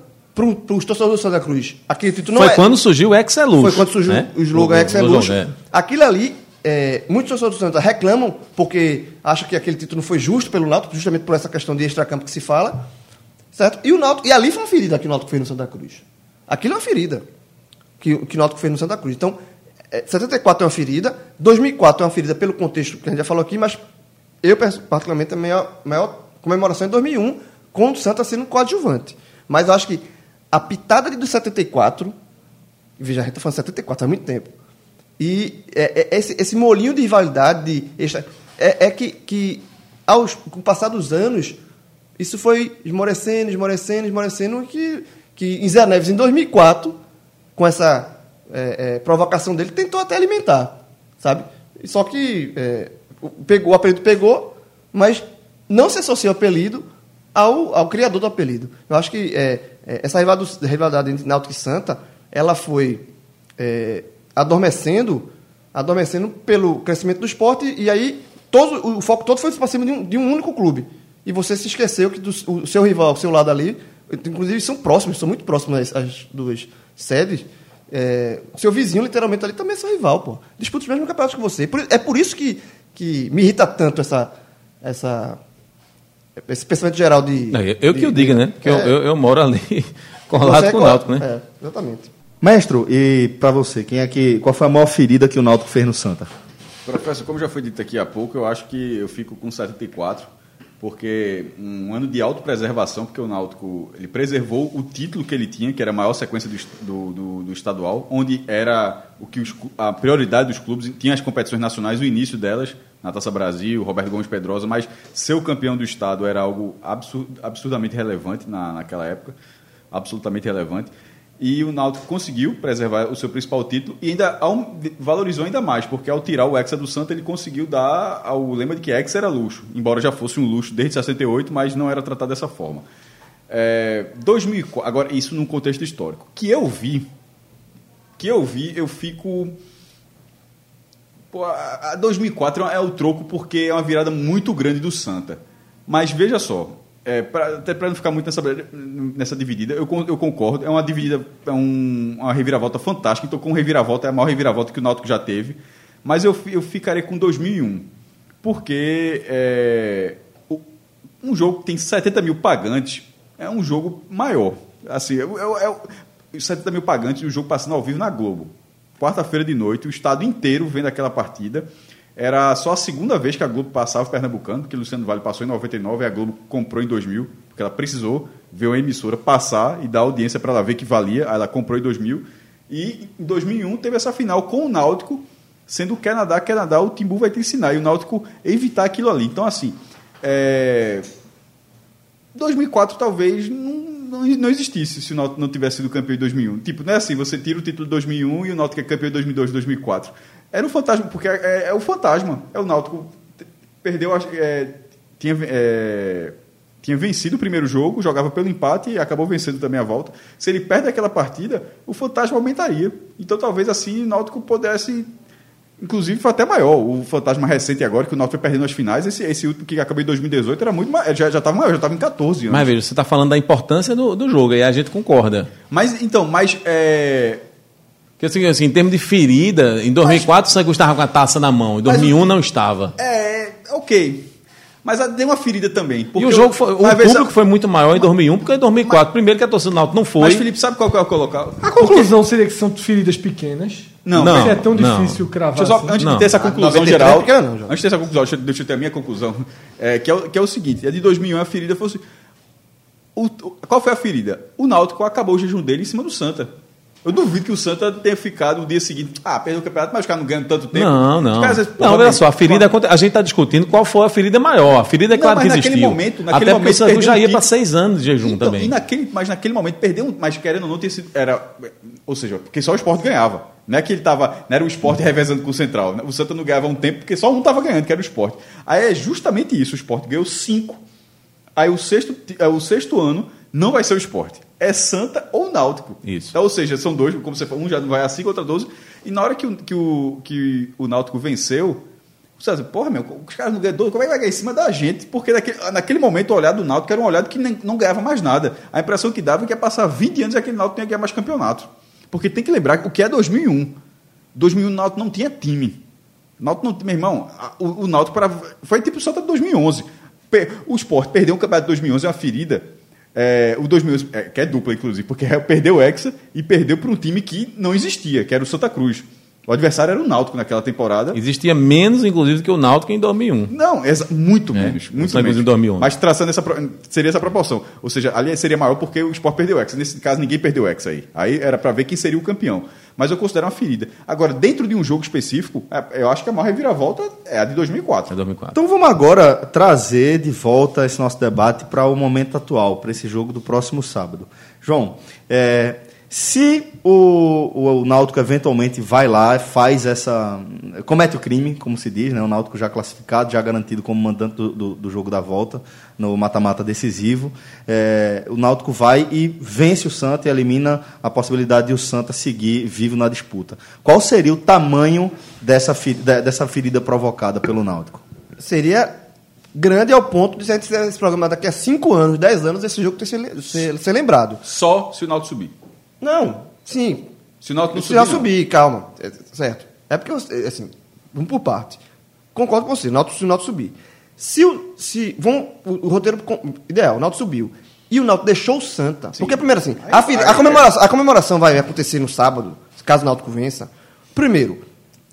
S5: para os torcedores do Santa Cruz. Aquele título não
S3: Foi
S5: é,
S3: quando surgiu o Excelux.
S5: foi quando surgiu
S3: né?
S5: o slogan
S3: O-
S5: Ex é
S3: é.
S5: Aquilo ali, é, muitos torcedores do Santa reclamam porque acham que aquele título não foi justo pelo Náutico, justamente por essa questão de extracampo que se fala. Certo? E, o Náutico, e ali foi uma ferida que o Náutico fez no Santa Cruz. Aquilo é uma ferida que, o- que o Náutico fez no Santa Cruz. Então, é, 74 é uma ferida, 2004 é uma ferida pelo contexto que a gente já falou aqui, mas eu, particularmente, a maior, maior comemoração é em 2001, com o Santa sendo coadjuvante. Mas eu acho que a pitada de do 74, veja, a gente está falando 74 há muito tempo, e é- é- esse, esse molinho de rivalidade de é, é que, que aos, com o passar dos anos, isso foi esmorecendo, esmorecendo, esmorecendo, que, que em Zé Neves, em 2004, com essa é, é, provocação dele, tentou até alimentar, sabe? Só que é, pegou, o apelido pegou, mas não se associa o apelido ao, ao criador do apelido. Eu acho que é, é, essa rivalidade entre Náutico e Santa, ela foi é, adormecendo, adormecendo pelo crescimento do esporte e aí todo, o foco todo foi para cima de um, de um único clube. E você se esqueceu que do, o seu rival, ao seu lado ali, inclusive são próximos, são muito próximos as, as duas sedes. É, seu vizinho, literalmente, ali também é seu rival, pô. Disputa os mesmos campeonatos que você. É por isso que, que me irrita tanto essa, essa, esse pensamento geral de.
S3: Não, eu, eu que
S5: de-
S3: o diga, né? Porque eu,
S5: É.
S3: eu, eu moro ali colado [LAUGHS]
S5: é
S3: com o
S5: co-
S3: Náutico, né?
S5: É, exatamente.
S2: Mestre, e pra você, quem é que, qual foi a maior ferida que o Náutico fez no Santa?
S6: Professor, como já foi dito aqui há pouco, eu acho que eu fico com 74, porque um ano de autopreservação, porque o Náutico ele preservou o título que ele tinha, que era a maior sequência do, do, do- do estadual, onde era o que os a prioridade dos clubes, tinha as competições nacionais, o início delas, na Taça Brasil, Roberto Gomes Pedrosa, mas ser o campeão do estado era algo absur- absurdamente relevante na, naquela época, absolutamente relevante. E o Náutico conseguiu preservar o seu principal título e ainda valorizou ainda mais, porque ao tirar o Hexa do Santa, ele conseguiu dar ao lema de que Hexa era luxo, embora já fosse um luxo desde 68, mas não era tratado dessa forma. É, 2004, agora, isso num contexto histórico. Que eu vi, que eu vi, eu fico. Pô, a 2004 é o troco porque é uma virada muito grande do Santa. Mas veja só, é, pra, até para não ficar muito nessa, nessa dividida, eu, eu concordo. É uma dividida, é um- uma reviravolta fantástica. Então, com reviravolta, é a maior reviravolta que o Náutico já teve. Mas eu, eu ficaria com 2001. Porque é, um jogo que tem 70 mil pagantes é um jogo maior. Assim, é, é, é, 70 mil pagantes e o jogo passando ao vivo na Globo. Quarta-feira de noite, o estado inteiro vendo aquela partida. Era só a segunda vez que a Globo passava o Pernambucano, porque Luciano Vale passou em 99 e a Globo comprou em 2000, porque ela precisou ver uma emissora passar e dar audiência para ela ver que valia. Aí ela comprou em 2000. E em 2001 teve essa final com o Náutico, sendo o Canadá, Canadá, o Timbu vai te ensinar. E o Náutico evitar aquilo ali. Então, assim, é, 2004 talvez não, não, não existisse se o Náutico não tivesse sido campeão em 2001. Tipo, não é assim, você tira o título de 2001 e o Náutico é campeão em 2002, 2004. Era um fantasma, porque é, é- é o fantasma. É o Náutico perdeu, é, tinha, é, tinha vencido o primeiro jogo, jogava pelo empate e acabou vencendo também a volta. Se ele perde aquela partida, o fantasma aumentaria. Então talvez assim o Náutico pudesse Inclusive foi até maior. O fantasma recente agora, que o Náutico foi perdendo as finais, esse, esse último que acabou em 2018 era muito maior. Já, já estava maior, já estava em 14 anos.
S3: Mas veja, você está falando da importância do, do jogo, e a gente concorda.
S6: Mas, então, mas é,
S3: Porque assim, assim, em termos de ferida, em 2004 o Santos estava com a taça na mão, em 2001 não estava.
S6: É, ok. Mas tem uma ferida também.
S3: E o jogo foi, o
S6: mas,
S3: público foi muito maior em 2001 porque em 2004, primeiro que a torcida do Náutico não foi.
S6: Mas, Felipe, sabe qual que é o colocar?
S4: A conclusão seria que são feridas pequenas.
S6: Não,
S3: Não.
S4: Se é tão
S3: não.
S4: difícil cravar
S6: Deixa eu só,
S4: assim.
S6: antes
S3: Não.
S6: de ter essa
S5: Ah,
S6: conclusão
S5: 93
S6: geral,
S5: é não,
S6: antes de ter essa conclusão, deixa, eu- deixa eu ter a minha conclusão, [LAUGHS] é, que, é, o- que é o seguinte, a de 2001 a ferida fosse... O, o- qual foi a ferida? O Náutico acabou o jejum dele em cima do Santa. Eu duvido que o Santa tenha ficado no dia seguinte, ah, perdeu o campeonato, mas os caras não ganham tanto tempo.
S3: Não, não.
S6: caras, vezes,
S3: não, olha só, a ferida, a gente está discutindo qual foi a ferida maior. A ferida é
S6: Não,
S3: claro
S6: mas
S3: que
S6: naquele
S3: existiu.
S6: momento- naquele
S3: Até porque o
S6: momento
S3: Santos já ia para seis anos de jejum
S6: Então,
S3: também.
S6: Naquele, mas naquele momento perdeu, um- mas querendo ou não ter sido era, ou seja, porque só o esporte ganhava. Não é que ele tava, não era o esporte revezando com o Central. O Santa não ganhava um tempo porque só um estava ganhando, que era o esporte. Aí é justamente isso, o esporte ganhou cinco. Aí o sexto, é, o sexto ano não vai ser o esporte. É Santa ou Náutico.
S3: Isso.
S6: Então, ou seja, são dois, como você falou, um já não vai a 5, outro a 12. E na hora que o, que o, que o Náutico venceu, você diz, porra, meu, os caras não ganham 12, como é que vai ganhar em cima da gente? Porque naquele, naquele momento o olhar do Náutico era um olhar que nem, não ganhava mais nada. A impressão que dava é que ia passar 20 anos e aquele Náutico não ia ganhar mais campeonato. Porque tem que lembrar o que é 2001. 2001 o Náutico não tinha time. O Náutico não, meu irmão, a- o, o Náutico pra, foi tipo o Santa de 2011. Pe- O Sport perdeu o campeonato de 2011, é uma ferida. É, o 2011, é, que é dupla, inclusive, porque [LAUGHS] perdeu o Hexa e perdeu para um time que não existia, que era o Santa Cruz. O adversário era o Náutico naquela temporada.
S3: Existia menos, inclusive, que o Náutico em 2001.
S6: Não, muito
S3: É,
S6: menos. Muito menos.
S3: em 2011.
S6: Mas traçando essa. Seria essa proporção. Ou seja, ali seria maior porque o Sport perdeu o Hexa. Nesse caso, ninguém perdeu o Hexa aí. Aí era para ver quem seria o campeão. Mas eu considero uma ferida. Agora, dentro de um jogo específico, é, eu acho que a maior reviravolta é a de 2004.
S3: É 2004.
S2: Então vamos agora trazer de volta esse nosso debate para o momento atual, para esse jogo do próximo sábado. João, é, se o, o, o Náutico eventualmente vai lá, faz essa. comete o crime, como se diz, né? o Náutico já classificado, já garantido como mandante do, do, do jogo da volta, no mata-mata decisivo. é, o Náutico vai e vence o Santa e elimina a possibilidade de o Santa seguir vivo na disputa. Qual seria o tamanho dessa, fe- de- dessa ferida provocada pelo Náutico?
S5: Seria grande ao ponto de se a gente fizer esse programa daqui a 5 anos, 10 anos, esse jogo ter ser, ser, ser lembrado.
S6: Só se o Náutico subir.
S5: Não, sim.
S6: Se o Náutico não
S5: Se
S6: subir.
S5: já subir, calma. É, certo. É porque, é, assim, vamos por parte. Concordo com você, Náutico, se o Náutico subir. Se o, se, vamos, o, o roteiro ideal, o Náutico subiu. E o Náutico deixou o Santa. Porque, primeiro assim, a, a comemoração, a comemoração vai acontecer no sábado, caso o Náutico vença. Primeiro,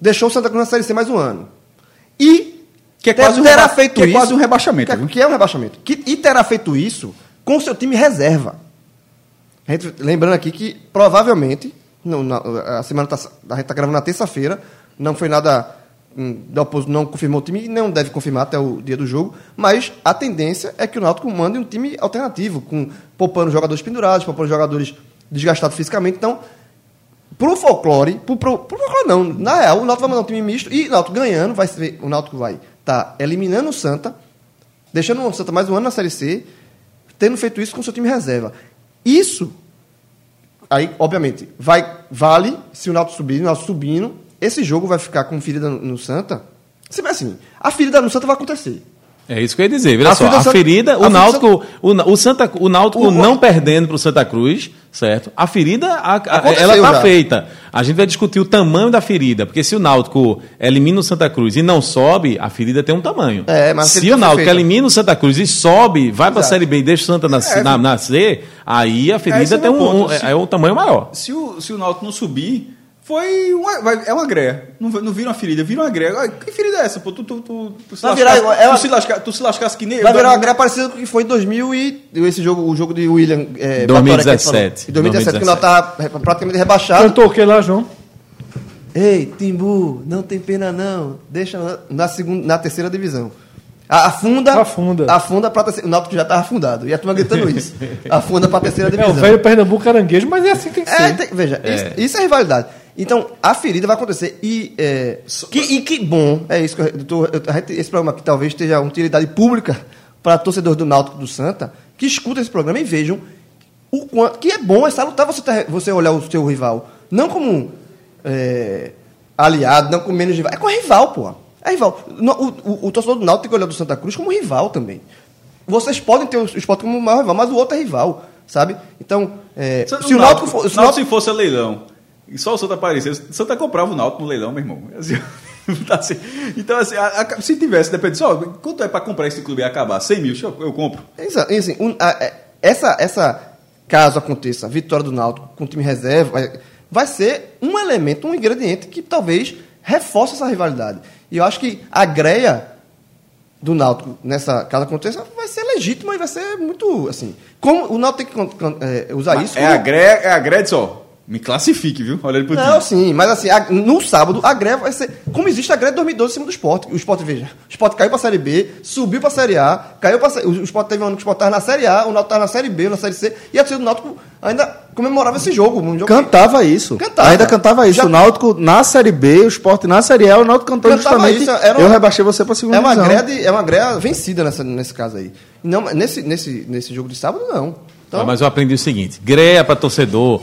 S5: deixou o Santa Cruz na Série C mais um ano. E
S6: Que é quase um
S5: terá
S6: reba-
S5: feito
S6: que é
S5: isso,
S6: quase um rebaixamento,
S5: Que,
S6: viu?
S5: que é um rebaixamento. Que, e terá feito isso com o seu time reserva. Gente- lembrando aqui que provavelmente, na- a semana tá, a gente está gravando na terça-feira, não foi nada. hum, não confirmou o time e não deve confirmar até o dia do jogo, mas a tendência é que o Náutico mande um time alternativo, com poupando jogadores pendurados, poupando jogadores desgastados fisicamente. Então, pro folclore, pro, pro, pro folclore não, na real, o Náutico vai mandar um time misto e o Náutico ganhando, vai ser, o Náutico vai estar eliminando o Santa, deixando o Santa mais um ano na Série C, tendo feito isso com o seu time reserva. Isso, aí, obviamente, vai, vale se o Náutico subir, o Náutico subindo, esse jogo vai ficar com ferida no, no Santa. Se assim, a ferida no Santa vai acontecer.
S3: É isso que eu ia dizer. Olha
S5: A
S3: só,
S5: ferida
S3: a
S5: Santa-
S3: ferida,
S5: a
S3: o
S5: ferida
S3: Náutico, o, o Santa, o Náutico
S5: O-
S3: não perdendo para o Santa Cruz, certo? A ferida, a- a- ela está feita. A gente vai discutir o tamanho da ferida, porque se o Náutico elimina o Santa Cruz e não sobe, a ferida tem um tamanho.
S5: É,
S3: se o
S5: foi
S3: Náutico elimina o Santa Cruz e sobe, vai para a. Série B e deixa o Santa na,
S6: É,
S3: na, na C, aí a
S6: esse
S3: ferida
S6: é
S3: tem um, um- é, é um tamanho maior.
S6: Se o, se o Náutico não subir, foi uma, é uma greia. Não, não vira uma ferida, vira uma greia. Que ferida é essa? Pô, tu, tu, tu, tu, se
S5: Vai
S6: lascasse-
S5: é
S6: tu, se lasca- tu se lascasse que nem
S5: Vai
S6: eu.
S5: virar uma greia parecida com o que foi em 2000 e esse jogo, o jogo de William é,
S3: 2017.
S5: Batoré, que a gente falou. Em 2017, que o Náutico estava praticamente rebaixado.
S4: Cantou o que lá, João?
S5: Ei, Timbu, não tem pena não. Deixa na, na segunda, na terceira divisão. Afunda.
S4: Afunda.
S5: Afunda pra terceira. O Náutico já estava afundado. E a turma gritando isso. [LAUGHS] Afunda pra terceira
S4: É o
S5: divisão.
S4: velho Pernambuco caranguejo, mas é assim que tem que
S5: É,
S4: ser.
S5: tem- veja, Isso, isso é rivalidade. Então, a ferida vai acontecer. E, é, que, e que bom, é isso que eu, tô- eu- gente- esse programa aqui talvez esteja uma utilidade pública para torcedores do Náutico do Santa, que escutam esse programa e vejam o quanto que é bom, é salutar você, ter- você olhar o seu rival, não como é, aliado, não como menos rival, é com rival, pô. É rival. O, o- o torcedor do Náutico tem que olhar do Santa Cruz como rival também. Vocês podem ter o esporte como o maior rival, mas o outro é rival, sabe? Então, é, se o Náutico for... se o
S6: Náutico,
S5: Náutico-
S6: se fosse leilão, e só o Santa aparecesse, o Santa comprava o Náutico no leilão, meu irmão. [LAUGHS] Assim, tá assim. então, assim, a- a- se tivesse, depende só, quanto é para comprar esse clube e acabar? 100 mil, eu, eu compro.
S5: Exa- e assim, um, a- é, essa, essa, caso aconteça, vitória do Náutico com o time reserva, vai, vai ser um elemento, um ingrediente que talvez reforce essa rivalidade. E eu acho que a greia do Náutico nessa caso aconteça vai ser legítima e vai ser muito assim. Como o Náutico tem que é, usar
S6: Mas
S5: isso
S6: é
S5: como-
S6: a greia, é a greia de só. Me classifique, viu? Olha ele pro
S5: Não,
S6: time.
S5: sim, mas assim, a- no sábado, a greve vai ser. Como existe a greve de 2012 em cima do esporte. O esporte, veja, o esporte caiu pra Série B, subiu pra Série A, caiu pra. O esporte teve um ano que o esporte tava na Série A, o Náutico tava na Série B, na Série C, e a torcida do Náutico ainda comemorava esse jogo. Um jogo
S2: Cantava isso.
S5: Cantava.
S2: Ainda cantava isso.
S5: Já-
S2: O Náutico na Série B, o Sport na Série A, o Náutico cantou
S5: Cantava
S2: justamente.
S5: isso, era
S2: Eu rebaixei você pra segunda
S5: É uma, greve, é uma greve vencida nessa, nesse caso aí. Não, nesse, nesse, nesse jogo de sábado, não. Então,
S3: Mas eu aprendi o seguinte: greia para torcedor,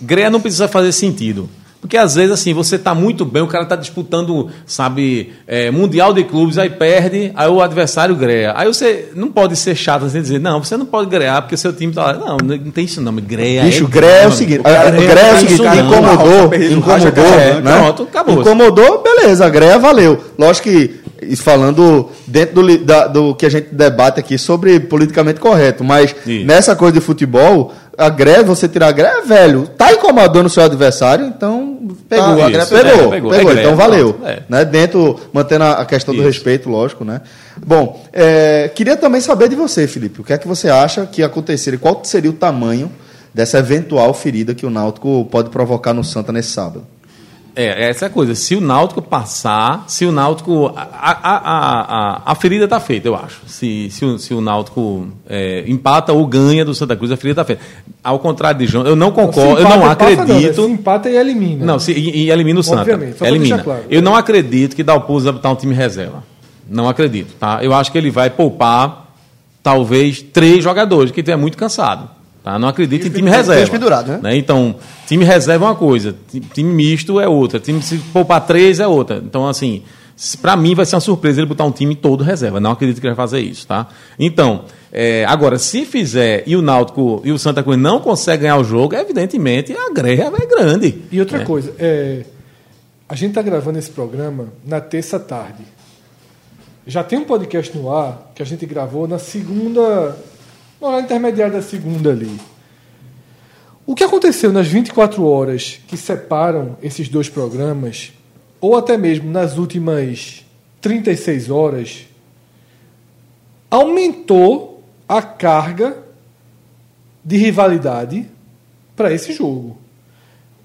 S3: greia não precisa fazer sentido. Porque às vezes, assim, você tá muito bem, o cara tá disputando, sabe, é, Mundial de Clubes, aí perde, aí o adversário greia. Aí você não pode ser chato assim dizer, não, você não pode grear porque seu time tá lá. Não, não tem isso não, greia.
S2: Bicho, Gré é o seguinte,
S3: cara
S2: a-
S3: greia
S2: é o seguinte,
S3: não.
S2: incomodou,
S6: perdido no
S2: incomodou,
S6: racha,
S3: é,
S2: né?
S3: pronto, acabou.
S2: Incomodou, beleza, a Gré valeu. Lógico que, isso falando dentro do, da- do que a gente debate aqui sobre politicamente correto, mas nessa coisa de futebol, a Gré, você tirar a Gré, é velho, tá incomodando o seu adversário, então...
S5: Pegou,
S2: tá,
S5: a Gré
S2: pegou,
S3: pegou.
S2: pegou,
S3: Pegou, é Gré,
S2: então valeu.
S3: é.
S2: Né? Dentro, mantendo a questão do
S3: Isso.
S2: respeito, lógico, né? Bom, é, queria também saber de você, Felipe, o que é que você acha que aconteceria, qual seria o tamanho dessa eventual ferida que o Náutico pode provocar no Santa nesse sábado?
S3: É, essa é a coisa. Se o Náutico passar, se o Náutico. A, a, a, a, ferida está feita, eu acho. Se, se, o, se o Náutico é, empata ou ganha do Santa Cruz, a ferida está feita. Ao contrário de João, eu não concordo,
S4: Se
S3: eu não
S4: empata, Não, né?
S3: acredito.
S4: Se empata e elimina.
S3: Não, se, e, e elimina o Santa.
S4: Obviamente, só pra
S3: elimina.
S4: claro.
S3: Eu não acredito que Dalpozo vai botar um time reserva. Não acredito, tá? Eu acho que ele vai poupar talvez três jogadores, que é muito cansado. Tá? Não acredito em time reserva.
S5: pendurados, né?
S3: Então, time reserva é uma coisa, ti- time misto é outra, time se poupar três é outra. Então, assim, pra mim vai ser uma surpresa ele botar um time todo reserva. Não acredito que ele vai fazer isso, tá? Então, é, agora, se fizer e o Náutico e o Santa Cruz não consegue ganhar o jogo, evidentemente a greia é grande.
S4: E outra
S3: né?
S4: coisa, é, a gente está gravando esse programa na terça tarde. Já tem um podcast no ar que a gente gravou na segunda, no horário intermediário da segunda ali. O que aconteceu nas 24 horas que separam esses dois programas, ou até mesmo nas últimas 36 horas, aumentou a carga de rivalidade para esse jogo.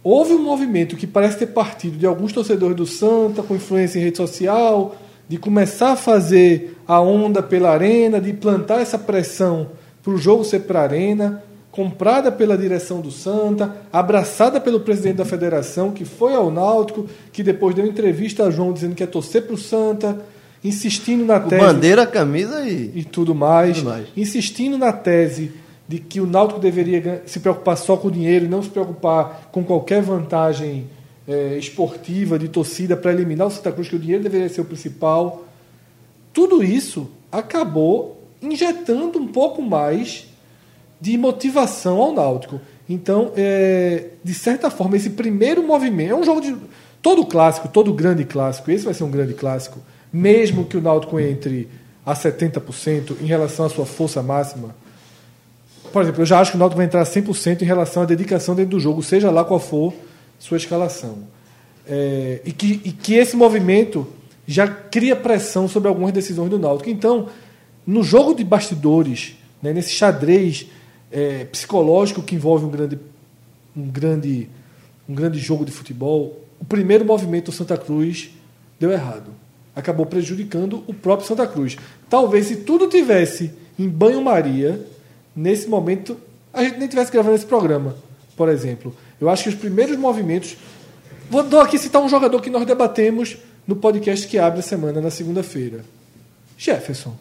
S4: Houve um movimento que parece ter partido de alguns torcedores do Santa, com influência em rede social, de começar a fazer a onda pela arena, de plantar essa pressão para o jogo ser para a arena, comprada pela direção do Santa, abraçada pelo presidente da federação, que foi ao Náutico, que depois deu entrevista a João dizendo que ia torcer para o Santa, insistindo na tese
S5: bandeira, camisa e.
S4: e tudo mais,
S5: Tudo mais.
S4: insistindo na tese de que o Náutico deveria se preocupar só com o dinheiro e não se preocupar com qualquer vantagem eh, esportiva de torcida para eliminar o Santa Cruz, que o dinheiro deveria ser o principal. Tudo isso acabou injetando um pouco mais de motivação ao Náutico. Então, é, de certa forma, esse primeiro movimento é um jogo de todo clássico, todo grande clássico. Esse vai ser um grande clássico, mesmo que o Náutico entre a 70% em relação à sua força máxima. Por exemplo, eu já acho que o Náutico vai entrar a 100% em relação à dedicação dentro do jogo, seja lá qual for sua escalação. É, e, que, e que esse movimento já cria pressão sobre algumas decisões do Náutico. Então, no jogo de bastidores, né, nesse xadrez é, psicológico que envolve um grande, um, grande, um grande jogo de futebol, o primeiro movimento do Santa Cruz deu errado. Acabou prejudicando o próprio Santa Cruz. Talvez se tudo tivesse em banho-maria, nesse momento, a gente nem tivesse gravando esse programa, por exemplo. Eu acho que os primeiros movimentos. Vou aqui citar um jogador que nós debatemos no podcast que abre a semana, na segunda-feira. Jefferson.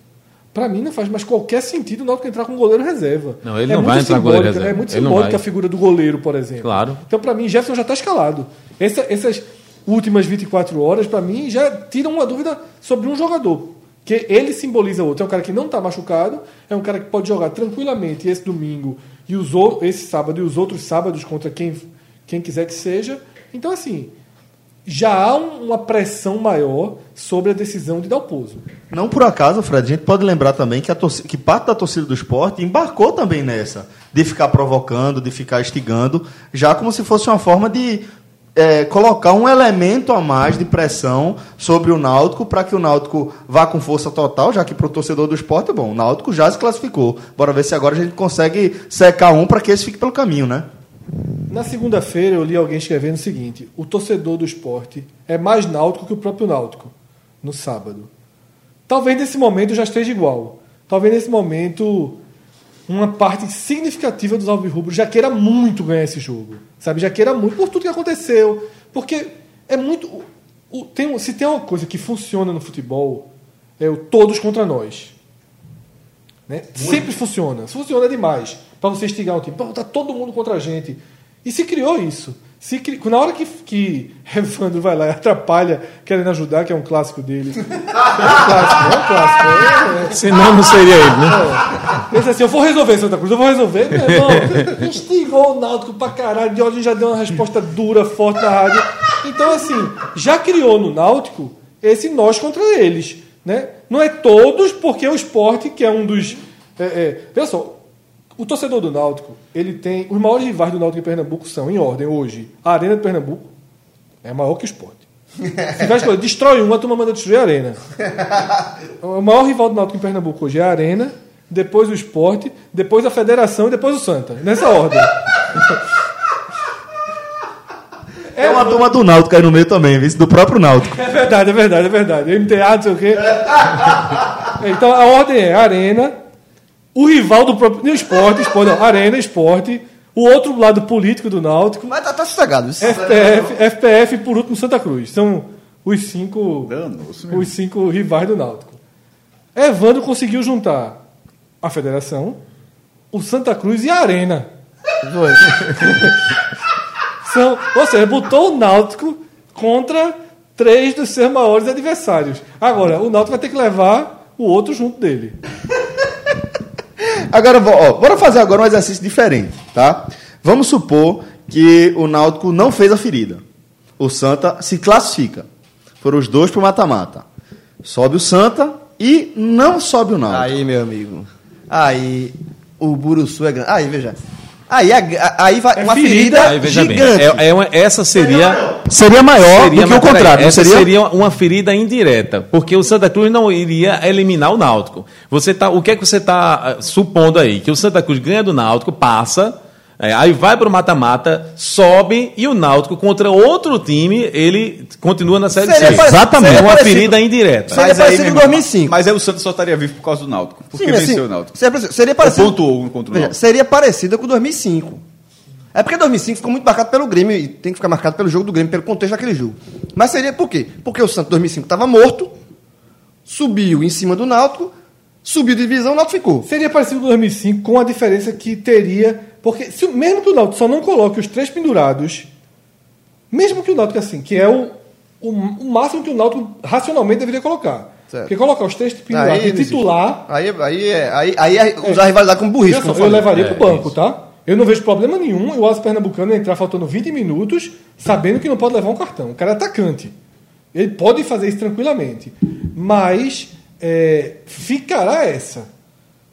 S4: Para mim não faz mais qualquer sentido o Náutico entrar com um goleiro reserva.
S3: Não, ele
S4: é
S3: não vai entrar com goleiro reserva.
S4: É muito
S3: Ele
S4: simbólica a figura do goleiro, por exemplo.
S3: Claro.
S4: Então, para mim, Jefferson já está escalado. Essa- essas últimas 24 horas, para mim, já tiram uma dúvida sobre um jogador. Que ele simboliza outro. É um cara que não está machucado, é um cara que pode jogar tranquilamente esse domingo e os, esse sábado e os outros sábados contra quem, quem quiser que seja. Então, assim, já há um- uma pressão maior sobre a decisão de Dalpozo.
S2: Não por acaso, Fred, a gente pode lembrar também que, a torci- que parte da torcida do esporte embarcou também nessa, de ficar provocando, de ficar instigando, já como se fosse uma forma de é, colocar um elemento a mais de pressão sobre o Náutico para que o Náutico vá com força total, já que para o torcedor do esporte, bom, o Náutico já se classificou. Bora ver se agora a gente consegue secar um para que esse fique pelo caminho, né?
S4: Na segunda-feira eu li alguém escrevendo o seguinte: o torcedor do esporte é mais náutico que o próprio náutico, no sábado. Talvez nesse momento já esteja igual. Talvez nesse momento uma parte significativa dos alvirrubros já queira muito ganhar esse jogo. Sabe? Já queira muito por tudo que aconteceu. Porque é muito. o- tem, se tem uma coisa que funciona no futebol, é o todos contra nós. Né? Sempre funciona. Funciona demais. Para você instigar um time. Tá todo mundo contra a gente. E se criou isso. Se cri... Na hora que, que [LAUGHS] Evandro vai lá e atrapalha, querendo ajudar, que é um clássico dele. [LAUGHS] É um clássico, é um clássico. É, é.
S3: Senão não seria ele, né?
S4: Disse assim: Eu vou resolver, Santa Cruz, eu vou resolver. Meu irmão, [LAUGHS] instigou o Náutico pra caralho. De hoje já deu uma resposta dura, forte na rádio. Então, assim, já criou no Náutico esse nós contra eles. Né? Não é todos, porque o esporte, que é um dos. É, é, só, o torcedor do Náutico, ele tem. Os maiores rivais do Náutico em Pernambuco são, em ordem, hoje, a Arena de Pernambuco é maior que o esporte. Se vai escolher, destrói um, a turma manda destruir a Arena. [LAUGHS] O maior rival do Náutico em Pernambuco hoje é a Arena, depois o Esporte, depois a Federação e depois o Santa. Nessa ordem.
S2: É uma turma do Náutico aí no meio também, viu? Do próprio Náutico.
S4: É verdade, é verdade, é verdade. MTA, não sei o quê. [LAUGHS] Então a ordem é Arena, o rival do próprio. não, Esporte, esporte não, Arena, Esporte, o outro lado político do Náutico,
S5: Mas tá, tá sossegado. Isso.
S4: FPF, FPF e por último Santa Cruz. São os cinco,
S6: Danoso mesmo.
S4: os cinco rivais do Náutico. Evandro conseguiu juntar a Federação, o Santa Cruz e a Arena.
S5: Foi. [LAUGHS]
S4: São, ou seja, botou o Náutico contra três dos seus maiores adversários. Agora, o Náutico vai ter que levar o outro junto dele.
S2: Agora, ó, bora fazer agora um exercício diferente, tá? Vamos supor que o Náutico não fez a ferida. O Santa se classifica. Foram os dois pro mata-mata. Sobe o Santa e não sobe o Náutico.
S5: Aí, meu amigo. Aí, o Buruçu é grande. Aí, veja. Aí, a- aí vai
S4: É
S5: uma
S4: ferida.
S5: ferida, gigante.
S3: é, é uma- essa seria.
S2: Seria maior
S3: seria
S2: do que o contrário,
S3: essa
S2: seria?
S3: seria uma ferida indireta, porque o Santa Cruz não iria eliminar o Náutico. Você tá, o que é que você está supondo aí? Que o Santa Cruz ganha do Náutico, passa, é, aí vai para o mata-mata, sobe e o Náutico contra outro time, ele continua na Série
S5: Seria
S3: C.
S5: parecido-
S3: Exatamente, é uma
S5: parecido-
S3: ferida indireta.
S5: Seria parecido
S6: meu
S5: com
S6: irmão,
S5: 2005.
S6: Mas aí o Santos só estaria vivo por causa do Náutico. Porque
S5: Sim, mas
S6: venceu
S5: assim,
S6: o Náutico.
S5: Seria, seria
S6: Ou
S5: parecido.
S6: pontuou um contra o
S5: Veja,
S6: Náutico.
S5: seria parecida com 2005. É porque 2005 ficou muito marcado pelo Grêmio e tem que ficar marcado pelo jogo do Grêmio, pelo contexto daquele jogo. Mas seria por quê? Porque o Santos 2005 estava morto, subiu em cima do Náutico, subiu de divisão, o Náutico ficou.
S4: Seria parecido com 2005, com a diferença que teria. Porque se, mesmo que o Náutico só não coloque os três pendurados, mesmo que o Náutico, assim, que é o, o, o máximo que o Náutico racionalmente deveria colocar.
S5: Certo.
S4: Porque colocar os três pendurados
S5: Aí existe.
S4: titular.
S5: Aí, aí, é, aí, aí é usar a rivalidade como burrice. Como
S4: eu
S5: falei.
S4: levaria
S3: É,
S4: pro banco,
S3: isso.
S4: tá? Eu não vejo problema nenhum o Asa Pernambucano entrar faltando 20 minutos, sabendo que não pode levar um cartão. O cara é atacante. Ele pode fazer isso tranquilamente. Mas é, ficará essa.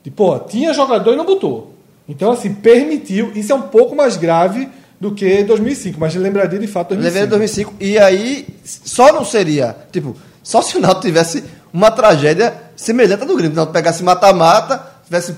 S4: De, pô, tinha jogador e não botou. Então, assim, permitiu. Isso é um pouco mais grave do que 2005, mas lembraria de fato
S5: Eu
S4: 2005.
S5: levei em 2005 e aí só não seria, tipo, só se o Náutico tivesse uma tragédia semelhante à do Grêmio. O Náutico pegasse mata-mata, tivesse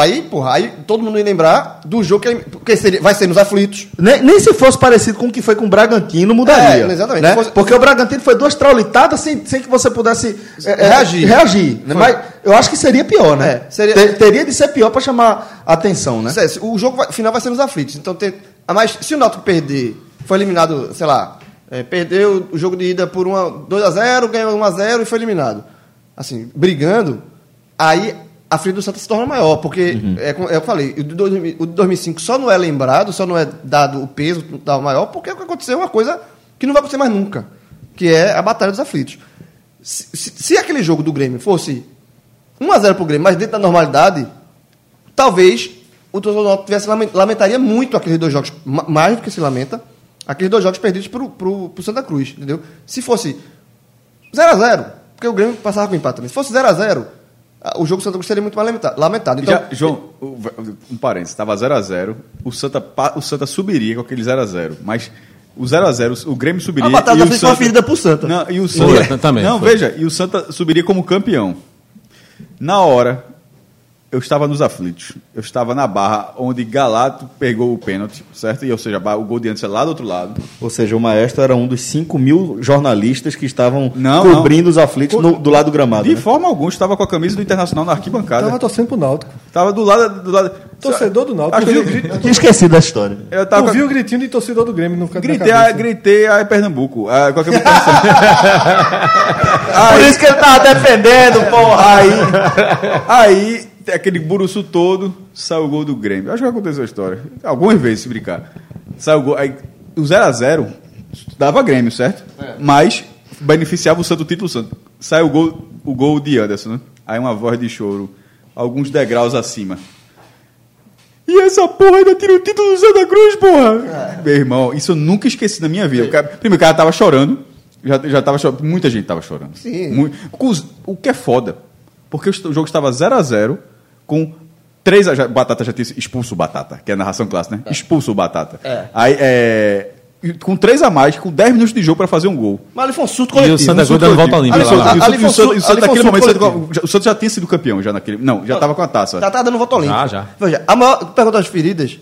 S5: aí, porra, aí todo mundo ia lembrar do jogo que ele, porque seria, vai ser nos aflitos.
S2: Nem, nem se fosse parecido com o que foi com o Bragantino, mudaria.
S5: É, exatamente.
S2: né?
S5: Se fosse-
S2: Porque o Bragantino foi duas traulitadas sem, sem que você pudesse é, é,
S5: Reagir.
S2: reagir né? Mas eu acho que seria pior, né?
S5: É, seria-
S2: Ter- teria de ser pior para chamar a atenção, né?
S5: O jogo vai- final vai ser nos aflitos. Então tem, ah, mas se o Náutico perder, foi eliminado, sei lá, é, perdeu o jogo de ida por uma 2 a 0, ganhou 1 a 0 e foi eliminado. Assim, brigando, aí a frente do Santa se torna maior, porque é como eu falei, o de 2000 o de 2005 só não é lembrado, só não é dado o peso da maior, porque o que aconteceu é uma coisa que não vai acontecer mais nunca, que é a batalha dos aflitos. Se, se- se aquele jogo do Grêmio fosse 1 a 0 pro Grêmio, mas dentro da normalidade, talvez o torcedor tivesse lamen- lamentaria muito aqueles dois jogos, ma- mais do que se lamenta, aqueles dois jogos perdidos pro, pro, pro Santa Cruz, entendeu? Se fosse 0 a 0 porque o Grêmio passava com empate também. Se fosse 0 a 0 o jogo do Santa Cruz seria muito mais lamenta- lamentado. Então,
S6: Já, João, um parênteses, estava 0x0, o Santa, o Santa subiria com aquele 0x0, mas o 0x0, o Grêmio subiria.
S5: A batalha
S6: e
S5: da
S6: o
S5: foi uma ferida pro Santa.
S6: Não, e o
S3: Foi,
S6: Santa.
S3: também,
S6: Não,
S3: foi.
S6: veja, e o Santa subiria como campeão. Na hora eu estava nos aflitos. Eu estava na barra onde Galato pegou o pênalti, certo? E, ou seja, o gol de antes é lá do outro lado.
S2: Ou seja, o maestro era um dos 5 mil jornalistas que estavam
S6: Não,
S2: cobrindo
S6: não.
S2: os aflitos no- do lado do gramado.
S6: De
S2: né?
S6: forma alguma, estava com a camisa do Internacional na arquibancada.
S4: Tava torcendo pro Náutico.
S6: Tava do lado. Do lado
S4: Torcedor do Náutico.
S6: Acho eu-
S2: Tinha esquecido da história.
S6: Eu tava
S4: tu
S6: com
S4: viu o gritinho de torcedor do Grêmio no
S6: Gritei, a, gritei a Pernambuco. A, camisa [LAUGHS]
S2: Por isso que ele tava defendendo, porra.
S6: Aí, aí, aquele buruço todo, saiu o gol do Grêmio. Acho que aconteceu a história. Algumas vezes, se brincar. Saiu o gol. Aí, o 0x0 dava Grêmio, certo? Mas beneficiava o Santo título Santo. Saiu o gol, o gol de Anderson, né? Aí uma voz de choro, alguns degraus acima. E essa porra ainda tira o título do Santa Cruz, porra! Meu irmão, isso eu nunca esqueci na minha vida. O cara- primeiro, o cara tava chorando. Já, já tava chorando. Muita gente tava chorando.
S5: Sim.
S6: Mu- com os- o que é foda. Porque o jogo estava 0x0 com 3 a, já, Batata já tinha expulso o Batata, que é a narração clássica, né? Expulso o Batata.
S5: É.
S6: Aí, é, com 3 a mais, com 10 minutos de jogo para fazer um gol.
S5: Mas ali foi um surto
S3: E o
S5: coletivo.
S3: Santa Cruz dando volta
S6: e o Santos-
S5: coletivo.
S6: já tinha sido campeão já naquele. Não, já estava com a taça.
S5: Já tá dando volta.
S3: Já, já.
S5: Veja, a maior pergunta das feridas.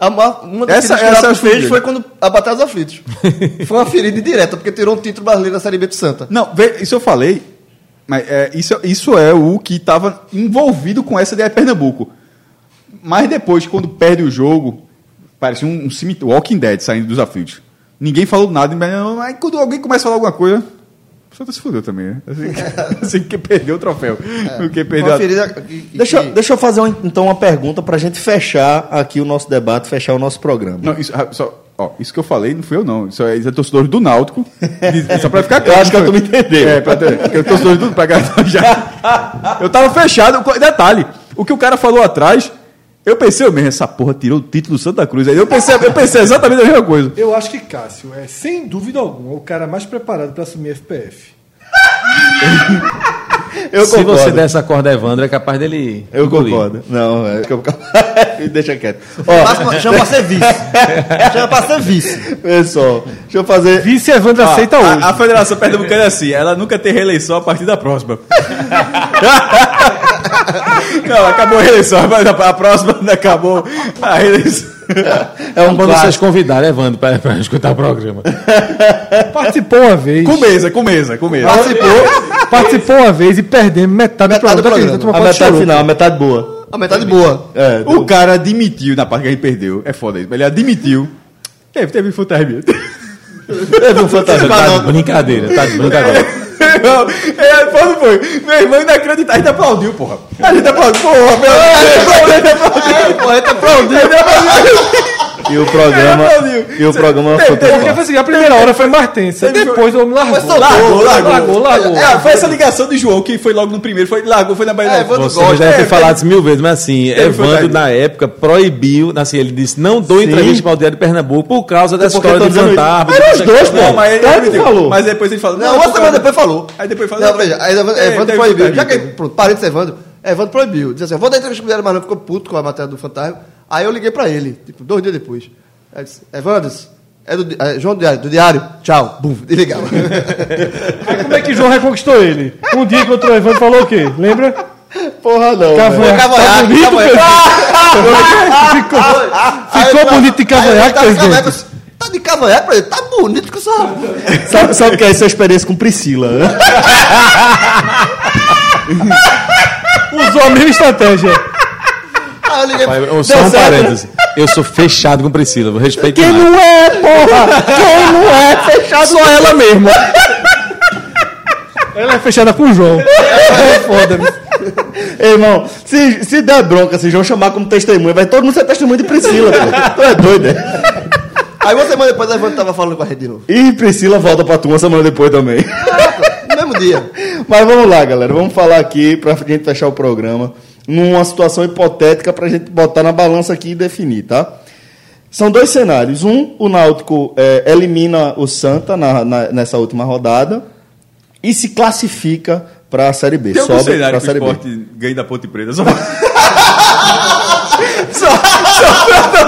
S5: A maior, uma das
S6: Essa-
S5: feridas que
S6: essa
S5: o
S6: é
S5: fez foi quando a Batalha dos Aflitos. [LAUGHS] foi uma ferida indireta, porque tirou um título brasileiro da Série B do Santa.
S6: Não, vê, isso eu falei, mas é, isso, isso é o que estava envolvido com essa de Pernambuco. Mas depois, quando perde o jogo, parecia um, um cemitério, Walking Dead saindo dos aflitos. Ninguém falou nada, mas quando alguém começa a falar alguma coisa, o Santa se fudeu também, né? Assim, [LAUGHS] assim que perdeu o troféu. Porque perdeu
S5: Uma
S6: a...
S5: que- que-
S2: Deixa, eu- deixa eu fazer um- então uma pergunta pra gente fechar aqui o nosso debate, fechar o nosso programa.
S6: Não, isso, ah, só, ó, isso que eu falei não fui eu, não. Isso é, isso é torcedor do Náutico. Diz- Só pra ficar claro.
S2: Eu acho que eu tô me entendendo.
S6: É, pra ter. Porque eu torcedor do. Pra já. Eu tava fechado. Detalhe: o que o cara falou atrás, eu pensei eu mesmo, essa porra tirou o título do Santa Cruz. Aí eu pensei, eu pensei exatamente a mesma coisa.
S4: Eu acho que Cássio é, sem dúvida alguma, o cara mais preparado para assumir FPF. [LAUGHS]
S2: Eu
S3: Se
S2: concordo.
S3: você der essa corda a Evandro, é capaz dele.
S2: Eu
S3: engolir.
S2: concordo. Não, é que eu... [LAUGHS] deixa quieto. Ó,
S5: chama pra ser vice. chama pra ser vice.
S2: pessoal, deixa eu fazer.
S4: Vice Evandro aceita
S6: a,
S4: hoje.
S6: a Federação Pernambucana é assim, ela nunca tem reeleição a partir da próxima. [LAUGHS] não, acabou a reeleição, mas a, a próxima acabou a reeleição.
S2: É um
S3: Quando vocês convidarem, Evandro, pra, pra escutar o programa.
S4: Participou uma vez.
S6: Com mesa, com mesa, com mesa.
S4: Participou, participou uma vez e perdemos metade,
S5: Metade do
S4: do programa.
S5: programa.
S4: Tu acredita? Tu
S2: A metade
S4: chorou.
S2: final, a metade boa.
S5: A metade boa.
S2: É,
S6: O cara admitiu na parte que a gente perdeu. É foda isso. Mas ele admitiu. Teve, teve fantasma.
S2: teve um fantasma.
S3: Tá de brincadeira, tá de brincadeira.
S6: É, quando foi? Meu irmão inacreditável. A gente aplaudiu, porra. A gente aplaudiu. Porra, meu A gente aplaudiu.
S5: Pô, a gente aplaudiu.
S2: E o programa, e o programa foi
S4: Porque foi assim, a primeira hora foi mais tensa. Depois o homem largou.
S6: Largou, largou.
S4: Largou, largou.
S6: É, foi essa ligação de João que foi logo no primeiro. Foi, largou, foi na Bahia.
S5: É, Evandro
S3: Você
S5: gosta.
S3: já deve ter
S6: é,
S3: falado isso mil vezes, mas assim, Evandro, na época, proibiu, assim, ele disse, não dou
S2: Sim.
S3: entrevista para o Diário de Pernambuco por causa dessa história
S2: isso.
S3: fantasma.
S2: Eram os dois, pô.
S6: mas ele
S2: falou.
S6: Mas depois ele falou.
S5: Não, uma semana depois falou.
S6: Aí depois falou.
S5: Não, veja, aí Evandro,
S6: É,
S5: proibiu. Já que, pronto, parente Evandro, Evandro proibiu. Disse assim, eu vou dar entrevista com o Diário, mas não ficou puto com a matéria do Fantasma. Aí eu liguei pra ele, tipo, dois dias depois. Aí disse, Evandro, é do, é, João do Diário, do Diário, tchau, bum, [LAUGHS] desligava.
S4: Aí como é que João reconquistou ele? Um dia encontrou o Evandro e falou o quê? Lembra?
S2: Porra, não.
S4: Cavanhaque. Tá bonito. Ficou,
S5: Aí
S4: ficou
S5: ele-
S4: bonito de
S5: aí
S4: cavanhaque,
S5: tá
S4: presidente.
S5: Tá de cavanhaque, presidente? Tá bonito que essa...
S2: Sabe, sabe o que é essa experiência com Priscila, né?
S4: Usou a mesma estratégia.
S5: Eu liguei
S3: Pai, eu- Só um
S2: certo,
S3: parêntese. Eu sou fechado com Priscila, vou respeitar.
S2: Quem não é, porra? Quem não é? Fechado Só ela mesma.
S4: Ela é fechada com o João. É foda, viu?
S2: Ei, irmão, se, se der bronca, se João chamar como testemunha, vai todo mundo ser testemunha de Priscila, pô. Tu é doido, é?
S5: Aí uma semana depois, Evandro tava falando com a rede de novo.
S2: E Priscila volta pra tu uma semana depois também.
S5: No mesmo dia.
S2: Mas vamos lá, galera. Vamos falar aqui pra gente fechar o programa numa situação hipotética pra gente botar na balança aqui e definir, tá? São dois cenários. Um, o Náutico eh, elimina o Santa na- na- nessa última rodada e se classifica para a Série B.
S6: Tem algum
S2: Sobe
S6: cenário
S2: para a
S6: que o
S2: Série B.
S6: ganha da Ponte Preta? Só, [LAUGHS] só, só pra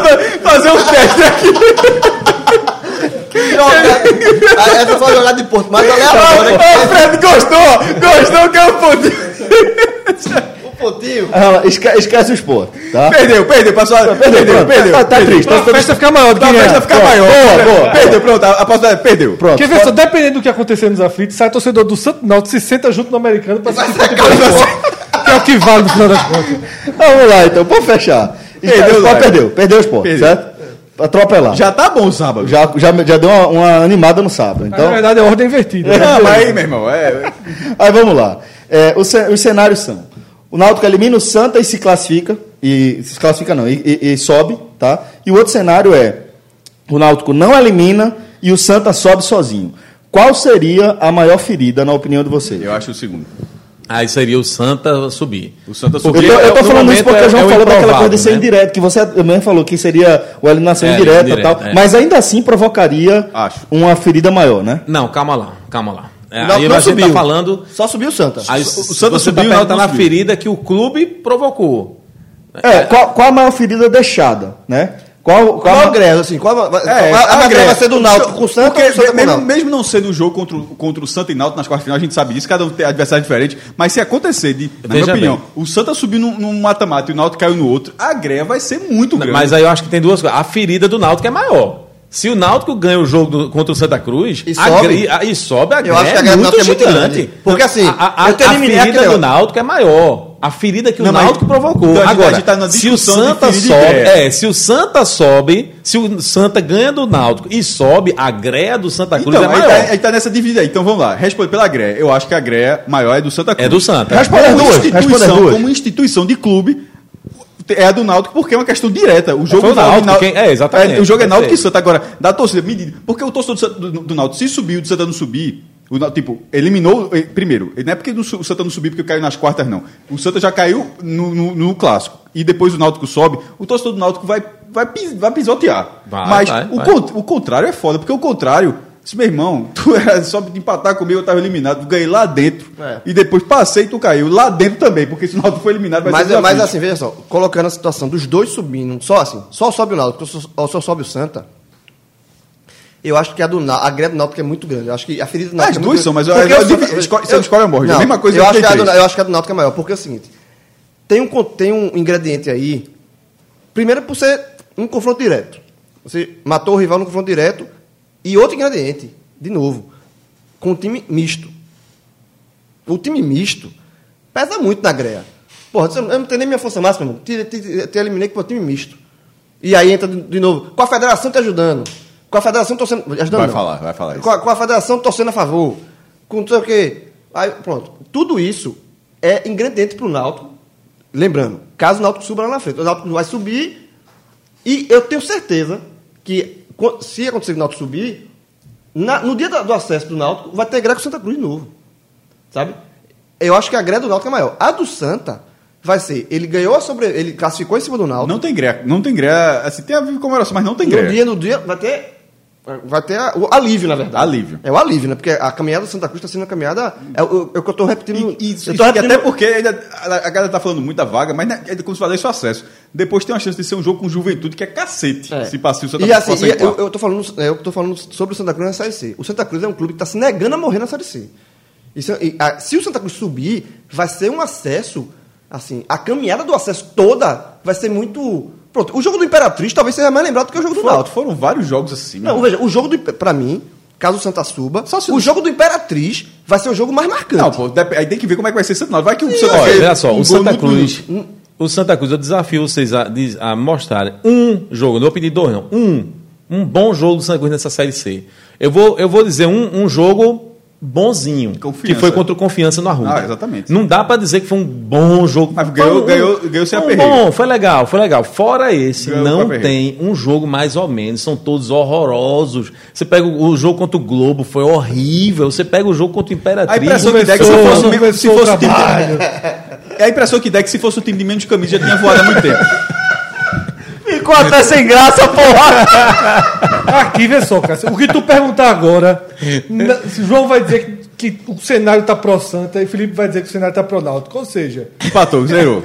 S6: fazer um teste aqui.
S5: Aí essa foi a jogada de Porto, mas aleatória.
S6: Ô, Fred, gostou? Gostou que é
S2: Ah, esque- esquece o esporte, tá?
S6: Perdeu, perdeu, passou. Perdeu, perdeu.
S2: pronto. Tá- tá triste, tá-
S4: A festa fica maior do que
S6: A festa
S4: é.
S6: fica
S2: Pronto,
S6: maior.
S2: boa, boa.
S6: Perdeu, pronto. A possibilidade perdeu.
S2: Pronto.
S4: Quer ver só, dependendo do que acontecer nos aflitos, sai torcedor do Santo Náutico, se senta junto no americano pra se que é o que vale no final das contas.
S2: Vamos lá, então, pra fechar.
S6: Perdeu,
S2: Perdeu, perdeu, perdeu o esporte,
S6: Perdeu.
S2: certo? Atropelar. Já,
S6: Já tá bom o sábado.
S2: já, já, deu uma, uma animada no sábado. Então,
S4: na verdade é ordem invertida.
S6: Não, mas aí, meu irmão, é.
S2: aí vamos lá. É, os, os cenários são: o Náutico elimina o Santa e se classifica, e se classifica não, e, e- e sobe, tá? E o outro cenário é: o Náutico não elimina e o Santa sobe sozinho. Qual seria a maior ferida, na opinião de vocês?
S6: Eu acho o segundo.
S3: Aí seria o Santa subir.
S6: O Santa
S2: Eu
S6: subiu.
S2: tô, eu tô
S3: no
S2: falando isso porque
S3: é-
S2: o João
S3: é o
S2: falou daquela coisa de ser
S3: né?
S2: indireto, que você mesmo falou que seria a eliminação
S3: É,
S2: indireta e tal,
S3: é.
S2: mas ainda assim provocaria
S6: Acho.
S2: uma ferida maior, né?
S3: Não, calma lá, calma lá. É,
S5: Náutico
S3: aí
S5: não
S3: a tá
S5: subiu.
S3: falando.
S5: Só subiu o Santa.
S3: Aí,
S6: o
S3: você
S6: Santa
S3: tá
S6: subiu, o Náutico
S3: perguntando
S6: não
S3: a
S6: subiu.
S3: ferida que o clube provocou.
S2: É, qual, qual a maior ferida deixada, né? Qual, qual,
S5: Qual
S2: a
S5: a agrega, assim? Qual a, a,
S6: É,
S5: a, a
S6: agrega.
S5: agrega vai ser do Náutico com o Santa
S6: Porque
S5: Santa com o
S6: mesmo,
S5: Náutico?
S6: mesmo não sendo um jogo contra, o- contra o Santa e Náutico nas quartas finais, a gente sabe disso, cada um tem adversário diferente. Mas se acontecer, de, na
S3: Veja
S6: minha opinião,
S3: bem.
S6: o Santa subir num, num mata-mata e o Náutico caiu no outro, a greia vai ser muito grande.
S3: Mas aí eu acho que tem duas coisas. A ferida do Náutico é maior. Se o Náutico ganha o jogo do- contra o Santa Cruz,
S5: E sobe?
S3: a- e sobe a
S5: Eu acho que a
S3: é muito
S5: é muito
S3: gigante.
S5: grande. Porque, assim,
S3: a, a, a ferida do Náutico é maior. A ferida que o
S6: Não, mas-
S3: Náutico provocou.
S6: Então, a gente- a
S3: Agora,
S6: tá numa
S3: se o Santa sobe, é, se o Santa sobe, se o Santa ganha do Náutico e sobe, a greia do Santa Cruz
S6: Então,
S3: é
S6: aí
S3: maior.
S6: tá, aí tá nessa dívida aí. Então vamos lá, responde pela greia. Eu acho que a greia maior é do Santa Cruz.
S3: É do Santa.
S2: Responde
S6: Como
S2: duas, responde duas.
S6: como instituição de clube, é a do Náutico porque é uma questão direta. O jogo
S3: Foi o
S6: envolve
S3: Náutico, quem- é, exatamente.
S6: o jogo é Náutico e. Santa. Agora, da torcida, medida. Porque o torcedor do, do, do Náutico, se subir e o do Santa não subir, o Náutico, tipo, eliminou. Primeiro, não é porque o Santa não subiu porque caiu nas quartas, não. O Santa já caiu no, no- no clássico. E depois o Náutico sobe, o torcedor do Náutico vai, vai, vai pisotear.
S3: Vai,
S6: Mas
S3: vai,
S6: o,
S3: vai.
S6: o contrário é foda, porque o contrário. Se meu irmão, tu [LAUGHS] era só de empatar comigo, eu tava eliminado, ganhei lá dentro.
S5: É.
S6: E depois passei e tu caiu. Lá dentro também, porque se o Náutico foi eliminado, vai
S5: Mas,
S6: ser
S5: mas assim, veja só, colocando a situação dos dois subindo, só assim, só sobe o Náutico, só, só- sobe o Santa. Eu acho que a do a greve do Náutico é muito grande. Eu acho que a ferida do Náutico
S6: As
S5: é
S6: duas são, mas eu-
S5: Porque
S6: eu-
S5: Santa-
S6: eu- escolhe- você escolhe ou morre, é a mesma coisa
S5: eu acho, que a do,
S6: 33.
S5: eu acho que a do Náutico é maior, porque é o seguinte, tem um, tem um ingrediente aí, primeiro por ser um confronto direto. Você matou o rival no confronto direto, e outro ingrediente, de novo, com um time misto. O time misto pesa muito na greia. Porra, eu não tenho nem minha força máxima. Te, te, te, eliminei com o time misto. E aí entra de, novo, com a federação te ajudando. Com a federação torcendo. Ajudando,
S6: Vai
S5: não.
S6: falar, vai falar isso.
S5: Com a, com a federação torcendo a favor. Com não sei o quê. Aí, pronto. Tudo isso é ingrediente para o Náutico. Lembrando, caso o Náutico suba lá na frente. O Náutico vai subir. E eu tenho certeza que, se acontecer o Náutico subir, na- no dia do acesso do Náutico, vai ter greia com Santa Cruz de novo. Sabe? Eu acho que a greia do Náutico é maior. A do Santa vai ser, ele ganhou a sobre... Ele classificou em cima do Náutico.
S6: Não tem greia. Não tem greia. Assim, tem a comemoração, mas não tem
S5: no
S6: greia.
S5: dia, no dia, vai ter... Vai ter a- o alívio, na verdade.
S6: Alívio.
S5: É o alívio, né? Porque a caminhada do Santa Cruz está sendo uma caminhada... É, o é o que eu estou repetindo...
S6: E, e,
S5: eu
S6: e
S5: tô repetindo-
S6: até porque ainda, a, a galera tá falando muito da vaga, mas né, é como se falei, isso é acesso. Depois tem uma chance de ser um jogo com juventude que é cacete.
S5: É.
S6: Se passar o Santa
S5: e
S6: Cruz
S5: assim,
S6: possa
S5: e eu, eu, tô falando, eu tô falando sobre o Santa Cruz na Série C. O Santa Cruz é um clube que está se negando a morrer na Série C. Isso, e, a- se o Santa Cruz subir, vai ser um acesso, assim, a caminhada do acesso toda vai ser muito... Pronto, o jogo do Imperatriz talvez seja mais lembrado do que o jogo do
S6: Foram,
S5: Náutico.
S6: foram vários jogos assim.
S5: Não,
S6: meu.
S5: veja, o jogo do... Pra mim, caso o Santa suba,
S6: Só se-
S5: o jogo do Imperatriz vai ser o jogo mais marcante.
S6: Não, pô, aí tem que ver como é que vai ser Santa Náutico. Vai que o Santa
S3: Olha, olha só,
S6: um
S3: o Santa Cruz.
S6: minuto.
S3: O Santa Cruz, eu desafio vocês a, a mostrarem um jogo, não vou pedir dois, não. Um. Um bom jogo do Santa Cruz nessa série C. Eu vou, eu vou dizer um, um jogo bonzinho.
S6: Confiança.
S3: Que foi contra o Confiança no Arruda.
S6: Ah, exatamente.
S3: Não dá pra dizer que foi um bom jogo.
S6: Mas ganhou-
S3: um-
S6: ganhou- ganhou sem
S3: um
S6: aperreio.
S3: Bom, foi legal, foi legal. Fora esse,
S6: Ganhou
S3: não tem um jogo mais ou menos. São todos horrorosos. Você pega o, o jogo contra o Globo, foi horrível. Você pega o jogo contra o Imperatriz.
S6: A impressão que é que se fosse, o se fosse time. É a impressão que é que se fosse o time de menos camisa já tinha voado há muito tempo.
S2: Ficou até sem graça, porra!
S4: Aqui, vê só, Cássio. O que tu perguntar agora, [LAUGHS] João vai dizer que, que o cenário tá pro Santa e Felipe vai dizer que o cenário tá pro Náutico. Ou seja,
S6: Empatou, zerou.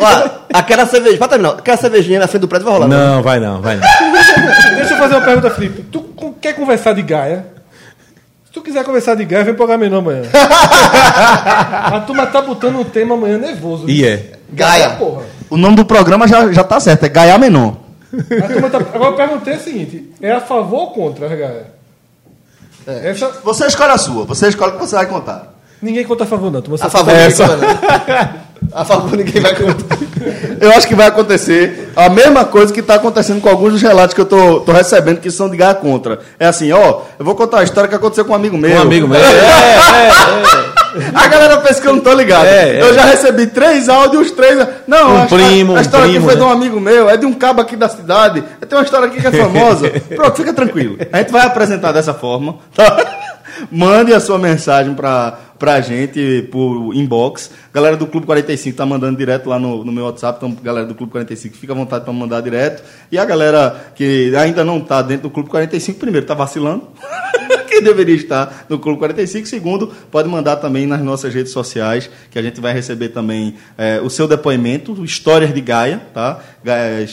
S5: Aquela cerveja, pra terminar, aquela cervejinha na frente do prédio vai rolar. né?
S3: Não, vai não, vai não.
S4: deixa eu fazer uma pergunta, Felipe. Tu quer conversar de Gaia? Se tu quiser conversar de Gaia, vem pro Agamenon amanhã. [LAUGHS] A turma tá botando um tema amanhã nervoso.
S3: E é.
S5: Gaia.
S4: porra.
S2: O nome do programa já, já tá certo, é Gaia Menor.
S4: A turma tá- Agora eu perguntei o seguinte: é a favor ou contra a Gaia? Essa,
S2: Você escolhe a sua, você escolhe o que você vai contar.
S4: ninguém conta a favor, não. turma,
S5: A
S4: só-
S5: favor,
S2: Essa.
S5: ninguém vai, não. A favor, ninguém vai contar. [LAUGHS]
S2: Eu acho que vai acontecer a mesma coisa que está acontecendo com alguns dos relatos que eu tô, tô recebendo que são de Gaia contra. É assim, ó, eu vou contar a história que aconteceu com um amigo meu.
S3: Um amigo meu. É, é, é.
S2: A galera pensa que eu não tô ligado.
S3: É, é.
S2: Eu já recebi três áudios, três. Não,
S3: Um
S2: a,
S3: primo,
S2: a, a
S3: um
S2: história
S3: primo,
S2: aqui foi
S3: né?
S2: de um amigo meu, é de um cabo aqui da cidade. Tem uma história aqui que é [LAUGHS] famosa. Pronto, fica tranquilo. A gente vai apresentar dessa forma. tá? [LAUGHS] Mande a sua mensagem pra, pra gente por inbox. Galera do Clube 45 tá mandando direto lá no, no meu WhatsApp. Então, galera do Clube 45, fica à vontade para mandar direto. E a galera que ainda não tá dentro do Clube 45, primeiro, tá vacilando. [LAUGHS] que deveria estar no Clube 45. Segundo, pode mandar também nas nossas redes sociais, que a gente vai receber também eh, o seu depoimento, histórias de Gaia, tá?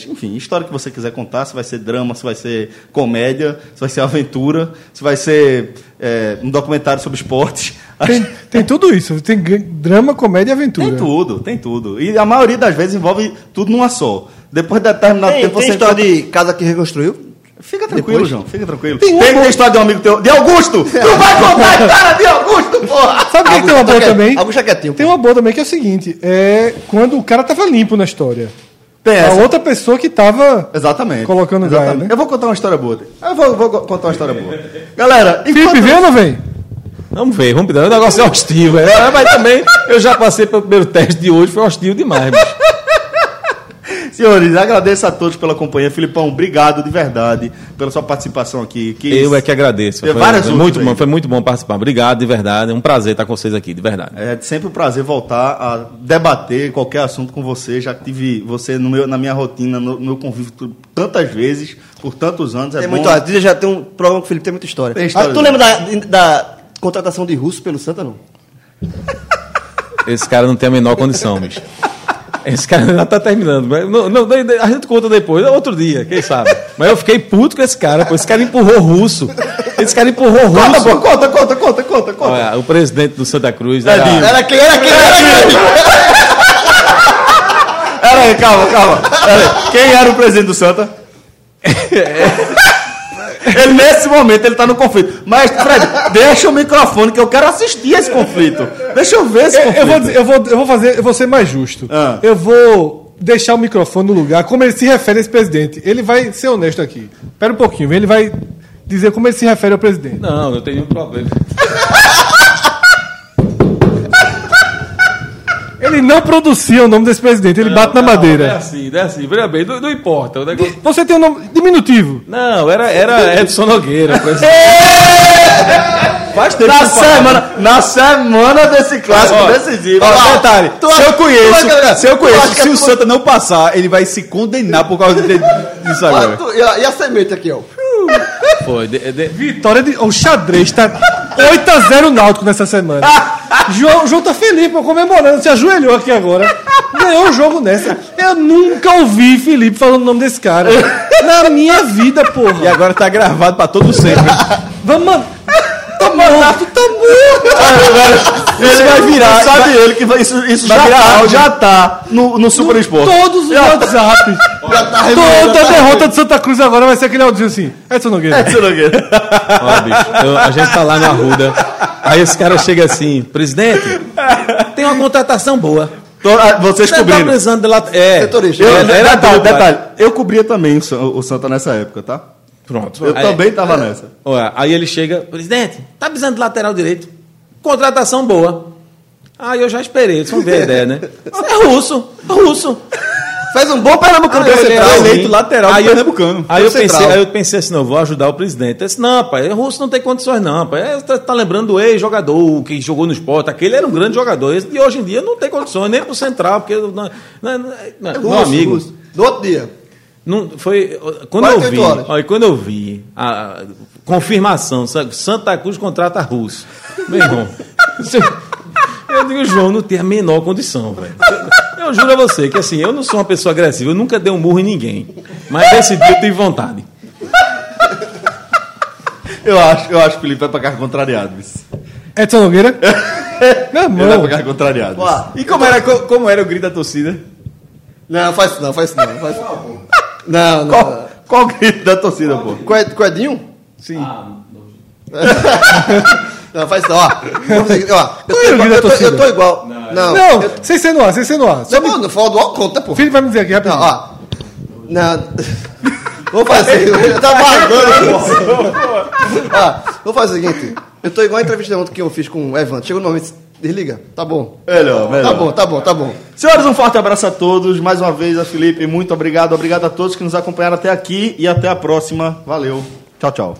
S2: Enfim, história que você quiser contar, se vai ser drama, se vai ser comédia, se vai ser aventura, se vai ser eh, um documentário sobre esportes.
S4: Tem, [LAUGHS] tem tudo isso. Tem drama, comédia e aventura.
S2: Tem tudo, tem tudo. E a maioria das vezes envolve tudo numa só. Depois de determinado
S5: Tem,
S2: tempo
S5: tem
S2: você
S5: história
S2: encontra-
S5: de casa que reconstruiu?
S2: Fica tranquilo,
S5: Depois?
S2: João, fica tranquilo.
S4: Tem
S2: Tem,
S4: um-
S2: tem história de um amigo teu. De Augusto! Tu vai contar a [LAUGHS] história de Augusto, porra!
S4: Sabe o que, que tem uma boa
S5: tá
S4: também?
S5: Augusto é quietinho,
S4: Tem uma boa também que é o seguinte: é quando o cara tava limpo na história.
S2: Tem
S4: A
S2: essa.
S4: outra pessoa que tava.
S2: Exatamente.
S4: Colocando Gaia,
S2: Exatamente.
S4: né?
S2: Eu vou contar uma história boa. Eu vou, vou contar uma história boa. Galera, [LAUGHS]
S4: Felipe,
S2: enquanto-
S4: vem ou não vem?
S3: Vamos ver, vamos ver. O negócio é hostil, é. Mas também, eu já passei pelo primeiro teste de hoje, foi hostil demais, bicho.
S2: Senhores, agradeço a todos pela companhia. Filipão, obrigado de verdade pela sua participação aqui. Que
S3: Eu é que agradeço. Foi,
S2: várias
S3: foi muito bom, foi muito bom participar. Obrigado, de verdade. É um prazer estar com vocês aqui, de verdade.
S2: É sempre um prazer voltar a debater qualquer assunto com você. Já tive você no meu, na minha rotina, no, meu convívio tantas vezes, por tantos anos. É
S5: Tem
S2: bom.
S5: muito, ó, já tem um programa com o Felipe, tem muita história.
S2: Tem história
S5: Ah, tu lembra da, da contratação de Russo pelo Santa, não?
S3: Esse cara não tem a menor condição, bicho. Esse cara ainda tá terminando. mas Não, não, a gente conta depois, é outro dia, quem sabe. Mas eu fiquei puto com esse cara, pô. Esse cara empurrou russo. Esse cara empurrou
S2: Conta,
S3: russo.
S2: pô, conta, conta, conta, conta, conta.
S3: Olha, o presidente do Santa Cruz
S2: É,
S3: era.
S5: Era quem? Era quem? Era quem?
S2: Pera aí, calma, calma. Pera aí. Quem era o presidente do Santa? [LAUGHS] Ele, nesse momento, ele tá no conflito. Mas, Fred, deixa o microfone que eu quero assistir esse conflito. Deixa eu ver esse
S4: Eu,
S2: conflito.
S4: eu vou, dizer- eu, vou, eu vou fazer, eu vou ser mais justo.
S2: Ah.
S4: Eu vou deixar o microfone no lugar, como ele se refere a esse presidente. Ele vai ser honesto aqui. Espera um pouquinho, ele vai dizer como ele se refere ao presidente.
S3: Não, não tem nenhum problema.
S4: Ele não pronuncia o nome desse presidente, ele bate na
S3: Não, É
S4: madeira.
S3: assim, é assim. Veja bem, não, não importa. O negócio...
S4: Você tem um nome diminutivo.
S3: Não, era, era Edson Nogueira. presidente. [LAUGHS]
S2: Faz tempo na semana, na semana desse clássico
S3: Ó,
S2: decisivo.
S6: Ó,
S2: Ó,
S6: detalhe,
S5: tu
S6: se
S5: acha-
S6: eu conheço,
S5: tu acha-
S6: se eu conheço, se
S5: é
S6: o Santa não passar, ele vai se condenar por causa de- disso
S5: Olha,
S6: agora.
S5: tu- e, a, e a semente aqui, ó.
S3: Foi. de- de-
S4: Vitória de. O xadrez tá 8x0 Náutico nessa semana. [LAUGHS] João, João tá feliz, pô, comemorando, se ajoelhou aqui agora. Ganhou o jogo nessa. Eu nunca ouvi Felipe falando o nome desse cara. Na minha vida,
S6: E
S4: porra.
S6: agora tá gravado pra todo sempre.
S4: Vamos, mano. Tá morto, tá morto.
S2: Ele vai virar. Sabe ele que vai- isso, isso
S6: Vai
S2: já,
S6: virar
S2: tá,
S6: áudio.
S2: já tá no, no Super Esporte.
S4: Todos os WhatsApp. [LAUGHS] Toda a derrota de Santa Cruz agora vai ser aquele áudio assim. Edson Nogueira.
S2: Edson Nogueira. [LAUGHS]
S3: Ó, bicho, eu- a gente tá lá no Arruda. Aí esse cara chega assim, presidente, tem uma contratação boa.
S2: Ah, Vocês
S3: Você tá
S2: cobriram.
S3: precisando de lá. É,
S5: Setorista.
S2: Eu,
S3: é,
S2: detalhe, detalhe, eu cobria também o Santa nessa época, tá?
S3: Pronto.
S2: Eu
S3: Aí-
S2: também tava nessa.
S3: Olha, aí ele chega, presidente, tá precisando de lateral direito. Contratação boa. Aí eu já esperei, vocês vão ver a ideia, né? [LAUGHS] É russo, russo.
S5: Fez um bom Pernambucano
S3: Aí
S5: central.
S3: assim,
S6: eleito lateral
S3: aí eu-
S6: Pernambucano.
S3: Aí eu, pensei, aí eu pensei assim, não, vou ajudar o presidente. Eu disse, não, pai, o russo não tem condições, não, pai. É, Tá, tá lembrando do ex-jogador que jogou no esporte. Aquele era um grande jogador. Esse de hoje em dia não tem condições, nem pro central, porque. Não, não, não, meu
S5: Russo,
S3: amigo.
S5: Russo. Do outro dia.
S3: Não, foi, quando eu
S5: 48
S3: vi, olha, quando eu vi a confirmação, sa- Santa Cruz contrata russo. Meu irmão, [LAUGHS] eu digo, João, não tem a menor condição, velho. Eu juro a você que assim, eu não sou uma pessoa agressiva, eu nunca dei um murro em ninguém. Mas nesse dia eu tive vontade.
S2: Eu acho, eu acho que o Felipe vai pra cá contrariado.
S4: Edson Nogueira. [LAUGHS] Meu
S2: Ele vai
S4: irmão.
S2: ficar contrariado.
S6: E como era, co- como era o grito da torcida?
S5: não, faz isso não, faz isso não. Faz... Não, não.
S2: Qual, qual o grito da torcida, pô?
S5: Coed- Coedinho?
S6: Sim. [LAUGHS]
S5: Não, faz isso não, ó. Fazer- ó, eu,
S4: Qual da
S5: eu, tô,
S4: torcida?
S5: eu tô igual. Não,
S4: Não,
S5: eu,
S4: sem ser no ar, sem ser no ar. Só
S5: não, não, fala do ó, conta, pô.
S4: O Felipe vai me dizer aqui rapidinho.
S5: Não, ó. Não. [LAUGHS] Vou fazer. Eu tá vagando, pô. Ó, vou fazer o seguinte. Eu tô igual a entrevista ontem que eu fiz com o Evan. Chegou no momento. Desliga. Tá bom.
S2: Melhor, melhor.
S5: Tá bom, tá bom, tá bom.
S2: Senhores, um forte abraço a todos. Mais uma vez, a Felipe, muito obrigado. Obrigado a todos que nos acompanharam até aqui e até a próxima. Valeu. Tchau, tchau.